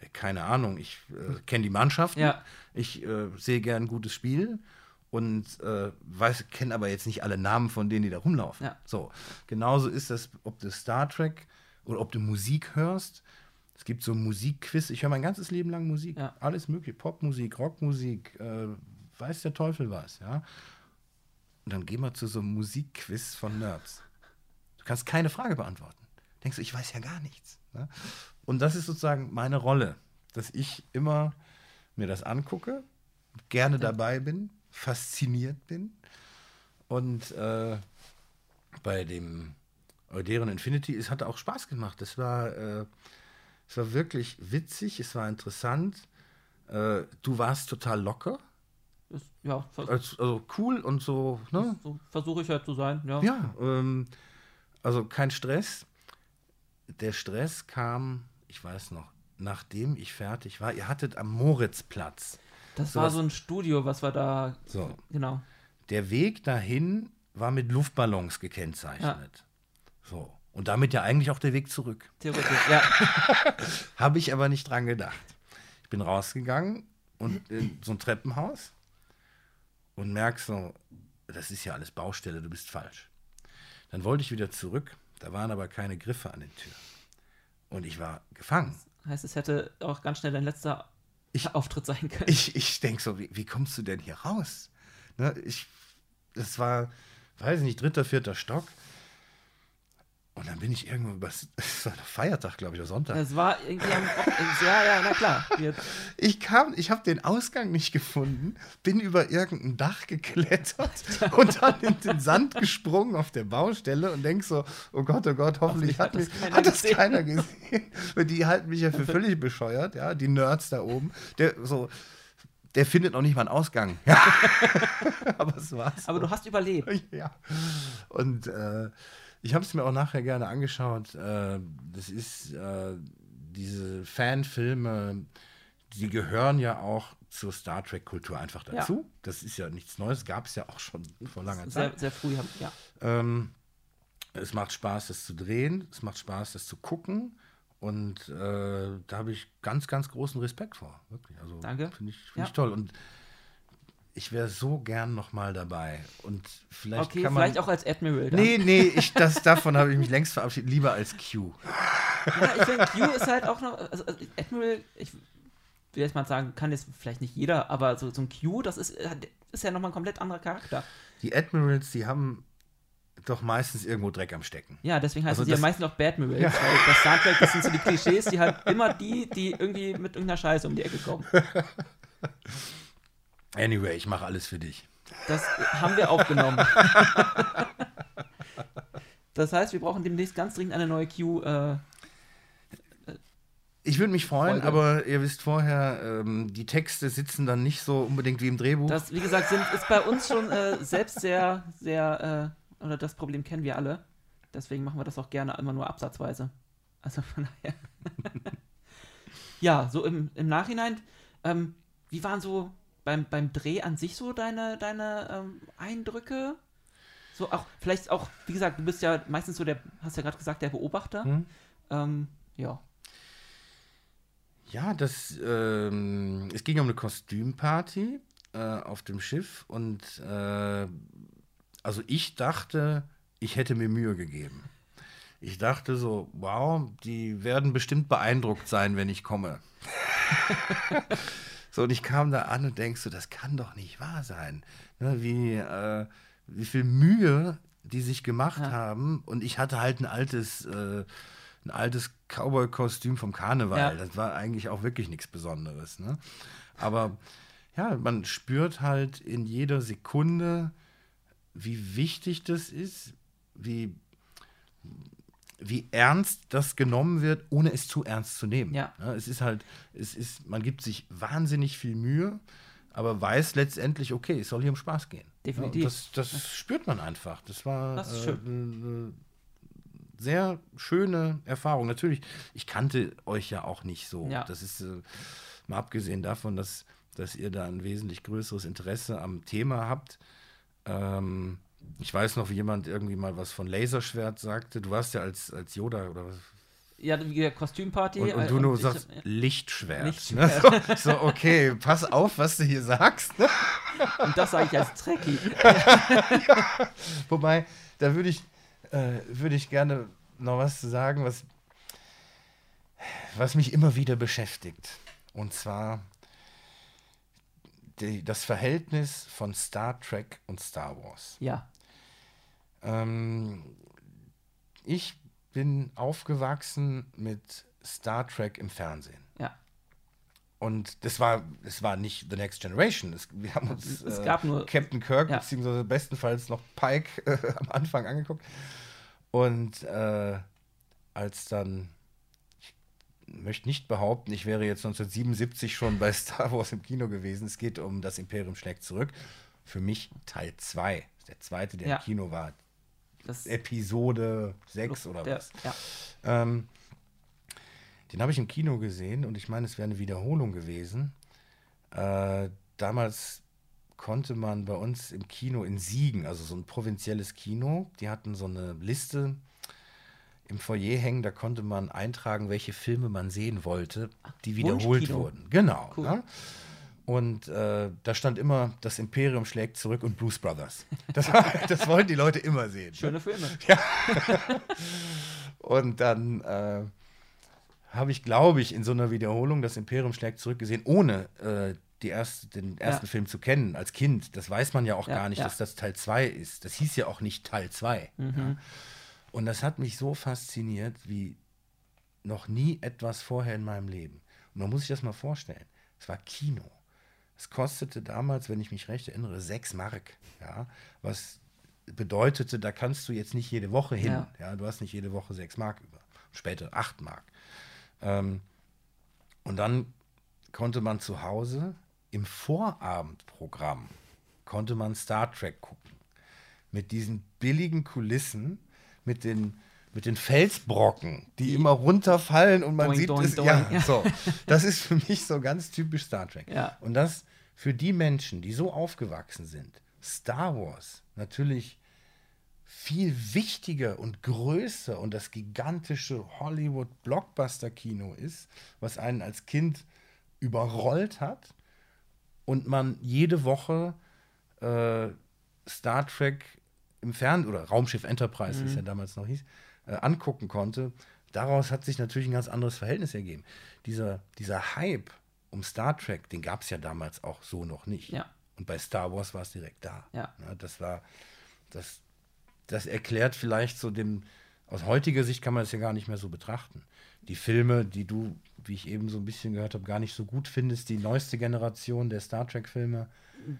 ey, keine Ahnung, ich äh, kenne die Mannschaften, Ja. ich äh, sehe gern ein gutes Spiel und äh, weiß, kenne aber jetzt nicht alle Namen von denen, die da rumlaufen. Ja. So, genauso ist das, ob du Star Trek oder ob du Musik hörst. Es gibt so Musikquiz. Ich höre mein ganzes Leben lang Musik. Ja. Alles mögliche. Popmusik, Rockmusik, äh, weiß der Teufel was, ja. Und dann geh mal zu so einem Musikquiz von Nerds. Du kannst keine Frage beantworten. Denkst du, ich weiß ja gar nichts. Ne? Und das ist sozusagen meine Rolle, dass ich immer mir das angucke, gerne dabei bin, fasziniert bin. Und äh, bei dem Euderion Infinity, es hat auch Spaß gemacht. Es war, äh, es war wirklich witzig, es war interessant. Äh, du warst total locker, Das, ja, also cool und so, ne? so versuche ich halt zu sein. Ja. Ja, ähm, also kein Stress. Der Stress kam, ich weiß noch, nachdem ich fertig war. Ihr hattet am Moritzplatz. Das So war was- so ein Studio, was wir da. So. Genau. Der Weg dahin war mit Luftballons gekennzeichnet. So. Und damit ja eigentlich auch der Weg zurück. Theoretisch. ja. <laughs> Habe ich aber nicht dran gedacht. Ich bin rausgegangen und in so ein Treppenhaus und merk so, das ist ja alles Baustelle, du bist falsch. Dann wollte ich wieder zurück, da waren aber keine Griffe an den Türen. Und ich war gefangen. Heißt, es hätte auch ganz schnell dein letzter Ich- Auftritt sein können. Ich, ich denke so, wie, wie kommst du denn hier raus? Ne, ich, das war, weiß ich nicht, dritter, vierter Stock. Und dann bin ich irgendwo über, <laughs> es war Feiertag, glaube ich, oder Sonntag. Es war irgendwie am. Ja, ja, na klar. Wir, Ich kam, ich habe den Ausgang nicht gefunden, bin über irgendein Dach geklettert <laughs> und dann in den Sand gesprungen auf der Baustelle und denk so, oh Gott, oh Gott, hoffentlich, hat, hat das mich, keiner hat das gesehen. keiner gesehen. Weil die halten mich ja für völlig bescheuert, ja, die Nerds da oben. Der so, der findet noch nicht mal einen Ausgang. <laughs> Ja. Aber es war's. aber du hast überlebt. Ja. Und äh, ich habe es mir auch nachher gerne angeschaut. Äh, das ist äh, diese Fanfilme, die gehören ja auch zur Star Trek-Kultur einfach dazu. Das ist ja nichts Neues, gab es ja auch schon vor langer Zeit. Sehr, sehr früh. haben- Ja. Ähm, es macht Spaß, das zu drehen. Es macht Spaß, das zu gucken. Und äh, da habe ich ganz, ganz großen Respekt vor. Wirklich. Also Danke. finde ich, find Ja. ich toll. Und ich wäre so gern noch mal dabei. Und vielleicht Okay, kann man. vielleicht auch als Admiral. dann. Nee, nee, ich, das, davon habe ich mich längst verabschiedet. Lieber als Q. Ja, ich finde, Q ist halt auch noch. Also, also Admiral, ich will jetzt mal sagen, kann jetzt vielleicht nicht jeder, aber so, so ein Q, das ist, ist ja nochmal ein komplett anderer Charakter. Die Admirals, die haben doch meistens irgendwo Dreck am Stecken. Ja, deswegen heißen Also sie ja das- meistens auch Badmirals, weil bei Star Trek, das sind so die Klischees, die halt immer die, die irgendwie mit irgendeiner Scheiße um die Ecke kommen. <laughs> Anyway, ich mache alles für dich. Das haben wir aufgenommen. Das heißt, wir brauchen demnächst ganz dringend eine neue Q. Äh, Ich würde mich freuen, Folge. aber ihr wisst vorher, ähm, die Texte sitzen dann nicht so unbedingt wie im Drehbuch. das, wie gesagt, sind, ist bei uns schon äh, selbst sehr, sehr, äh, oder das Problem kennen wir alle. Deswegen machen wir das auch gerne immer nur absatzweise. Also von daher. <laughs> ja, so im, im Nachhinein, ähm, wie waren so beim, beim Dreh an sich so deine, deine ähm, Eindrücke? So auch, vielleicht auch, wie gesagt, du bist ja meistens so der, hast ja gerade gesagt, der Beobachter. Hm? Ähm, ja. Ja, das, ähm, es ging um eine Kostümparty äh, auf dem Schiff und äh, also ich dachte, ich hätte mir Mühe gegeben. Ich dachte so, wow, die werden bestimmt beeindruckt sein, wenn ich komme. <laughs> so, und ich kam da an und denkst so, das kann doch nicht wahr sein. Ne, wie, äh, wie viel Mühe die sich gemacht Ja. haben. Und ich hatte halt ein altes, äh, ein altes Cowboy-Kostüm vom Karneval. Ja. Das war eigentlich auch wirklich nichts Besonderes. Ne? Aber ja, man spürt halt in jeder Sekunde, wie wichtig das ist, wie, wie ernst das genommen wird, ohne es zu ernst zu nehmen. Ja. es ist halt, es ist, man gibt sich wahnsinnig viel Mühe, aber weiß letztendlich, okay, es soll hier um Spaß gehen. Definitiv. Ja, das, das spürt man einfach. Das war Das ist äh, eine sehr schöne Erfahrung. Natürlich, ich kannte euch ja auch nicht so. Ja. Das ist äh, mal abgesehen davon, dass, dass ihr da ein wesentlich größeres Interesse am Thema habt. Ähm, ich weiß noch, wie jemand irgendwie mal was von Laserschwert sagte. Du warst ja als, als Yoda oder was. Ja, wie gesagt, Kostümparty. Und, und äh, du nur ich- sagst ja. Lichtschwert. Lichtschwert. Ne? <laughs> So, so, okay, pass auf, was du hier sagst. Ne? <laughs> Und das sage ich als Trekkie. <laughs> Wobei, da würde ich, äh, würde ich gerne noch was zu sagen, was, was mich immer wieder beschäftigt. Und zwar die, das Verhältnis von Star Trek und Star Wars. Ja. Ähm, ich bin aufgewachsen mit Star Trek im Fernsehen. Ja. Und das war, das war nicht The Next Generation. Es, wir haben uns Es äh, gab nur- Captain Kirk, Ja. beziehungsweise bestenfalls noch Pike <laughs> äh, am Anfang angeguckt. Und äh, als dann, ich möchte nicht behaupten, ich wäre jetzt 1977 schon bei <laughs> Star Wars im Kino gewesen. Es geht um Das Imperium schlägt zurück. Für mich Teil 2. Der zweite, der Ja. im Kino war. Das Episode 6 oder der, was. Ja. Ähm, den habe ich im Kino gesehen und ich meine, es wäre eine Wiederholung gewesen. Äh, damals konnte man bei uns im Kino in Siegen, also so ein provinzielles Kino, die hatten so eine Liste im Foyer hängen, da konnte man eintragen, welche Filme man sehen wollte, die wiederholt wurden. Genau. Cool. Ne? Und äh, da stand immer, das Imperium schlägt zurück und Blues Brothers. Das, war, <laughs> das wollten die Leute immer sehen. ne? Schöne Filme. <laughs> Und dann äh, habe ich, glaube ich, in so einer Wiederholung das Imperium schlägt zurück gesehen, ohne äh, die erste, den ersten Ja. Film zu kennen, als Kind. Das weiß man ja auch Ja, gar nicht, ja. dass das Teil 2 ist. Das hieß ja auch nicht Teil 2. Ja. Und das hat mich so fasziniert, wie noch nie etwas vorher in meinem Leben. Und man muss sich das mal vorstellen. Es war Kino. Es kostete damals, wenn ich mich recht erinnere, 6 Mark. Ja, was bedeutete, da kannst du jetzt nicht jede Woche hin. Ja. Ja, du hast nicht jede Woche 6 Mark über. Später 8 Mark. Ähm, und dann konnte man zu Hause im Vorabendprogramm konnte man Star Trek gucken. Mit diesen billigen Kulissen, mit den, mit den Felsbrocken, die, immer runterfallen und man Doing, sieht doing, es. doing. Ja, so. <laughs> Das ist für mich so ganz typisch Star Trek. Ja. Und das für die Menschen, die so aufgewachsen sind, Star Wars natürlich viel wichtiger und größer und das gigantische Hollywood-Blockbuster-Kino ist, was einen als Kind überrollt hat und man jede Woche äh, Star Trek im Fernsehen oder Raumschiff Enterprise, wie es ja damals noch hieß, äh, angucken konnte. Daraus hat sich natürlich ein ganz anderes Verhältnis ergeben. Dieser, dieser Hype um Star Trek, den gab es ja damals auch so noch nicht. Ja. Und bei Star Wars war es direkt da. Ja. das war, das, das erklärt vielleicht so dem, aus heutiger Sicht kann man das ja gar nicht mehr so betrachten. Die Filme, die du, wie ich eben so ein bisschen gehört habe, gar nicht so gut findest, die neueste Generation der Star Trek-Filme.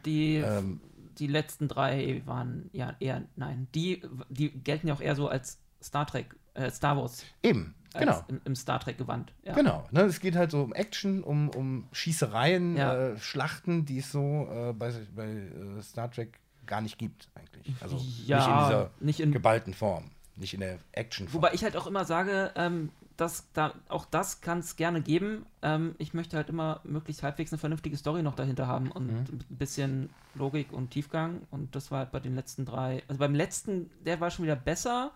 Die, Ähm. die letzten drei waren ja eher, nein, die, die gelten ja auch eher so als Star Trek, äh, Star Wars. Eben, genau. Im, Im, Star Trek-Gewand. Ja. Genau. Ne, es geht halt so um Action, um, um Schießereien, ja. äh, Schlachten, die es so äh, bei, bei äh, Star Trek gar nicht gibt, eigentlich. Also ja, nicht in dieser nicht in, geballten Form, nicht in der Action-Form. Wobei ich halt auch immer sage, ähm, dass da, auch das kann es gerne geben. Ähm, ich möchte halt immer möglichst halbwegs eine vernünftige Story noch dahinter haben und mhm. ein bisschen Logik und Tiefgang. Und das war halt bei den letzten drei. Also beim letzten, der war schon wieder besser,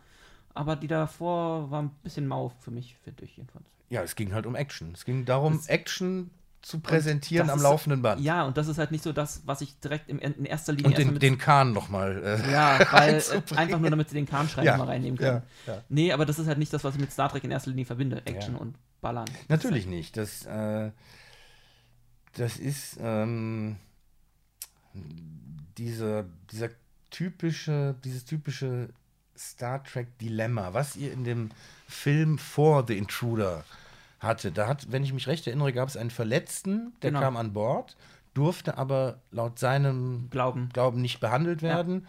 aber die davor war ein bisschen mau für mich, finde ich jedenfalls. Ja, es ging halt um Action. Es ging darum, das Action zu präsentieren am laufenden Band. Ja, und das ist halt nicht so das, was ich direkt im, in erster Linie. Und den, den Kahn nochmal. Äh, <laughs> ja, weil <laughs> einfach nur damit sie den Kahn-Schreiber ja, mal reinnehmen können. Ja, ja. Nee, aber das ist halt nicht das, was ich mit Star Trek in erster Linie verbinde. Action ja. und Ballern. Natürlich das nicht. Das, äh, das ist ähm, diese, dieser typische, dieses typische Star Trek-Dilemma, was ihr in dem Film vor The Intruder hatte. Da hat, wenn ich mich recht erinnere, gab es einen Verletzten, der genau. kam an Bord, durfte aber laut seinem Glauben, Glauben nicht behandelt werden. Ja.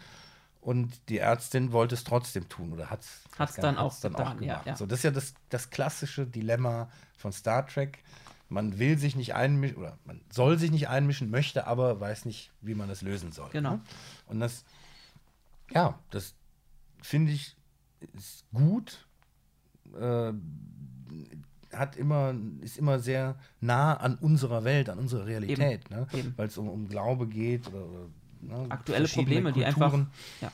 Und die Ärztin wollte es trotzdem tun oder hat es dann, auch, dann auch gemacht. Ja, ja. So, das ist ja das, das klassische Dilemma von Star Trek. Man will sich nicht einmischen oder man soll sich nicht einmischen, möchte aber weiß nicht, wie man das lösen soll. Genau. Ne? Und das, ja, das finde ich ist gut. Äh, hat immer, ist immer sehr nah an unserer Welt, an unserer Realität, ne? weil es um, um Glaube geht oder, ne? aktuelle Probleme, Kulturen. die einfach. Ja.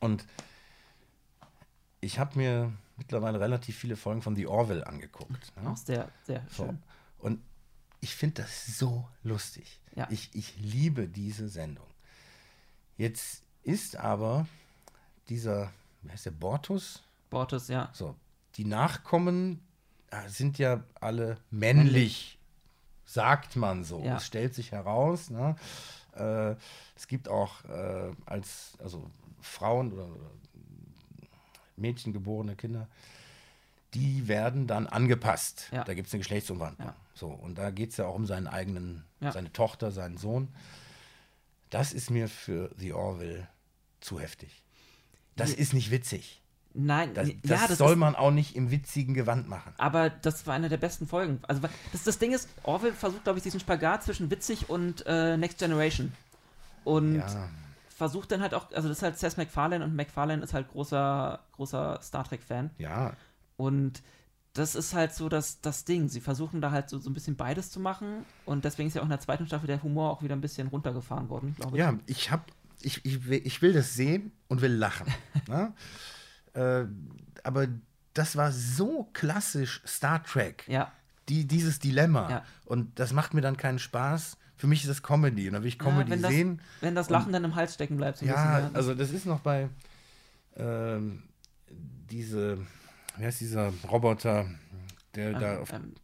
Und ich habe mir mittlerweile relativ viele Folgen von The Orville angeguckt. Ne? Auch sehr, sehr schön. Und ich finde das so lustig. Ja. Ich, ich liebe diese Sendung. Jetzt ist aber dieser, wie heißt der, Bortus? Bortus, ja. So, die Nachkommen Ah, sind ja alle männlich, sagt man so. Ja. Es stellt sich heraus. Ne? Äh, es gibt auch äh, als also Frauen oder, oder Mädchen geborene Kinder, die werden dann angepasst. Ja. Da gibt es eine Geschlechtsumwandlung. Ja. So, und da geht es ja auch um seinen eigenen, ja. seine Tochter, seinen Sohn. Das ist mir für The Orville zu heftig. Das ist nicht witzig. Nein, das, das, ja, das soll ist, man auch nicht im witzigen Gewand machen. Aber das war eine der besten Folgen. Also das, das Ding ist, Orwell versucht, glaube ich, diesen Spagat zwischen witzig und äh, Next Generation. Und ja. versucht dann halt auch, also das ist halt Seth MacFarlane und MacFarlane ist halt großer, großer Star Trek-Fan. Ja. Und das ist halt so das, das Ding. Sie versuchen da halt so, so ein bisschen beides zu machen. Und deswegen ist ja auch in der zweiten Staffel der Humor auch wieder ein bisschen runtergefahren worden, glaube ich. Ja, ich habe ich, ich, ich will das sehen und will lachen. <laughs> ne? Äh, aber das war so klassisch Star Trek. Ja. Die, dieses Dilemma. Ja. Und das macht mir dann keinen Spaß. Für mich ist das Comedy. Und dann will ich Comedy ja, wenn sehen. wenn das Lachen dann im Hals stecken bleibt. So ja, bisschen, also das ist noch bei ähm, diese, wie heißt dieser Roboter, der ähm, da auf, ähm,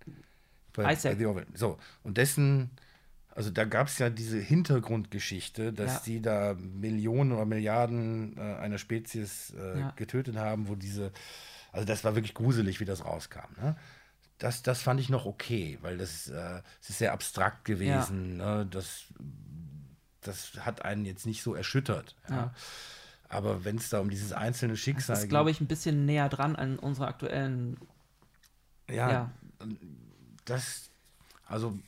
bei, Isaac. Bei so, und dessen also da gab es ja diese Hintergrundgeschichte, dass ja. die da Millionen oder Milliarden äh, einer Spezies äh, ja. getötet haben, wo diese, also das war wirklich gruselig, wie das rauskam. Ne? Das, das fand ich noch okay, weil das, äh, das ist sehr abstrakt gewesen. Ja. Ne? Das, das hat einen jetzt nicht so erschüttert. Aber wenn es da um dieses einzelne Schicksal geht. Das ist, glaube ich, ein bisschen näher dran an unserer aktuellen. Ja, das, also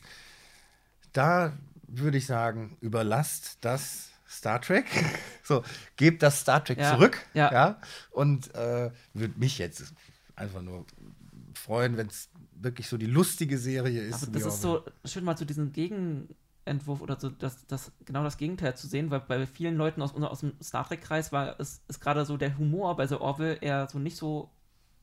da würde ich sagen, überlasst das Star Trek. <laughs> so, gebt das Star Trek ja, zurück. Ja. ja und äh, würde mich jetzt einfach nur freuen, wenn es wirklich so die lustige Serie ist. Aber das ist so schön mal zu diesem Gegenentwurf oder so das, das, genau das Gegenteil zu sehen, weil bei vielen Leuten aus, aus dem Star Trek-Kreis war es ist gerade so der Humor bei The Orville eher so nicht so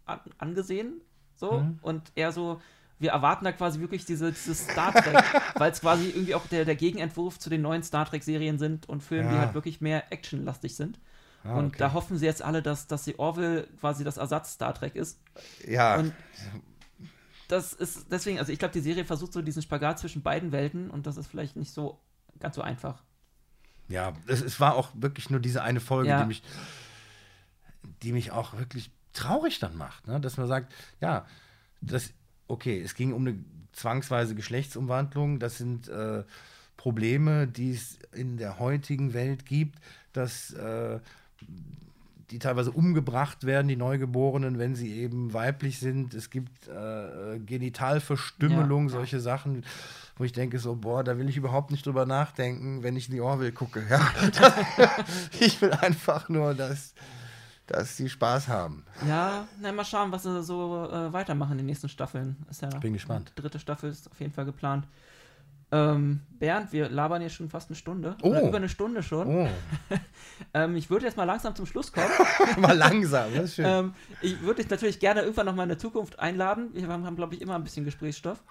an, angesehen. So mhm. und eher so, wir erwarten da quasi wirklich diese, dieses Star Trek, <laughs> weil es quasi irgendwie auch der, der Gegenentwurf zu den neuen Star Trek-Serien sind und Filmen, ja. die halt wirklich mehr actionlastig sind. Ah, und okay. da hoffen sie jetzt alle, dass, dass die Orville quasi das Ersatz Star Trek ist. Ja. Und das ist deswegen, also ich glaube, die Serie versucht so diesen Spagat zwischen beiden Welten und das ist vielleicht nicht so ganz so einfach. Ja, es, es war auch wirklich nur diese eine Folge, ja. die mich, die mich auch wirklich traurig dann macht, ne? dass man sagt, ja, das okay, es ging um eine zwangsweise Geschlechtsumwandlung. Das sind äh, Probleme, die es in der heutigen Welt gibt, dass äh, die teilweise umgebracht werden, die Neugeborenen, wenn sie eben weiblich sind. Es gibt äh, Genitalverstümmelung, Ja. solche Sachen, wo ich denke so, boah, da will ich überhaupt nicht drüber nachdenken, wenn ich in die Orville gucke. Ja. <laughs> ich will einfach nur, dass, dass sie Spaß haben. Ja, na, mal schauen, was sie so äh, weitermachen in den nächsten Staffeln. Ist ja Bin gespannt. Die dritte Staffel ist auf jeden Fall geplant. Ähm, Bernd, wir labern jetzt schon fast eine Stunde. Oh. Oder über eine Stunde schon. Oh, <laughs> Ähm, ich würde jetzt mal langsam zum Schluss kommen. <laughs> mal langsam, das ist schön. ähm, ich würde dich natürlich gerne irgendwann noch mal in der Zukunft einladen. Wir haben, glaube ich, immer ein bisschen Gesprächsstoff.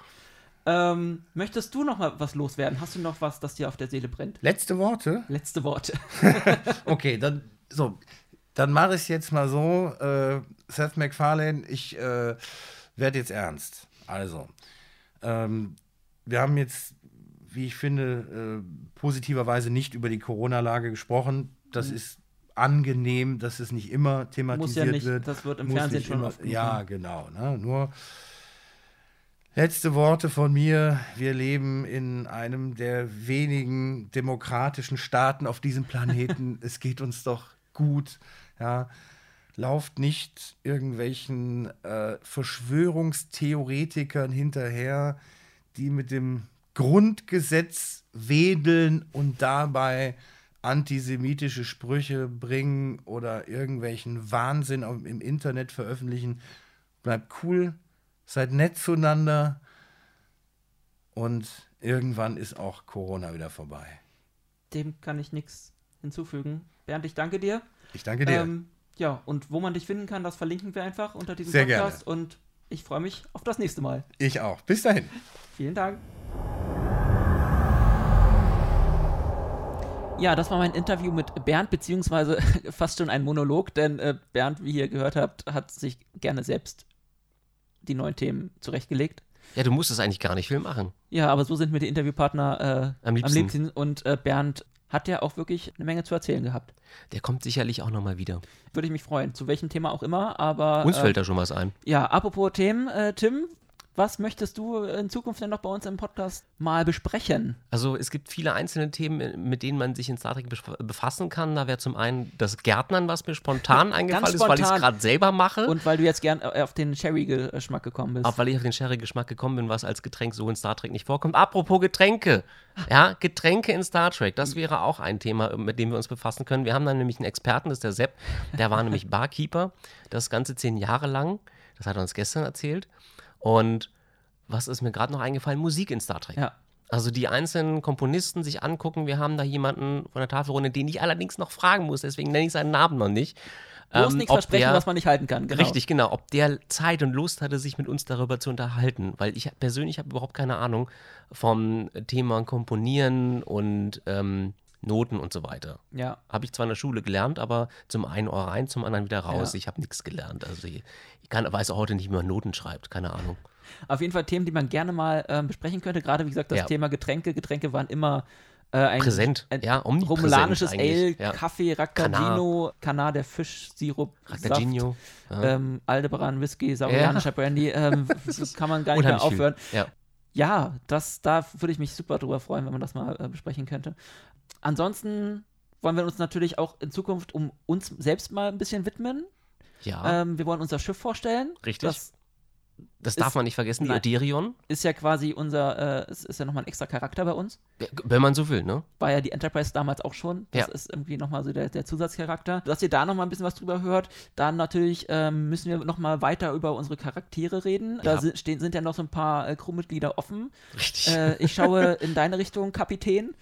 Ähm, möchtest du noch mal was loswerden? Hast du noch was, das dir auf der Seele brennt? Letzte Worte? Letzte Worte. <laughs> Okay, dann so, dann mache ich es jetzt mal so. Äh, Seth MacFarlane, ich äh, werde jetzt ernst. Also, ähm, wir haben jetzt, wie ich finde, äh, positiverweise nicht über die Corona-Lage gesprochen. Das ist angenehm, dass es nicht immer Mhm. Muss thematisiert ja nicht, wird. das wird im Muss Fernsehen schon immer, oft Ja, genau. Ne? Nur letzte Worte von mir. Wir leben in einem der wenigen demokratischen Staaten auf diesem Planeten. <laughs> es geht uns doch gut. Ja. Lauft nicht irgendwelchen äh, Verschwörungstheoretikern hinterher, die mit dem Grundgesetz wedeln und dabei antisemitische Sprüche bringen oder irgendwelchen Wahnsinn im Internet veröffentlichen. Bleibt cool, seid nett zueinander und irgendwann ist auch Corona wieder vorbei. Dem kann ich nichts hinzufügen. Bernd, ich danke dir. Ich danke dir. Ähm, ja, und wo man dich finden kann, das verlinken wir einfach unter diesem Sehr Podcast. Und ich freue mich auf das nächste Mal. ich auch. Bis dahin. Vielen Dank. Ja, das war mein Interview mit Bernd, beziehungsweise <laughs> fast schon ein Monolog, denn äh, Bernd, wie ihr gehört habt, hat sich gerne selbst die neuen Themen zurechtgelegt. Ja, du musst es eigentlich gar nicht viel machen. Ja, aber so sind mir die Interviewpartner äh, Am liebsten. Und äh, Bernd hat ja auch wirklich eine Menge zu erzählen gehabt. Der kommt sicherlich auch nochmal wieder. Würde ich mich freuen, zu welchem Thema auch immer, aber. Uns äh, fällt da schon was ein. Ja, apropos Themen, äh, Tim, was möchtest du in Zukunft denn noch bei uns im Podcast mal besprechen? Also es gibt viele einzelne Themen, mit denen man sich in Star Trek bef- befassen kann. Da wäre zum einen das Gärtnern, was mir spontan <laughs> eingefallen ist, weil ich es spontan. gerade selber mache. Und weil du jetzt gern äh, auf den Sherry-Geschmack gekommen bist. Auch weil ich auf den Sherry-Geschmack gekommen bin, was als Getränk so in Star Trek nicht vorkommt. Apropos Getränke. <laughs> Ja, Getränke in Star Trek, das wäre auch ein Thema, mit dem wir uns befassen können. Wir haben dann nämlich einen Experten, das ist der Sepp, der war <laughs> nämlich Barkeeper, das Ganze zehn Jahre lang. Das hat er uns gestern erzählt. Und was ist mir gerade noch eingefallen? Musik in Star Trek. Ja. Also die einzelnen Komponisten sich angucken. Wir haben da jemanden von der Tafelrunde, den ich allerdings noch fragen muss, deswegen nenne ich seinen Namen noch nicht. Bloß Ähm, nichts versprechen, der- was man nicht halten kann. Genau. Richtig, genau. Ob der Zeit und Lust hatte, sich mit uns darüber zu unterhalten. Weil ich persönlich habe überhaupt keine Ahnung vom Thema Komponieren und ähm, Noten und so weiter. Ja. Habe ich zwar in der Schule gelernt, aber zum einen Ohr rein, zum anderen wieder raus. Ja. Ich habe nichts gelernt. Also ich, ich kann, weiß auch heute nicht, wie man Noten schreibt. Keine Ahnung. Auf jeden Fall Themen, die man gerne mal ähm, besprechen könnte. Gerade, wie gesagt, das Ja. Thema Getränke. Getränke waren immer äh, ein, Präsent. ein Ja, romulanisches Ale. Ja. Kaffee, Raccadino, Kanar, der Fischsirup, Ractagino. Ja. ähm, Aldebaran, Whisky, saurianischer Brandy. Ähm, das <laughs> kann man gar nicht mehr Unheimlich aufhören. Ja. Ja, das, da würde ich mich super drüber freuen, wenn man das mal äh, besprechen könnte. Ansonsten wollen wir uns natürlich auch in Zukunft um uns selbst mal ein bisschen widmen. ja. Ähm, wir wollen unser Schiff vorstellen. Richtig. Das das darf ist- man nicht vergessen. Die Nein. Oderion. ist ja quasi unser, äh, es ist ja nochmal ein extra Charakter bei uns. Wenn man so will, ne? War ja die Enterprise damals auch schon. Das Ja. ist irgendwie nochmal so der, der Zusatzcharakter. Dass ihr da nochmal ein bisschen was drüber hört. Dann natürlich ähm, müssen wir nochmal weiter über unsere Charaktere reden. Da Ja. sind, stehen, sind ja noch so ein paar äh, Crewmitglieder offen. Richtig. Äh, ich schaue in deine Richtung, Kapitän.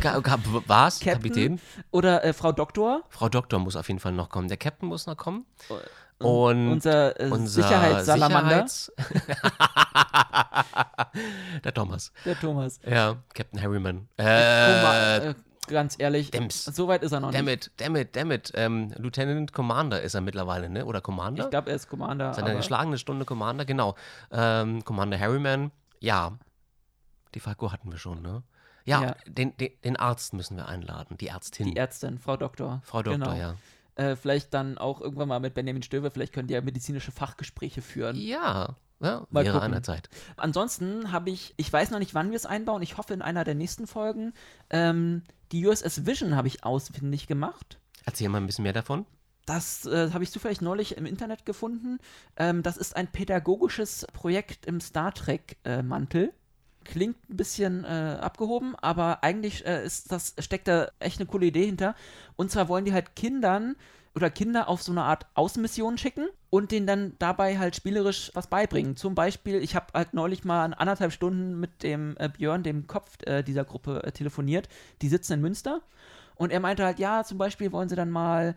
Ka Ka was? Captain? Kapitän? Oder äh, Frau Doktor. Frau Doktor muss auf jeden Fall noch kommen. Der Captain muss noch kommen. Und unser, äh, unser Sicherheitssalamander. Sicherheits- <laughs> der Thomas. Der Thomas. Ja, Captain Harriman. Thomas Äh, äh, ganz ehrlich, Dems. so weit ist er noch damn nicht. it, damn it, damn it. Ähm, Lieutenant Commander ist er mittlerweile, ne? Oder Commander? Ich glaube, er ist Commander. Seine geschlagene Stunde Commander, genau. Ähm, Commander Harriman, ja. Die Falco hatten wir schon, ne? Ja, Ja. Den, den, den Arzt müssen wir einladen, die Ärztin. Die Ärztin, Frau Doktor. Frau Doktor, genau. ja. Äh, vielleicht dann auch irgendwann mal mit Benjamin Stöver, vielleicht könnt ihr ja medizinische Fachgespräche führen. Ja, ja Mal wäre an der Zeit. Ansonsten habe ich, ich weiß noch nicht, wann wir es einbauen, ich hoffe in einer der nächsten Folgen, ähm, die USS Vision habe ich ausfindig gemacht. Erzähl mal ein bisschen mehr davon. das äh, habe ich zufällig neulich im Internet gefunden. Ähm, das ist ein pädagogisches Projekt im Star Trek-Mantel. Klingt ein bisschen äh, abgehoben, aber eigentlich äh, ist das, steckt da echt eine coole Idee hinter. Und zwar wollen die halt Kindern oder Kinder auf so eine Art Außenmission schicken und denen dann dabei halt spielerisch was beibringen. Zum Beispiel, ich habe halt neulich mal an anderthalb Stunden mit dem äh, Björn, dem Kopf äh, dieser Gruppe, äh, telefoniert. Die sitzen in Münster. Und er meinte halt, ja, zum Beispiel wollen sie dann mal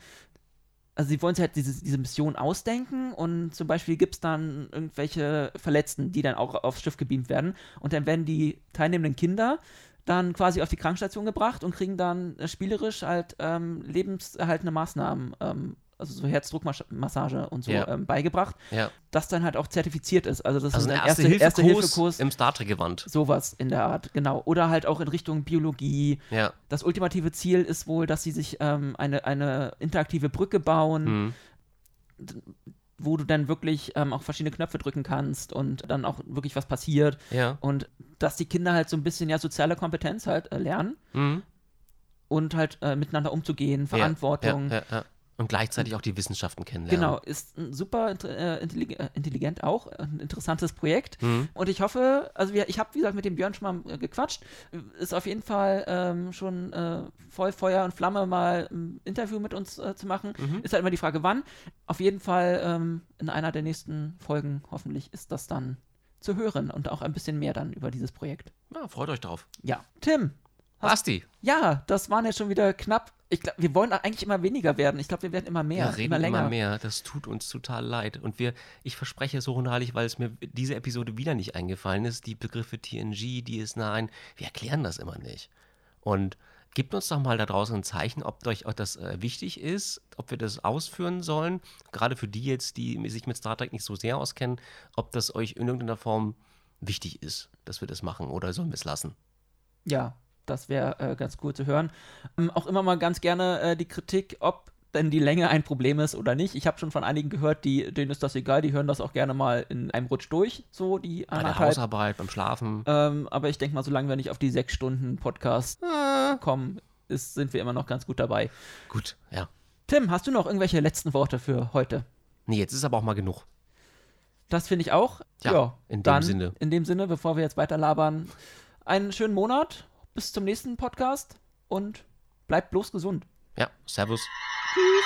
also sie wollen sich halt diese, diese Mission ausdenken und zum Beispiel gibt es dann irgendwelche Verletzten, die dann auch aufs Schiff gebeamt werden. Und dann werden die teilnehmenden Kinder dann quasi auf die Krankenstation gebracht und kriegen dann äh, spielerisch halt ähm, lebenserhaltende Maßnahmen, ähm, also so Herzdruckmassage und so Ja. ähm, beigebracht, Ja. das dann halt auch zertifiziert ist. Also das Also ist ein erste Hilfe erste Hilfekurs, im Star Trek-Gewand. sowas in der Art, genau. Oder halt auch in Richtung Biologie. Ja. Das ultimative Ziel ist wohl, dass sie sich ähm, eine, eine interaktive Brücke bauen, Hm. wo du dann wirklich ähm, auch verschiedene Knöpfe drücken kannst und dann auch wirklich was passiert. Und dass die Kinder halt so ein bisschen ja soziale Kompetenz halt äh, lernen Hm. und halt äh, miteinander umzugehen, Verantwortung. Ja, ja, ja. Und gleichzeitig auch die Wissenschaften kennenlernen. Genau, ist ein super äh, äh, intelligent auch, ein interessantes Projekt. Mhm. Und ich hoffe, also wir, ich habe, wie gesagt, mit dem Björn schon mal äh, gequatscht, ist auf jeden Fall ähm, schon äh, voll Feuer und Flamme mal ein Interview mit uns äh, zu machen. Mhm. Ist halt immer die Frage, wann. Auf jeden Fall ähm, in einer der nächsten Folgen hoffentlich ist das dann zu hören und auch ein bisschen mehr dann über dieses Projekt. Ja, freut euch drauf. Ja, Tim, Basti, ja, das waren jetzt schon wieder knapp. Ich glaub, wir wollen eigentlich immer weniger werden. Ich glaube, wir werden immer mehr, wir reden immer länger. immer mehr. Das tut uns total leid. Und wir, ich verspreche so unheilig, weil es mir diese Episode wieder nicht eingefallen ist, die Begriffe TNG, DS9, wir erklären das immer nicht. Und gebt uns doch mal da draußen ein Zeichen, ob euch das äh, wichtig ist, ob wir das ausführen sollen. Gerade für die jetzt, die sich mit Star Trek nicht so sehr auskennen, ob das euch in irgendeiner Form wichtig ist, dass wir das machen oder sollen wir es lassen. Ja, das wäre äh, ganz cool zu hören. Ähm, auch immer mal ganz gerne äh, die Kritik, ob denn die Länge ein Problem ist oder nicht. Ich habe schon von einigen gehört, die, denen ist das egal, die hören das auch gerne mal in einem Rutsch durch, so die Bei der. Hausarbeit, beim Schlafen. Ähm, aber ich denke mal, solange wir nicht auf die sechs Stunden Podcast kommen, ist, sind wir immer noch ganz gut dabei. Gut, ja. Tim, hast du noch irgendwelche letzten Worte für heute? Nee, jetzt ist aber auch mal genug. Das finde ich auch. Ja, in dem Sinne. In dem Sinne, bevor wir jetzt weiter labern, einen schönen Monat. Bis zum nächsten Podcast und bleibt bloß gesund. Ja, Servus. Tschüss.